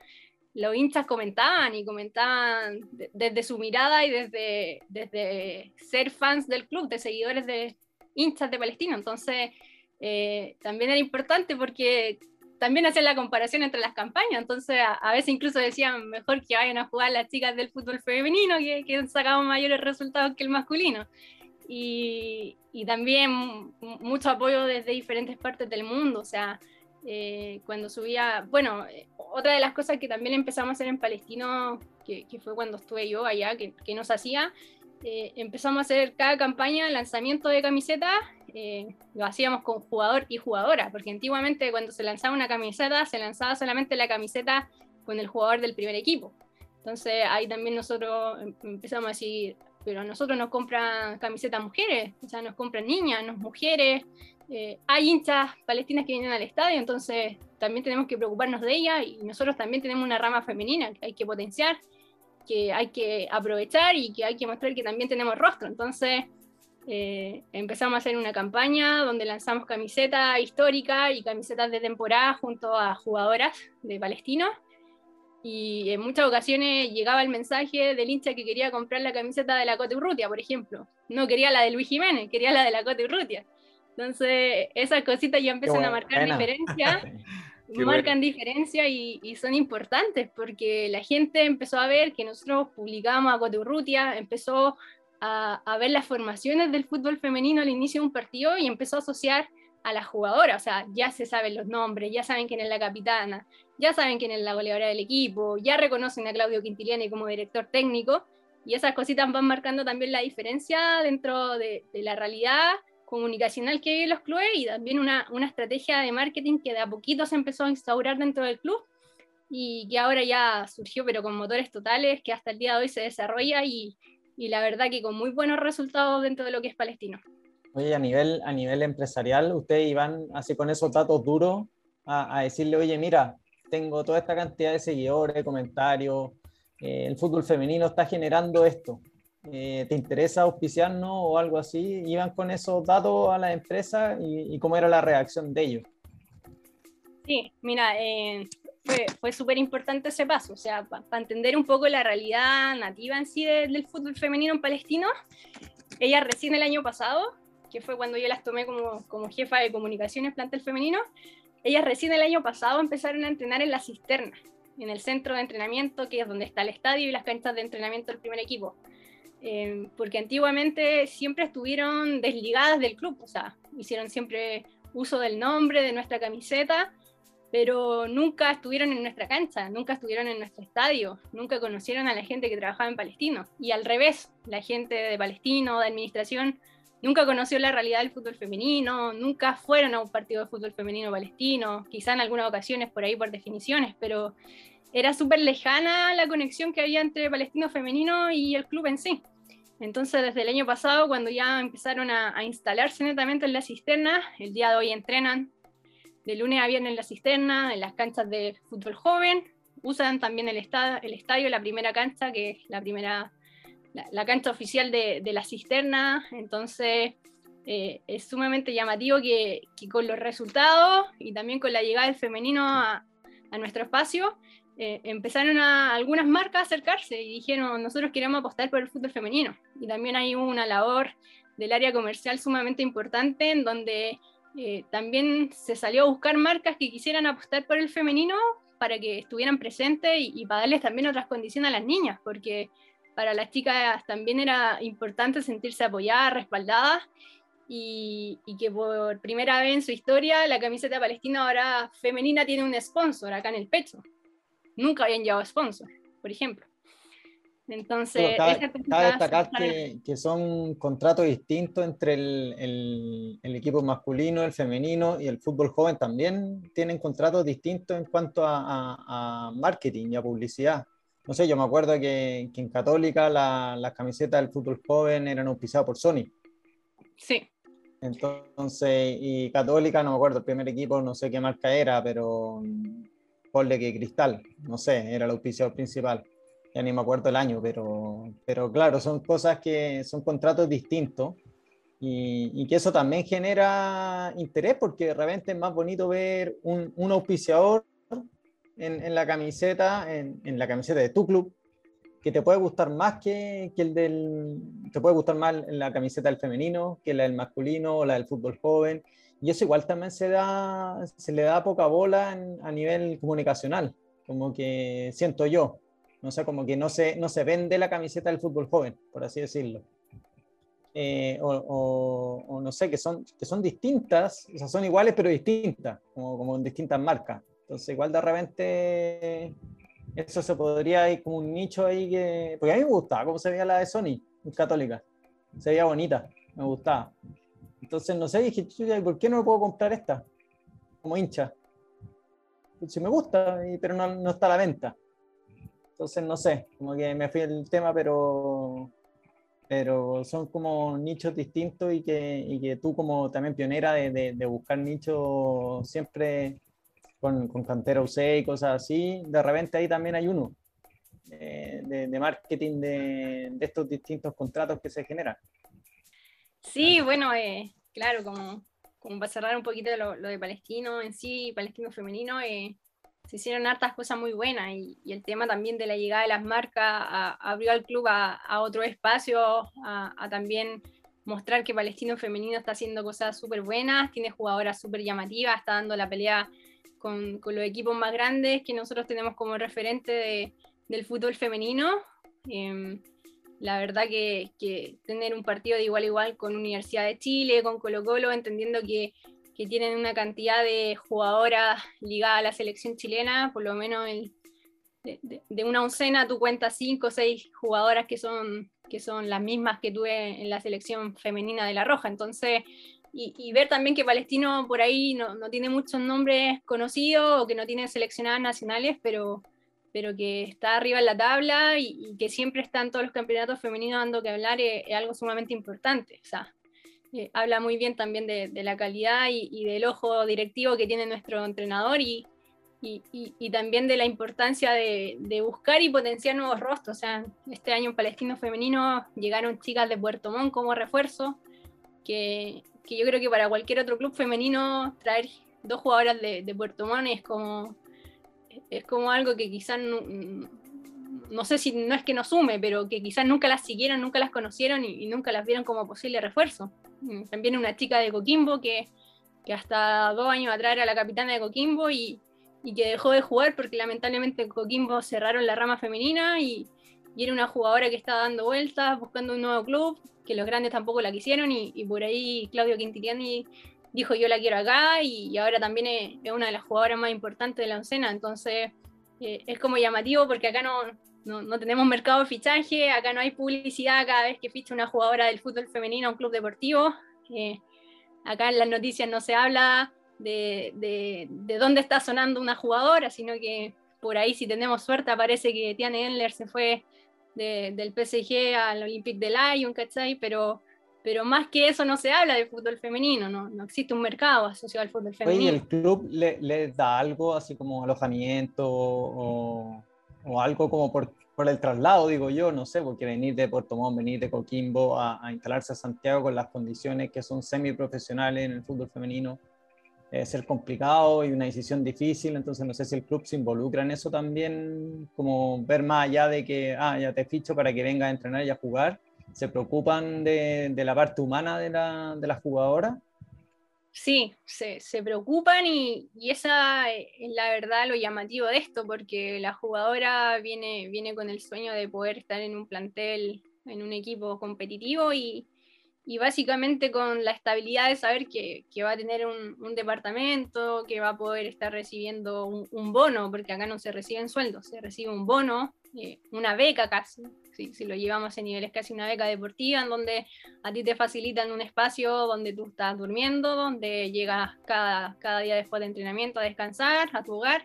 los hinchas comentaban y comentaban desde su mirada y desde, desde ser fans del club, de seguidores de hinchas de Palestina. Entonces, eh, también era importante porque también hacían la comparación entre las campañas, entonces a, veces incluso decían mejor que vayan a jugar las chicas del fútbol femenino que, que sacaban mayores resultados que el masculino. Y, y, también mucho apoyo desde diferentes partes del mundo, o sea, eh, cuando subía, bueno, eh, otra de las cosas que también empezamos a hacer en Palestino, que, que fue cuando estuve yo allá, que, que nos hacía, eh, empezamos a hacer cada campaña lanzamiento de camisetas, eh, lo hacíamos con jugador y jugadora, porque antiguamente cuando se lanzaba una camiseta, se lanzaba solamente la camiseta con el jugador del primer equipo. Entonces ahí también nosotros em, empezamos a decir, pero nosotros nos compran camisetas mujeres, o sea, nos compran niñas, nos mujeres, eh, hay hinchas palestinas que vienen al estadio, entonces también tenemos que preocuparnos de ellas y nosotros también tenemos una rama femenina que hay que potenciar que hay que aprovechar y que hay que mostrar que también tenemos rostro. Entonces eh, empezamos a hacer una campaña donde lanzamos camisetas históricas y camisetas de temporada junto a jugadoras de Palestino. Y en muchas ocasiones llegaba el mensaje del hincha que quería comprar la camiseta de la Cote Urrutia, por ejemplo. No quería la de Luis Jiménez, quería la de la Cote Urrutia. Entonces, esas cositas ya empiezan a marcar diferencia. marcan diferencia y, son importantes porque la gente empezó a ver que nosotros publicábamos a Coturrutia, empezó a, a, ver las formaciones del fútbol femenino al inicio de un partido y empezó a asociar a la jugadora, o sea, ya se saben los nombres, ya saben quién es la capitana, ya saben quién es la goleadora del equipo, ya reconocen a Claudio Quintiliani como director técnico. Y esas cositas van marcando también la diferencia dentro de, de la realidad comunicacional que hay en los clubes y también una, una, estrategia de marketing que de a poquito se empezó a instaurar dentro del club y que ahora ya surgió, pero con motores totales, que hasta el día de hoy se desarrolla y, y la verdad que con muy buenos resultados dentro de lo que es Palestino. Oye, a nivel, a nivel empresarial, ustedes iban así con esos datos duros a, a decirle, oye, mira, tengo toda esta cantidad de seguidores, comentarios, eh, el fútbol femenino está generando esto. Eh, ¿te interesa auspiciarnos o algo así? ¿Iban con esos datos a la empresa y, cómo era la reacción de ellos? Sí, mira, eh, fue, fue súper importante ese paso, o sea, para entender un poco la realidad nativa en sí del fútbol femenino en Palestino, ella recién el año pasado, que fue cuando yo las tomé como, como jefa de comunicaciones plantel femenino, ellas recién el año pasado empezaron a entrenar en la cisterna, en el centro de entrenamiento, que es donde está el estadio y las canchas de entrenamiento del primer equipo. Em, porque antiguamente siempre estuvieron desligadas del club, o sea, hicieron siempre uso del nombre, de nuestra camiseta, pero nunca estuvieron en nuestra cancha, nunca estuvieron en nuestro estadio, nunca conocieron a la gente que trabajaba en Palestino. Y al revés, la gente de Palestino, de administración, nunca conoció la realidad del fútbol femenino, nunca fueron a un partido de fútbol femenino palestino, quizá en algunas ocasiones por ahí por definiciones, pero era súper lejana la conexión que había entre Palestino Femenino y el club en sí. Entonces, desde el año pasado, cuando ya empezaron a, instalarse netamente en la cisterna, el día de hoy entrenan. De lunes a viernes en la cisterna, en las canchas de fútbol joven, usan también el, el estadio, la primera cancha, que es la primera, la, cancha oficial de, la cisterna, entonces eh, es sumamente llamativo que, con los resultados y también con la llegada del femenino a nuestro espacio, eh, empezaron a, algunas marcas a acercarse y dijeron, nosotros queremos apostar por el fútbol femenino. Y también hay una labor del área comercial sumamente importante en donde eh, también se salió a buscar marcas que quisieran apostar por el femenino para que estuvieran presentes y, para darles también otras condiciones a las niñas, porque para las chicas también era importante sentirse apoyadas, respaldadas, y, y, que por primera vez en su historia la camiseta palestina ahora femenina tiene un sponsor acá en el pecho. Nunca habían llevado sponsor, por ejemplo. Entonces, cabe, destacar que, que, son contratos distintos entre el, el, equipo masculino, el femenino y el fútbol joven también tienen contratos distintos en cuanto a, a, marketing y a publicidad. No sé, yo me acuerdo que, que en Católica las la camisetas del fútbol joven eran auspiciadas por Sony. Sí. Entonces, y Católica, no me acuerdo, el primer equipo, no sé qué marca era, pero ponle que Cristal, no sé, era el auspiciador principal ya ni me acuerdo el año, pero, pero claro, son cosas que son contratos distintos y, y que eso también genera interés porque de repente es más bonito ver un, un auspiciador en, en, la camiseta, en, en, la camiseta de tu club, que te puede gustar más que, que, el del, te puede gustar más la camiseta del femenino que la del masculino o la del fútbol joven. Y eso igual también se, da, se le da poca bola a nivel comunicacional, como que siento yo. No sé, como que no se, no se vende la camiseta del fútbol joven, por así decirlo. Eh, o, o, no sé, que son, que son distintas, o sea, son iguales pero distintas, como, como en distintas marcas. Entonces, igual de repente, eso se podría ir como un nicho ahí que. Porque a mí me gustaba cómo se veía la de Sony, católica. Se veía bonita, me gustaba. Entonces, no sé, dije, ¿por qué no puedo comprar esta? Como hincha. Si me gusta, pero no, no está a la venta. Entonces, no sé, como que me fui el tema, pero, pero son como nichos distintos y que, y que tú como también pionera de, de, buscar nichos siempre con, con, cantera UC y cosas así, de repente ahí también hay uno eh, de, de, marketing de, de, estos distintos contratos que se generan. Sí, bueno, eh, claro, como, como para cerrar un poquito lo, lo, de Palestino en sí, Palestino femenino, eh, se hicieron hartas cosas muy buenas y, el tema también de la llegada de las marcas abrió al club a, otro espacio, a, también mostrar que Palestino Femenino está haciendo cosas súper buenas, tiene jugadoras súper llamativas, está dando la pelea con, con, los equipos más grandes que nosotros tenemos como referente de, del fútbol femenino. Eh, la verdad que, que, tener un partido de igual a igual con Universidad de Chile, con Colo Colo, entendiendo que que tienen una cantidad de jugadoras ligadas a la selección chilena, por lo menos el, de, una oncena tú cuentas cinco o seis jugadoras que son, que son las mismas que tuve en la selección femenina de La Roja. Entonces, y, ver también que Palestino por ahí no, no, tiene muchos nombres conocidos o que no tiene seleccionadas nacionales, pero, pero que está arriba en la tabla y, que siempre están todos los campeonatos femeninos dando que hablar es, es algo sumamente importante. O sea, eh, habla muy bien también de, la calidad y, del ojo directivo que tiene nuestro entrenador y, y también de la importancia de, buscar y potenciar nuevos rostros. O sea, este año en Palestino Femenino llegaron chicas de Puerto Montt como refuerzo, que, que, yo creo que para cualquier otro club femenino traer dos jugadoras de, de Puerto Montt es como, es como algo que quizás no, no sé si no es que no sume, pero que quizás nunca las siguieron, nunca las conocieron y, nunca las vieron como posible refuerzo. Mm, también una chica de Coquimbo que, que hasta dos años atrás era la capitana de Coquimbo y, y, que dejó de jugar porque lamentablemente en Coquimbo cerraron la rama femenina y, y, era una jugadora que estaba dando vueltas, buscando un nuevo club, que los grandes tampoco la quisieron y, por ahí Claudio Quintiliani dijo yo la quiero acá y, ahora también es, es, una de las jugadoras más importantes de la oncena, entonces eh, es como llamativo porque acá no, no, no, tenemos mercado de fichaje, acá no hay publicidad cada vez que ficha una jugadora del fútbol femenino a un club deportivo. Eh, acá en las noticias no se habla de, de, de, dónde está sonando una jugadora, sino que por ahí si tenemos suerte aparece que Tiane Enler se fue de, del PSG al Olympique de Lyon, ¿cachai? Pero pero más que eso no se habla de fútbol femenino, no, no existe un mercado asociado al fútbol femenino. ¿Y el club le, le, da algo así como alojamiento o, o algo como por, por, el traslado, digo yo, no sé, porque venir de Puerto Montt, venir de Coquimbo a, a, instalarse a Santiago con las condiciones que son semiprofesionales en el fútbol femenino, debe ser complicado y una decisión difícil, entonces no sé si el club se involucra en eso también, como ver más allá de que, ah, ya te ficho para que venga a entrenar y a jugar, se preocupan de, la parte humana de la, jugadora. Sí, se, preocupan y, esa es la verdad lo llamativo de esto, porque la jugadora viene, viene con el sueño de poder estar en un plantel, en un equipo competitivo y, básicamente con la estabilidad de saber que, va a tener un, un, departamento, que va a poder estar recibiendo un, un, bono, porque acá no se reciben sueldos, se recibe un bono, eh, una beca casi, si, si, lo llevamos a niveles casi una beca deportiva, en donde a ti te facilitan un espacio donde tú estás durmiendo, donde llegas cada, cada día después de entrenamiento a descansar, a tu hogar.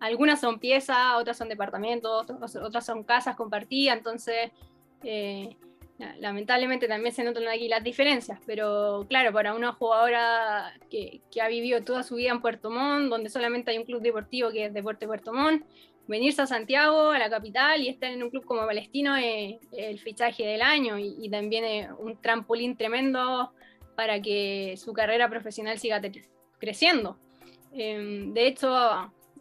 Algunas son piezas, otras son departamentos, otras son casas compartidas, entonces... Eh, Lamentablemente también se notan aquí las diferencias, pero claro, para una jugadora que, que, ha vivido toda su vida en Puerto Montt, donde solamente hay un club deportivo que es Deporte Puerto Montt, venirse a Santiago, a la capital, y estar en un club como Palestino es, el fichaje del año y, y, también un trampolín tremendo para que su carrera profesional siga creciendo. Eh, de hecho,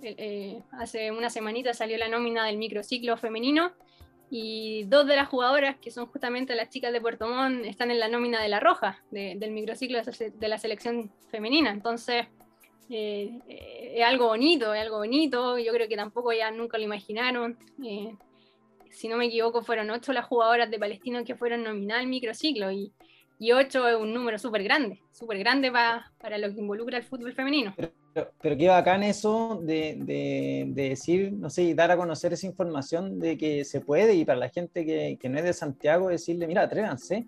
eh, eh, hace una semanita salió la nómina del microciclo femenino y dos de las jugadoras, que son justamente las chicas de Puerto Montt, están en la nómina de la Roja, de, del microciclo de la selección femenina. Entonces, eh, eh, es algo bonito, es algo bonito. Yo creo que tampoco ya nunca lo imaginaron. Eh, si no me equivoco, fueron ocho las jugadoras de Palestino que fueron nominadas al microciclo y, y ocho es un número súper grande, súper grande pa, para lo que involucra el fútbol femenino. Pero, pero qué bacán eso de, de, de, decir, no sé, dar a conocer esa información de que se puede y para la gente que, que no es de Santiago decirle, mira, atrévanse,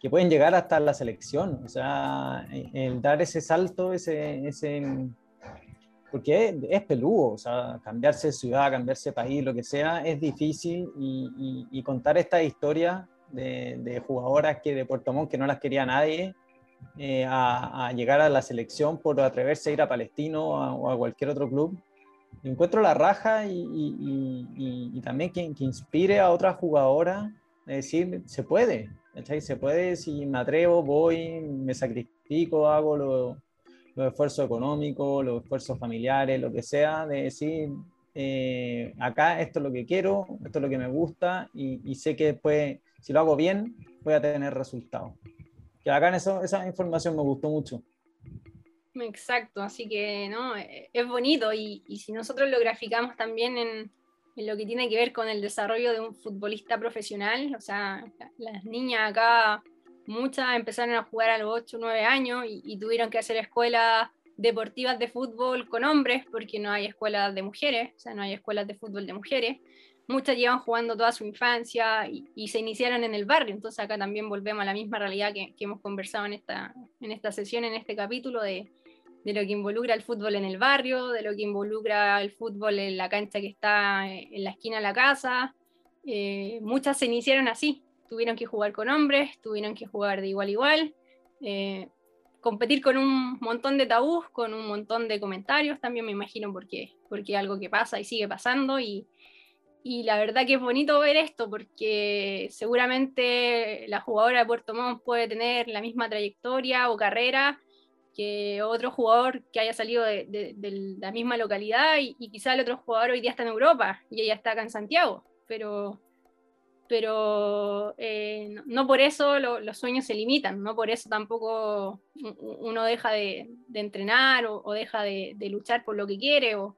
que pueden llegar hasta la selección, o sea, el dar ese salto, ese, ese porque es, es, peludo, o sea, cambiarse de ciudad, cambiarse de país, lo que sea, es difícil y, y, y contar esta historia de, de, jugadoras que de Puerto Montt que no las quería nadie, eh, a, a, llegar a la selección por atreverse a ir a Palestino a, o a cualquier otro club. Encuentro la raja y, y, y también que, que, inspire a otras jugadoras, decir, se puede, ¿cachai? se puede, si me atrevo, voy, me sacrifico, hago los lo esfuerzos económicos, los esfuerzos familiares, lo que sea, de decir, eh, acá esto es lo que quiero, esto es lo que me gusta y, sé que después, si lo hago bien, voy a tener resultados que acá en eso, esa información me gustó mucho. Exacto, así que no, es bonito y, y si nosotros lo graficamos también en, en, lo que tiene que ver con el desarrollo de un futbolista profesional, o sea, las niñas acá, muchas empezaron a jugar a los 8 o 9 años y, y tuvieron que hacer escuelas deportivas de fútbol con hombres porque no hay escuelas de mujeres, o sea, no hay escuelas de fútbol de mujeres. Muchas llevan jugando toda su infancia y, y, se iniciaron en el barrio, entonces acá también volvemos a la misma realidad que, que hemos conversado en esta, en esta sesión, en este capítulo, de, de, lo que involucra el fútbol en el barrio, de lo que involucra el fútbol en la cancha que está en la esquina de la casa. Eh, muchas se iniciaron así, tuvieron que jugar con hombres, tuvieron que jugar de igual a igual. Eh, competir con un montón de tabús, con un montón de comentarios, también me imagino porque, porque es algo que pasa y sigue pasando y, y la verdad que es bonito ver esto porque seguramente la jugadora de Puerto Montt puede tener la misma trayectoria o carrera que otro jugador que haya salido de, de, de la misma localidad y, y, quizá el otro jugador hoy día está en Europa y ella está acá en Santiago, pero, pero eh, no, por eso lo, los sueños se limitan, no por eso tampoco uno deja de, de entrenar o, o deja de, luchar por lo que quiere o,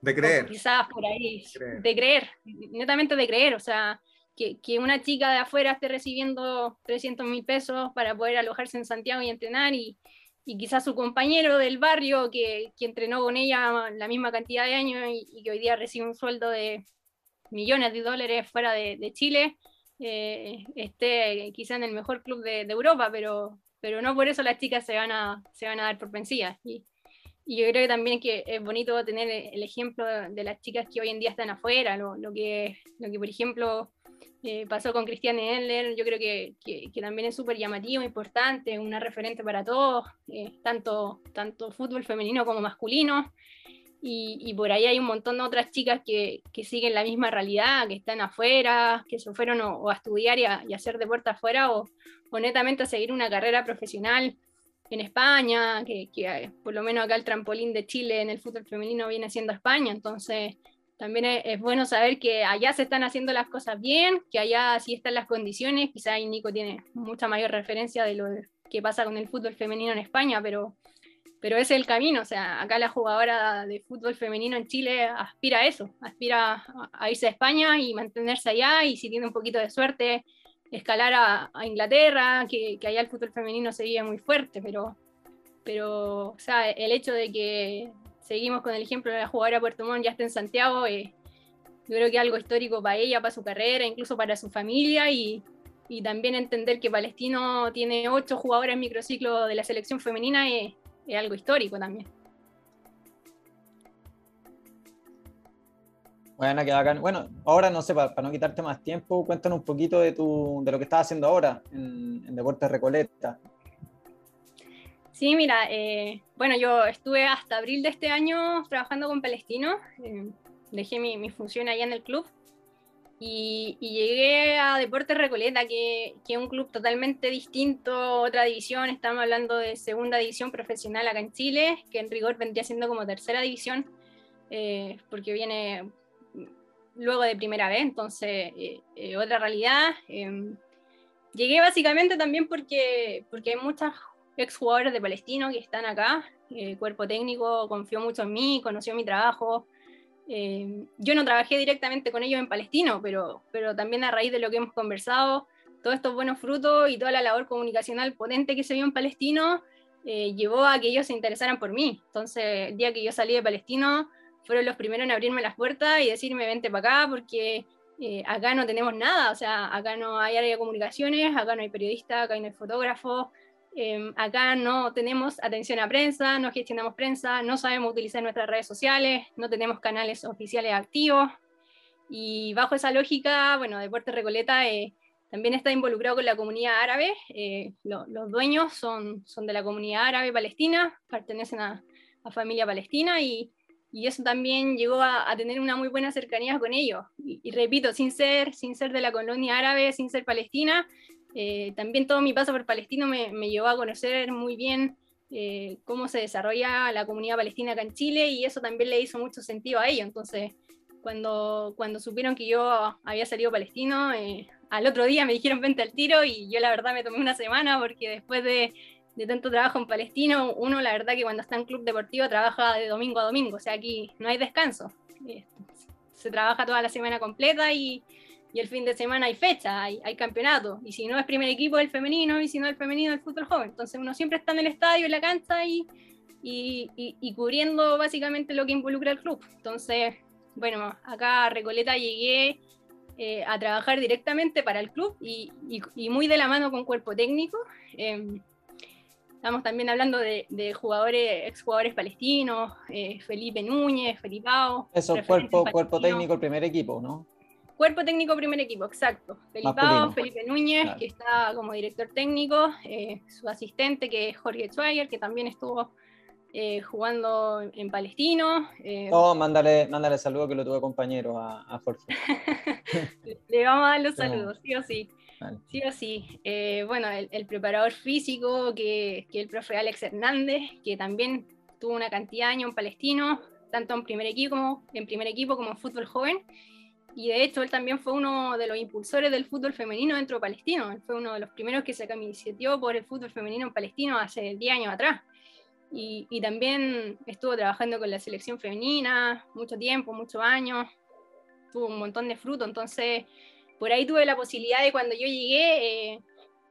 de creer. quizás por ahí, creer. de creer, netamente de creer, o sea, que, que, una chica de afuera esté recibiendo 300 mil pesos para poder alojarse en Santiago y entrenar y, y quizás su compañero del barrio que, que, entrenó con ella la misma cantidad de años y, y, que hoy día recibe un sueldo de millones de dólares fuera de, de Chile, eh, esté quizá en el mejor club de, de, Europa, pero, pero no por eso las chicas se van a, se van a dar por vencidas. Y, y yo creo que también que es bonito tener el ejemplo de las chicas que hoy en día están afuera, lo, lo que, lo que por ejemplo eh, pasó con Cristiane Endler, yo creo que, que, que también es súper llamativo, importante, una referente para todos, eh, tanto, tanto fútbol femenino como masculino. Y, y, por ahí hay un montón de otras chicas que, que, siguen la misma realidad, que están afuera, que se fueron o, o a estudiar y a, y hacer deporte afuera o, o netamente a seguir una carrera profesional en España, que, que, por lo menos acá el trampolín de Chile en el fútbol femenino viene siendo España, entonces también es, bueno saber que allá se están haciendo las cosas bien, que allá sí están las condiciones, quizá ahí Nico tiene mucha mayor referencia de lo que pasa con el fútbol femenino en España, pero, pero es el camino, o sea, acá la jugadora de fútbol femenino en Chile aspira a eso, aspira a, irse a España y mantenerse allá y si tiene un poquito de suerte, escalar a, Inglaterra, que, que, allá el fútbol femenino se vive muy fuerte, pero, pero o sea, el hecho de que seguimos con el ejemplo de la jugadora Puerto Montt, ya está en Santiago, eh, yo creo que es algo histórico para ella, para su carrera, incluso para su familia y, y también entender que Palestino tiene ocho jugadoras en microciclo de la selección femenina es, es algo histórico también. Bueno, bacán. Bueno, ahora no sé, para, no quitarte más tiempo, cuéntanos un poquito de, tu, de lo que estás haciendo ahora en, en Deportes Recoleta. Sí, mira, eh, bueno, yo estuve hasta abril de este año trabajando con Palestino, eh, dejé mi, mi, función allá en el club y, llegué a Deportes Recoleta, que, es un club totalmente distinto, otra división, estamos hablando de segunda división profesional acá en Chile, que en rigor vendría siendo como tercera división, eh, porque viene luego de primera vez, entonces otra realidad. llegué básicamente también porque, porque hay muchas exjugadores de Palestino que están acá. El cuerpo técnico confió mucho en mí, conoció mi trabajo. Eh, yo no trabajé directamente con ellos en Palestino, pero, pero también a raíz de lo que hemos conversado, todos estos buenos frutos y toda la labor comunicacional potente que se vio en Palestino eh, llevó a que ellos se interesaran por mí. Entonces, el día que yo salí de Palestino, fueron los primeros en abrirme las puertas y decirme, vente para acá, porque eh, acá no tenemos nada, o sea, acá no hay área de comunicaciones, acá no hay periodista, acá no hay fotógrafo, Em, acá no tenemos atención a prensa, no gestionamos prensa, no sabemos utilizar nuestras redes sociales, no tenemos canales oficiales activos. Y bajo esa lógica, bueno, Deportes Recoleta eh, también está involucrado con la comunidad árabe. Eh, los dueños son, son de la comunidad árabe palestina, pertenecen a, a familia palestina y, y, eso también llegó a, a, tener una muy buena cercanía con ellos. Y, y, repito, sin ser, sin ser de la colonia árabe, sin ser palestina, eh, también todo mi paso por Palestino me, llevó a conocer muy bien eh, cómo se desarrolla la comunidad palestina acá en Chile y eso también le hizo mucho sentido a ellos. Entonces, cuando, cuando supieron que yo había salido palestino, eh, al otro día me dijeron vente al tiro y yo la verdad me tomé una semana porque después de, de tanto trabajo en Palestino, uno la verdad que cuando está en club deportivo trabaja de domingo a domingo, o sea, aquí no hay descanso. se trabaja toda la semana completa y, y el fin de semana hay fecha, hay, hay campeonato, y si no es primer equipo el femenino, y si no el femenino el fútbol joven. Entonces uno siempre está en el estadio, en la cancha y, y, y, cubriendo básicamente lo que involucra el club. Entonces, bueno, acá a Recoleta llegué eh, a trabajar directamente para el club y, muy de la mano con cuerpo técnico. Eh, estamos también hablando de, de jugadores, exjugadores palestinos, eh, Felipe Núñez, Felipao. Eso, cuerpo, cuerpo técnico, el primer equipo, ¿no? Cuerpo técnico primer equipo, exacto. Felipe, Felipe Núñez, que está como director técnico, eh, su asistente, que es Jorge Schweiger, que también estuvo eh, jugando en Palestino. Eh. Oh, mándale, mándale saludos que lo tuve compañero a, Jorge. Le vamos a dar los saludos, sí o sí. Sí o sí. bueno, el, preparador físico, que, que el profe Alex Hernández, que también tuvo una cantidad de años en Palestino, tanto en primer equipo como en primer equipo como en fútbol joven y de hecho él también fue uno de los impulsores del fútbol femenino dentro de Palestino. Él fue uno de los primeros que se camisetió por el fútbol femenino en Palestino hace 10 años atrás. Y, y, también estuvo trabajando con la selección femenina mucho tiempo, muchos años. Tuvo un montón de fruto. Entonces, por ahí tuve la posibilidad de cuando yo llegué, eh,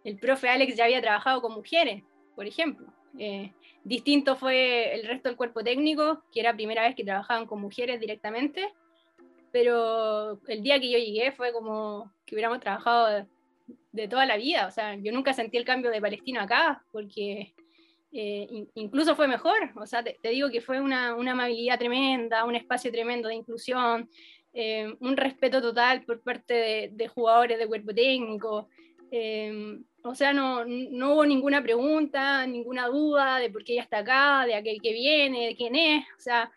el profe Alex ya había trabajado con mujeres, por ejemplo. Eh, distinto fue el resto del cuerpo técnico, que era primera vez que trabajaban con mujeres directamente pero el día que yo llegué fue como que hubiéramos trabajado de, toda la vida, o sea, yo nunca sentí el cambio de Palestino acá, porque eh, incluso fue mejor, o sea, te, digo que fue una, una, amabilidad tremenda, un espacio tremendo de inclusión, eh, un respeto total por parte de, jugadores de cuerpo técnico, eh, o sea, no, no, hubo ninguna pregunta, ninguna duda de por qué ella está acá, de a qué, qué viene, de quién es, o sea,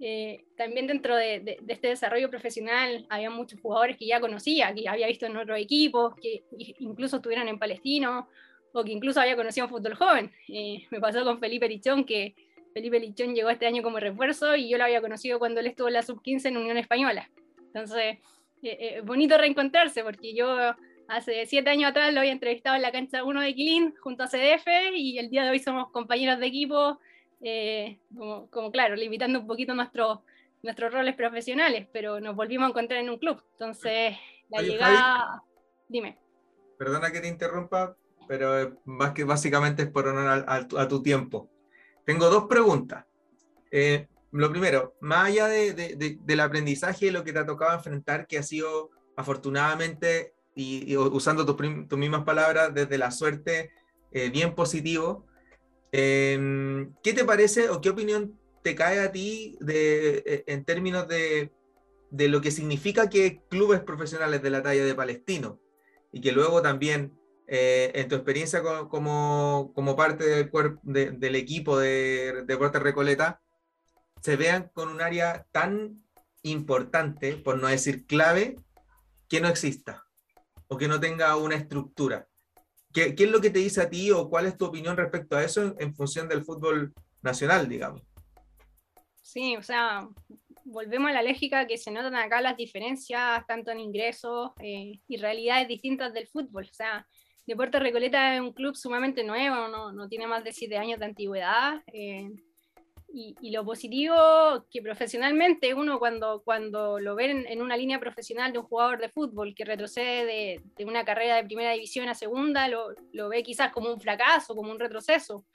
eh, también dentro de, este desarrollo profesional había muchos jugadores que ya conocía, que había visto en otros equipos, que incluso estuvieron en Palestino, o que incluso había conocido un fútbol joven. Eh, me pasó con Felipe Lichón, que Felipe Lichón llegó este año como refuerzo y yo lo había conocido cuando él estuvo en la sub-15 en Unión Española. Entonces, eh, eh, bonito reencontrarse, porque yo hace siete años atrás lo había entrevistado en la cancha 1 de Quilín junto a CDF y el día de hoy somos compañeros de equipo, como, como, claro, limitando un poquito nuestros nuestros roles profesionales, pero nos volvimos a encontrar en un club. Entonces, la llegada... Dime. Perdona que te interrumpa, pero más que básicamente es por honor a, tu tiempo. Tengo dos preguntas. Eh, lo primero, más allá de, del aprendizaje y lo que te ha tocado enfrentar, que ha sido afortunadamente, y, usando tus, mismas palabras, desde la suerte, eh, bien positivo, eh, ¿qué te parece o qué opinión te cae a ti de, eh, en términos de, de, lo que significa que clubes profesionales de la talla de Palestino y que luego también eh, en tu experiencia como, como, parte del, de, del equipo de Deportes Recoleta se vean con un área tan importante, por no decir clave, que no exista o que no tenga una estructura. ¿Qué, ¿Qué, es lo que te dice a ti o cuál es tu opinión respecto a eso en función del fútbol nacional, digamos? Sí, o sea, volvemos a la lógica que se notan acá las diferencias tanto en ingresos eh, y realidades distintas del fútbol. O sea, Deportes Recoleta es un club sumamente nuevo, no, no tiene más de siete años de antigüedad. Eh, y, y, lo positivo que profesionalmente uno cuando, cuando lo ve en, una línea profesional de un jugador de fútbol que retrocede de, de una carrera de primera división a segunda, lo, lo, ve quizás como un fracaso, como un retroceso.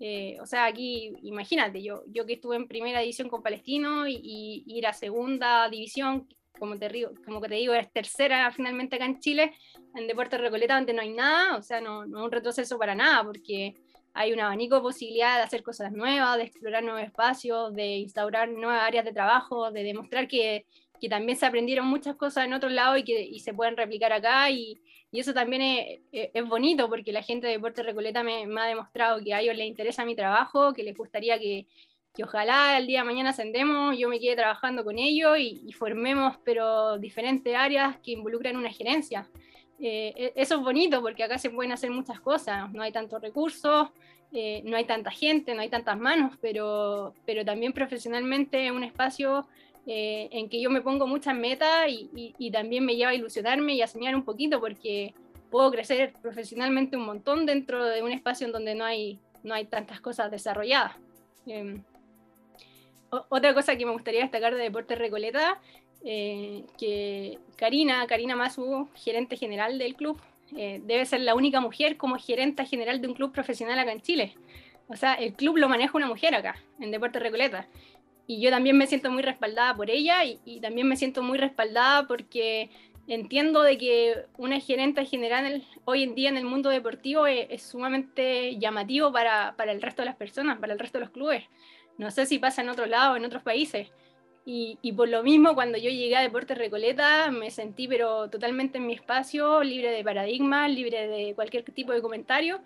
Eh, o sea, aquí, imagínate, yo, yo que estuve en primera división con Palestino y, ir a segunda división, como te, digo, como te digo, es tercera finalmente acá en Chile, en Deportes Recoleta, donde no hay nada, o sea, no, no es un retroceso para nada, porque hay un abanico de posibilidades de hacer cosas nuevas, de explorar nuevos espacios, de instaurar nuevas áreas de trabajo, de demostrar que, que también se aprendieron muchas cosas en otro lado y que y se pueden replicar acá y, y eso también es, es, bonito porque la gente de Deporte Recoleta me, me, ha demostrado que a ellos les interesa mi trabajo, que les gustaría que, que ojalá el día de mañana ascendemos, yo me quede trabajando con ellos y, y formemos pero diferentes áreas que involucran una gerencia. Eh, e, eso es bonito porque acá se pueden hacer muchas cosas, no hay tantos recursos, eh, no hay tanta gente, no hay tantas manos, pero, pero también profesionalmente es un espacio eh, en que yo me pongo muchas metas y, y, también me lleva a ilusionarme y a soñar un poquito porque puedo crecer profesionalmente un montón dentro de un espacio en donde no hay, no hay tantas cosas desarrolladas. Eh, otra cosa que me gustaría destacar de Deportes Recoleta, eh, que Karina, Karina Masu, gerente general del club, eh, debe ser la única mujer como gerente general de un club profesional acá en Chile. O sea, el club lo maneja una mujer acá, en Deportes Recoleta y yo también me siento muy respaldada por ella y, también me siento muy respaldada porque entiendo de que una gerente general hoy en día en el mundo deportivo es, es sumamente llamativo para, para, el resto de las personas, para el resto de los clubes. No sé si pasa en otro lado, en otros países. Y, y, por lo mismo, cuando yo llegué a Deportes Recoleta, me sentí pero totalmente en mi espacio, libre de paradigmas, libre de cualquier tipo de comentario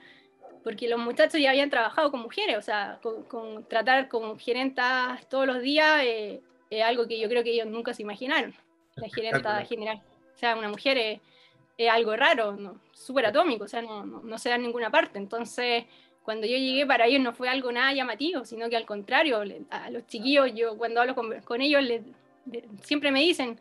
porque los muchachos ya habían trabajado con mujeres, o sea, con, tratar con gerentas todos los días eh, es algo que yo creo que ellos nunca se imaginaron, la gerenta general. O sea, una mujer es, algo raro, ¿no? súper atómico, o sea, no, no, se da en ninguna parte. Entonces, cuando yo llegué para ellos no fue algo nada llamativo, sino que al contrario, a los chiquillos, yo cuando hablo con, ellos, siempre me dicen,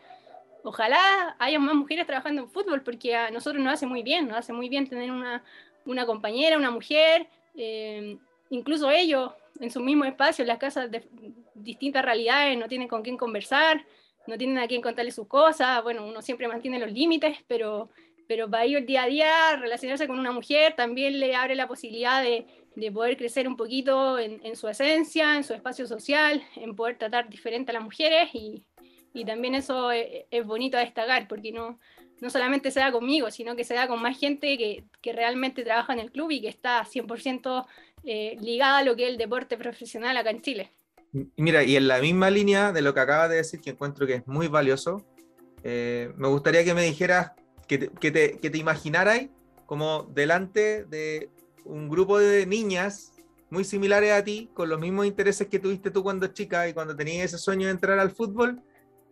ojalá haya más mujeres trabajando en fútbol, porque a nosotros nos hace muy bien, nos hace muy bien tener una, una compañera, una mujer, eh, incluso ellos en su mismo espacio, en las casas de distintas realidades, no tienen con quién conversar, no tienen a quién contarle sus cosas, bueno, uno siempre mantiene los límites, pero, pero para ellos día a día relacionarse con una mujer también le abre la posibilidad de, de poder crecer un poquito en, en, su esencia, en su espacio social, en poder tratar diferente a las mujeres y, y también eso es, es bonito a destacar, porque no, no solamente se da conmigo, sino que se da con más gente que, que realmente trabaja en el club y que está 100% eh, ligada a lo que es el deporte profesional acá en Chile. Mira, y en la misma línea de lo que acabas de decir, que encuentro que es muy valioso, eh, me gustaría que me dijeras, que te, que te, que te imaginaras como delante de un grupo de niñas muy similares a ti, con los mismos intereses que tuviste tú cuando chica y cuando tenías ese sueño de entrar al fútbol,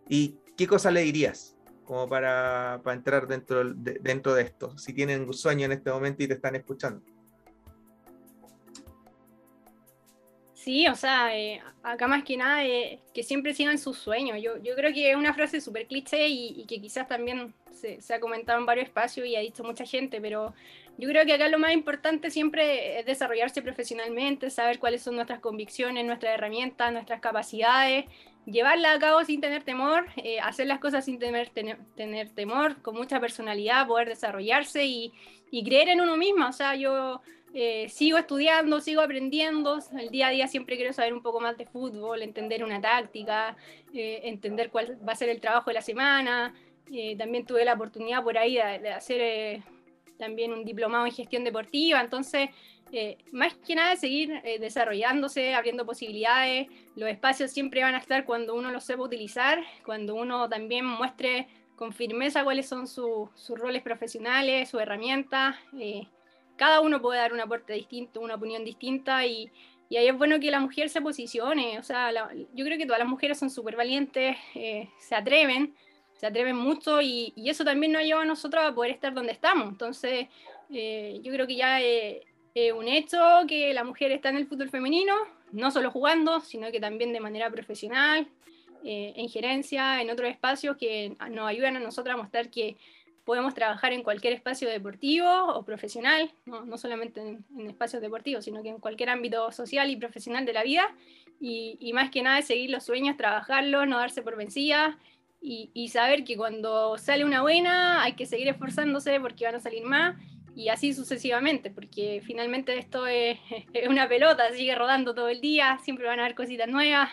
¿y qué cosa le dirías como para, para entrar dentro de, dentro de esto? Si tienen un sueño en este momento y te están escuchando. Sí, o sea, eh, acá más que nada, eh, que siempre sigan sus sueños. Yo, yo creo que es una frase súper cliché y, que quizás también se, se, ha comentado en varios espacios y ha dicho mucha gente, pero yo creo que acá lo más importante siempre es desarrollarse profesionalmente, saber cuáles son nuestras convicciones, nuestras herramientas, nuestras capacidades, llevarlas a cabo sin tener temor, eh, hacer las cosas sin tener, tener, temor, con mucha personalidad, poder desarrollarse y, y creer en uno mismo. O sea, yo eh, sigo estudiando, sigo aprendiendo, el día a día siempre quiero saber un poco más de fútbol, entender una táctica, eh, entender cuál va a ser el trabajo de la semana. también tuve la oportunidad por ahí de, de hacer también un diplomado en gestión deportiva, entonces, eh, más que nada, seguir eh, desarrollándose, abriendo posibilidades, los espacios siempre van a estar cuando uno los sepa utilizar, cuando uno también muestre con firmeza cuáles son sus roles profesionales, sus herramientas, eh, cada uno puede dar un aporte distinto, una opinión distinta y, y ahí es bueno que la mujer se posicione, o sea, yo creo que todas las mujeres son súper valientes, se atreven, se atreven mucho y, eso también nos lleva a nosotros a poder estar donde estamos. Entonces, eh, yo creo que ya es, un hecho que la mujer está en el fútbol femenino, no solo jugando, sino que también de manera profesional, eh, en gerencia, en otros espacios que nos ayudan a nosotros a mostrar que podemos trabajar en cualquier espacio deportivo o profesional, no, solamente en, espacios deportivos, sino que en cualquier ámbito social y profesional de la vida. Y, y más que nada seguir los sueños, trabajarlos, no darse por vencidas y, saber que cuando sale una buena hay que seguir esforzándose porque van a salir más y así sucesivamente, porque finalmente esto es, una pelota, sigue rodando todo el día, siempre van a haber cositas nuevas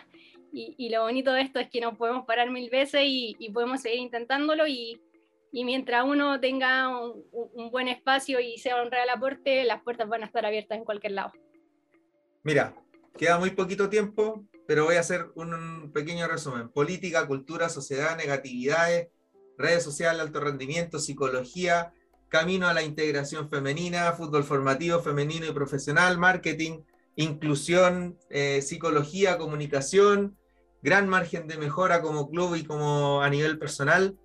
y, lo bonito de esto es que nos podemos parar mil veces y, podemos seguir intentándolo y, mientras uno tenga un, un, buen espacio y sea un real aporte, las puertas van a estar abiertas en cualquier lado. Mira, queda muy poquito tiempo, pero voy a hacer un pequeño resumen. Política, cultura, sociedad, negatividades, redes sociales, alto rendimiento, psicología, camino a la integración femenina, fútbol formativo, femenino y profesional, marketing, inclusión, eh, psicología, comunicación, gran margen de mejora como club y como a nivel personal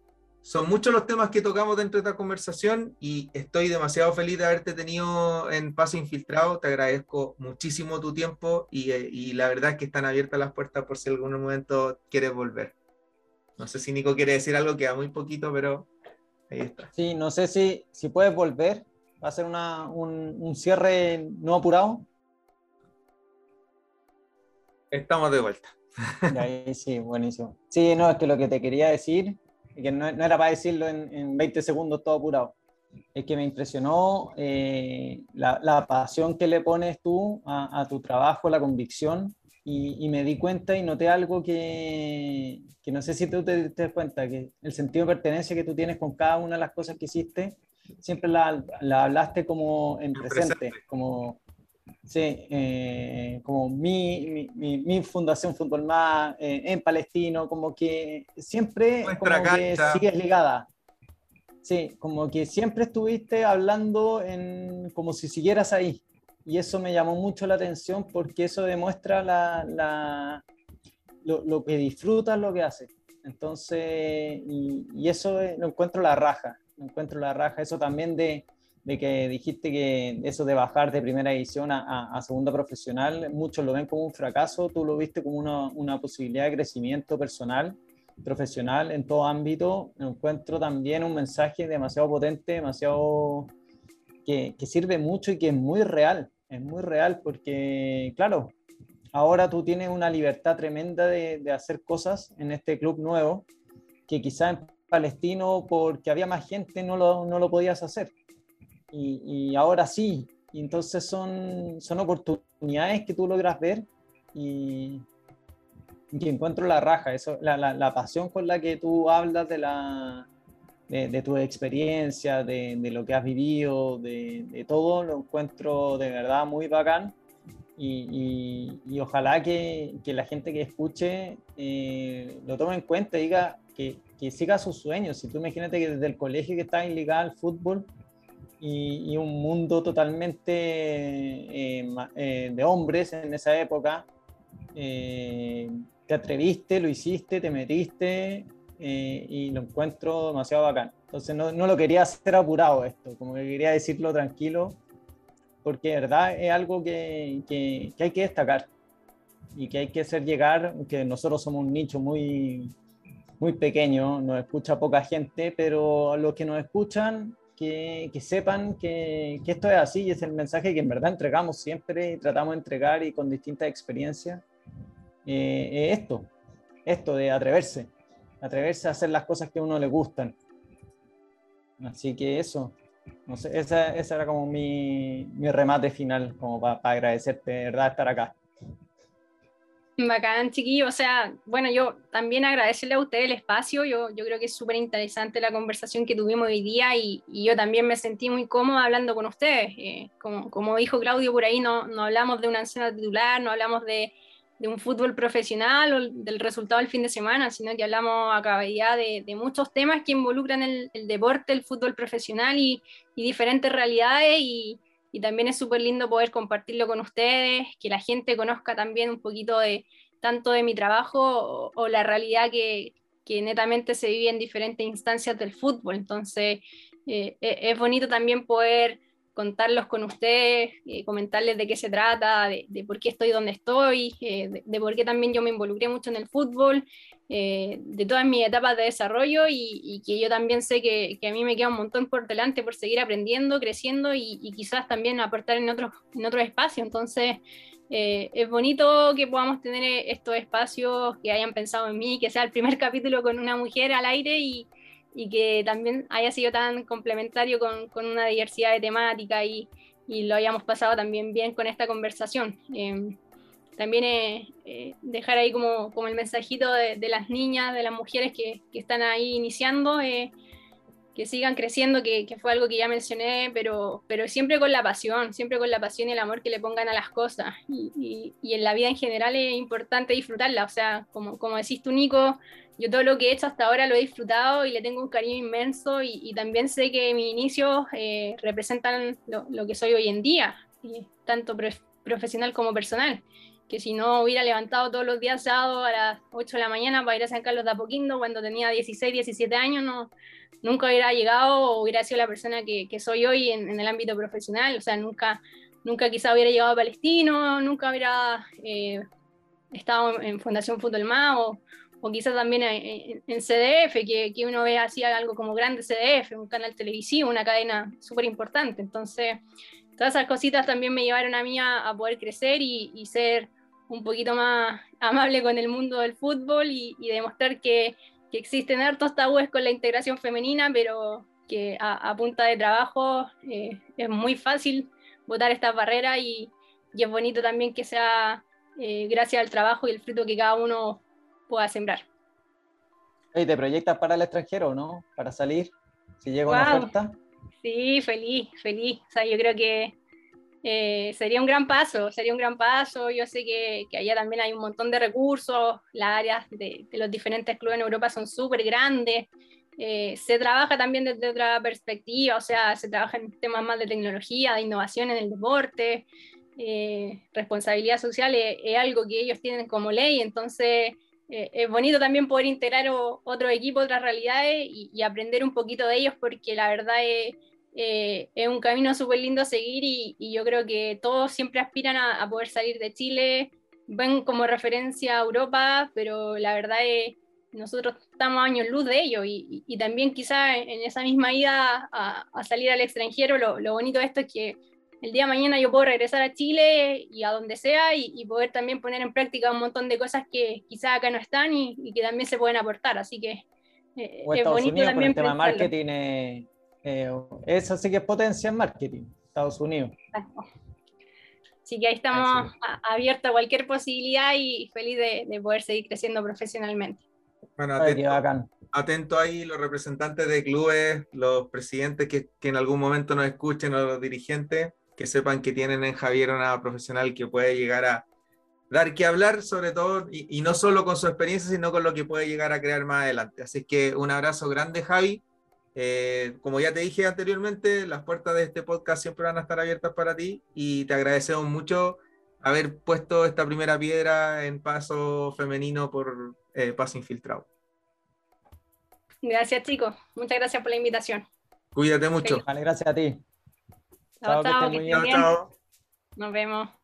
son muchos los temas que tocamos dentro de esta conversación y estoy demasiado feliz de haberte tenido en Paso Infiltrado. Te agradezco muchísimo tu tiempo y, eh, y, la verdad es que están abiertas las puertas por si en algún momento quieres volver. No sé si Nico quiere decir algo, queda muy poquito, pero ahí está. Sí, no sé si, si puedes volver. Va a ser una, un, un cierre no apurado. Estamos de vuelta. Ahí sí, buenísimo. Sí, no, es que lo que te quería decir que no, era para decirlo en, 20 segundos todo apurado. Es que me impresionó eh, la, pasión que le pones tú a, tu trabajo, la convicción, y, me di cuenta y noté algo que, que no sé si tú te, das cuenta, que el sentido de pertenencia que tú tienes con cada una de las cosas que hiciste, siempre la, la hablaste como en presente, como Sí, eh, como mi, mi, mi, fundación Fútbol Más eh, en Palestino, como que siempre como que sigues ligada. Sí, como que siempre estuviste hablando en, como si siguieras ahí. Y eso me llamó mucho la atención porque eso demuestra la, la lo, lo, que disfrutas, lo que haces. Entonces, y, y eso lo encuentro la raja, lo encuentro la raja. Eso también de, de que dijiste que eso de bajar de primera edición a, a, segunda profesional, muchos lo ven como un fracaso, tú lo viste como una, una, posibilidad de crecimiento personal, profesional en todo ámbito. Encuentro también un mensaje demasiado potente, demasiado que, que sirve mucho y que es muy real, es muy real porque, claro, ahora tú tienes una libertad tremenda de, de hacer cosas en este club nuevo que quizá en Palestino, porque había más gente, no lo, no lo podías hacer y, ahora sí. Y entonces son, son oportunidades que tú logras ver y, que encuentro la raja, eso, la, la, la, pasión con la que tú hablas de, la, de, de tu experiencia, de, de, lo que has vivido, de, todo, lo encuentro de verdad muy bacán. Y, y, ojalá que, que, la gente que escuche eh, lo tome en cuenta y diga que, que, siga sus sueños. Si tú imagínate que desde el colegio que estás ligado al fútbol, y, un mundo totalmente eh, eh, de hombres en esa época. Eh, te atreviste, lo hiciste, te metiste y lo encuentro demasiado bacán. Entonces no, no, lo quería hacer apurado esto, como que quería decirlo tranquilo, porque de verdad es algo que, que, que hay que destacar. y que hay que hacer llegar, que nosotros somos un nicho muy, muy pequeño, nos escucha poca gente, pero los que nos escuchan, que, que sepan que, que, esto es así y es el mensaje que en verdad entregamos siempre y tratamos de entregar y con distintas experiencias. Eh, esto, esto de atreverse, atreverse a hacer las cosas que a uno le gustan. Así que eso, no sé, esa, esa era como mi, mi, remate final, como para agradecerte de verdad estar acá. Bacán, chiquillo. O sea, bueno, yo también agradecerle a usted el espacio. Yo, yo creo que es súper interesante la conversación que tuvimos hoy día y, y, yo también me sentí muy cómoda hablando con ustedes. Eh, como, como dijo Claudio por ahí, no, no hablamos de una anciana titular, no hablamos de, de, un fútbol profesional o del resultado del fin de semana, sino que hablamos a cabalidad de, de muchos temas que involucran el, el, deporte, el fútbol profesional y, y diferentes realidades y y también es súper lindo poder compartirlo con ustedes, que la gente conozca también un poquito de tanto de mi trabajo o, la realidad que, que, netamente se vive en diferentes instancias del fútbol. Entonces, eh, e, es bonito también poder contarlos con ustedes, eh, comentarles de qué se trata, de, de, por qué estoy donde estoy, eh, de, de, por qué también yo me involucré mucho en el fútbol, eh, de todas mis etapas de desarrollo y, y que yo también sé que, que, a mí me queda un montón por delante por seguir aprendiendo, creciendo y, y quizás también aportar en otros en otro espacios. Entonces, eh, es bonito que podamos tener estos espacios, que hayan pensado en mí, que sea el primer capítulo con una mujer al aire y, y que también haya sido tan complementario con, con una diversidad de temática y, y, lo hayamos pasado también bien con esta conversación. Eh, también eh, dejar ahí como, como el mensajito de, de, las niñas, de las mujeres que, que están ahí iniciando, eh, que sigan creciendo, que, que, fue algo que ya mencioné, pero, pero siempre con la pasión, siempre con la pasión y el amor que le pongan a las cosas. Y, y, y en la vida en general es importante disfrutarla, o sea, como, como decís tú, Nico, yo todo lo que he hecho hasta ahora lo he disfrutado y le tengo un cariño inmenso y, también sé que mis inicios eh, representan lo, que soy hoy en día, tanto profesional como personal. Que si no hubiera levantado todos los días a las 8 de la mañana para ir a San Carlos de Apoquindo cuando tenía 16, 17 años, no, nunca hubiera llegado o hubiera sido la persona que, soy hoy en, el ámbito profesional. O sea, nunca, nunca quizá hubiera llegado a Palestino, nunca hubiera eh, estado en Fundación Fútbol Más o quizás también en, en CDF, que, que, uno ve así algo como grande CDF, un canal televisivo, una cadena súper importante. Entonces, todas esas cositas también me llevaron a mí a, a poder crecer y, y, ser un poquito más amable con el mundo del fútbol y, y demostrar que, que, existen hartos tabúes con la integración femenina, pero que a, a punta de trabajo eh, es muy fácil botar estas barreras y, y, es bonito también que sea eh, gracias al trabajo y el fruto que cada uno pueda sembrar. ¿Y te proyectas para el extranjero, no? Para salir, si llega wow. una oferta. Sí, feliz, feliz. O sea, yo creo que eh, sería un gran paso, sería un gran paso. Yo sé que, que allá también hay un montón de recursos, las áreas de, de los diferentes clubes en Europa son súper grandes. Eh, se trabaja también desde otra perspectiva, o sea, se trabaja en temas más de tecnología, de innovación en el deporte. Eh, responsabilidad social es, es, algo que ellos tienen como ley, entonces eh, es bonito también poder integrar o, otro equipo, otras realidades y, y, aprender un poquito de ellos porque la verdad es, eh, es un camino súper lindo a seguir y, y, yo creo que todos siempre aspiran a, a, poder salir de Chile, ven como referencia a Europa, pero la verdad es nosotros estamos años luz de ello y, y también quizá en esa misma ida a, a salir al extranjero, lo, lo bonito de esto es que el día de mañana yo puedo regresar a Chile y a donde sea y, y, poder también poner en práctica un montón de cosas que quizás acá no están y, y, que también se pueden aportar. Así que eh, es bonito Unidos, también. el tema marketing, eh, eh, eso sí que es potencia en marketing, Estados Unidos. Así que ahí estamos abiertos a cualquier posibilidad y feliz de, de, poder seguir creciendo profesionalmente. Bueno, atento, atento, ahí los representantes de clubes, los presidentes que, que en algún momento nos escuchen o los dirigentes que sepan que tienen en Javier una profesional que puede llegar a dar que hablar, sobre todo, y, y, no solo con su experiencia, sino con lo que puede llegar a crear más adelante. Así que un abrazo grande, Javi. Eh, como ya te dije anteriormente, las puertas de este podcast siempre van a estar abiertas para ti y te agradecemos mucho haber puesto esta primera piedra en paso femenino por eh, paso infiltrado. Gracias, chicos. Muchas gracias por la invitación. Cuídate mucho. Vale, gracias a ti. Chao, chao, que chao, chao. Nos vemos.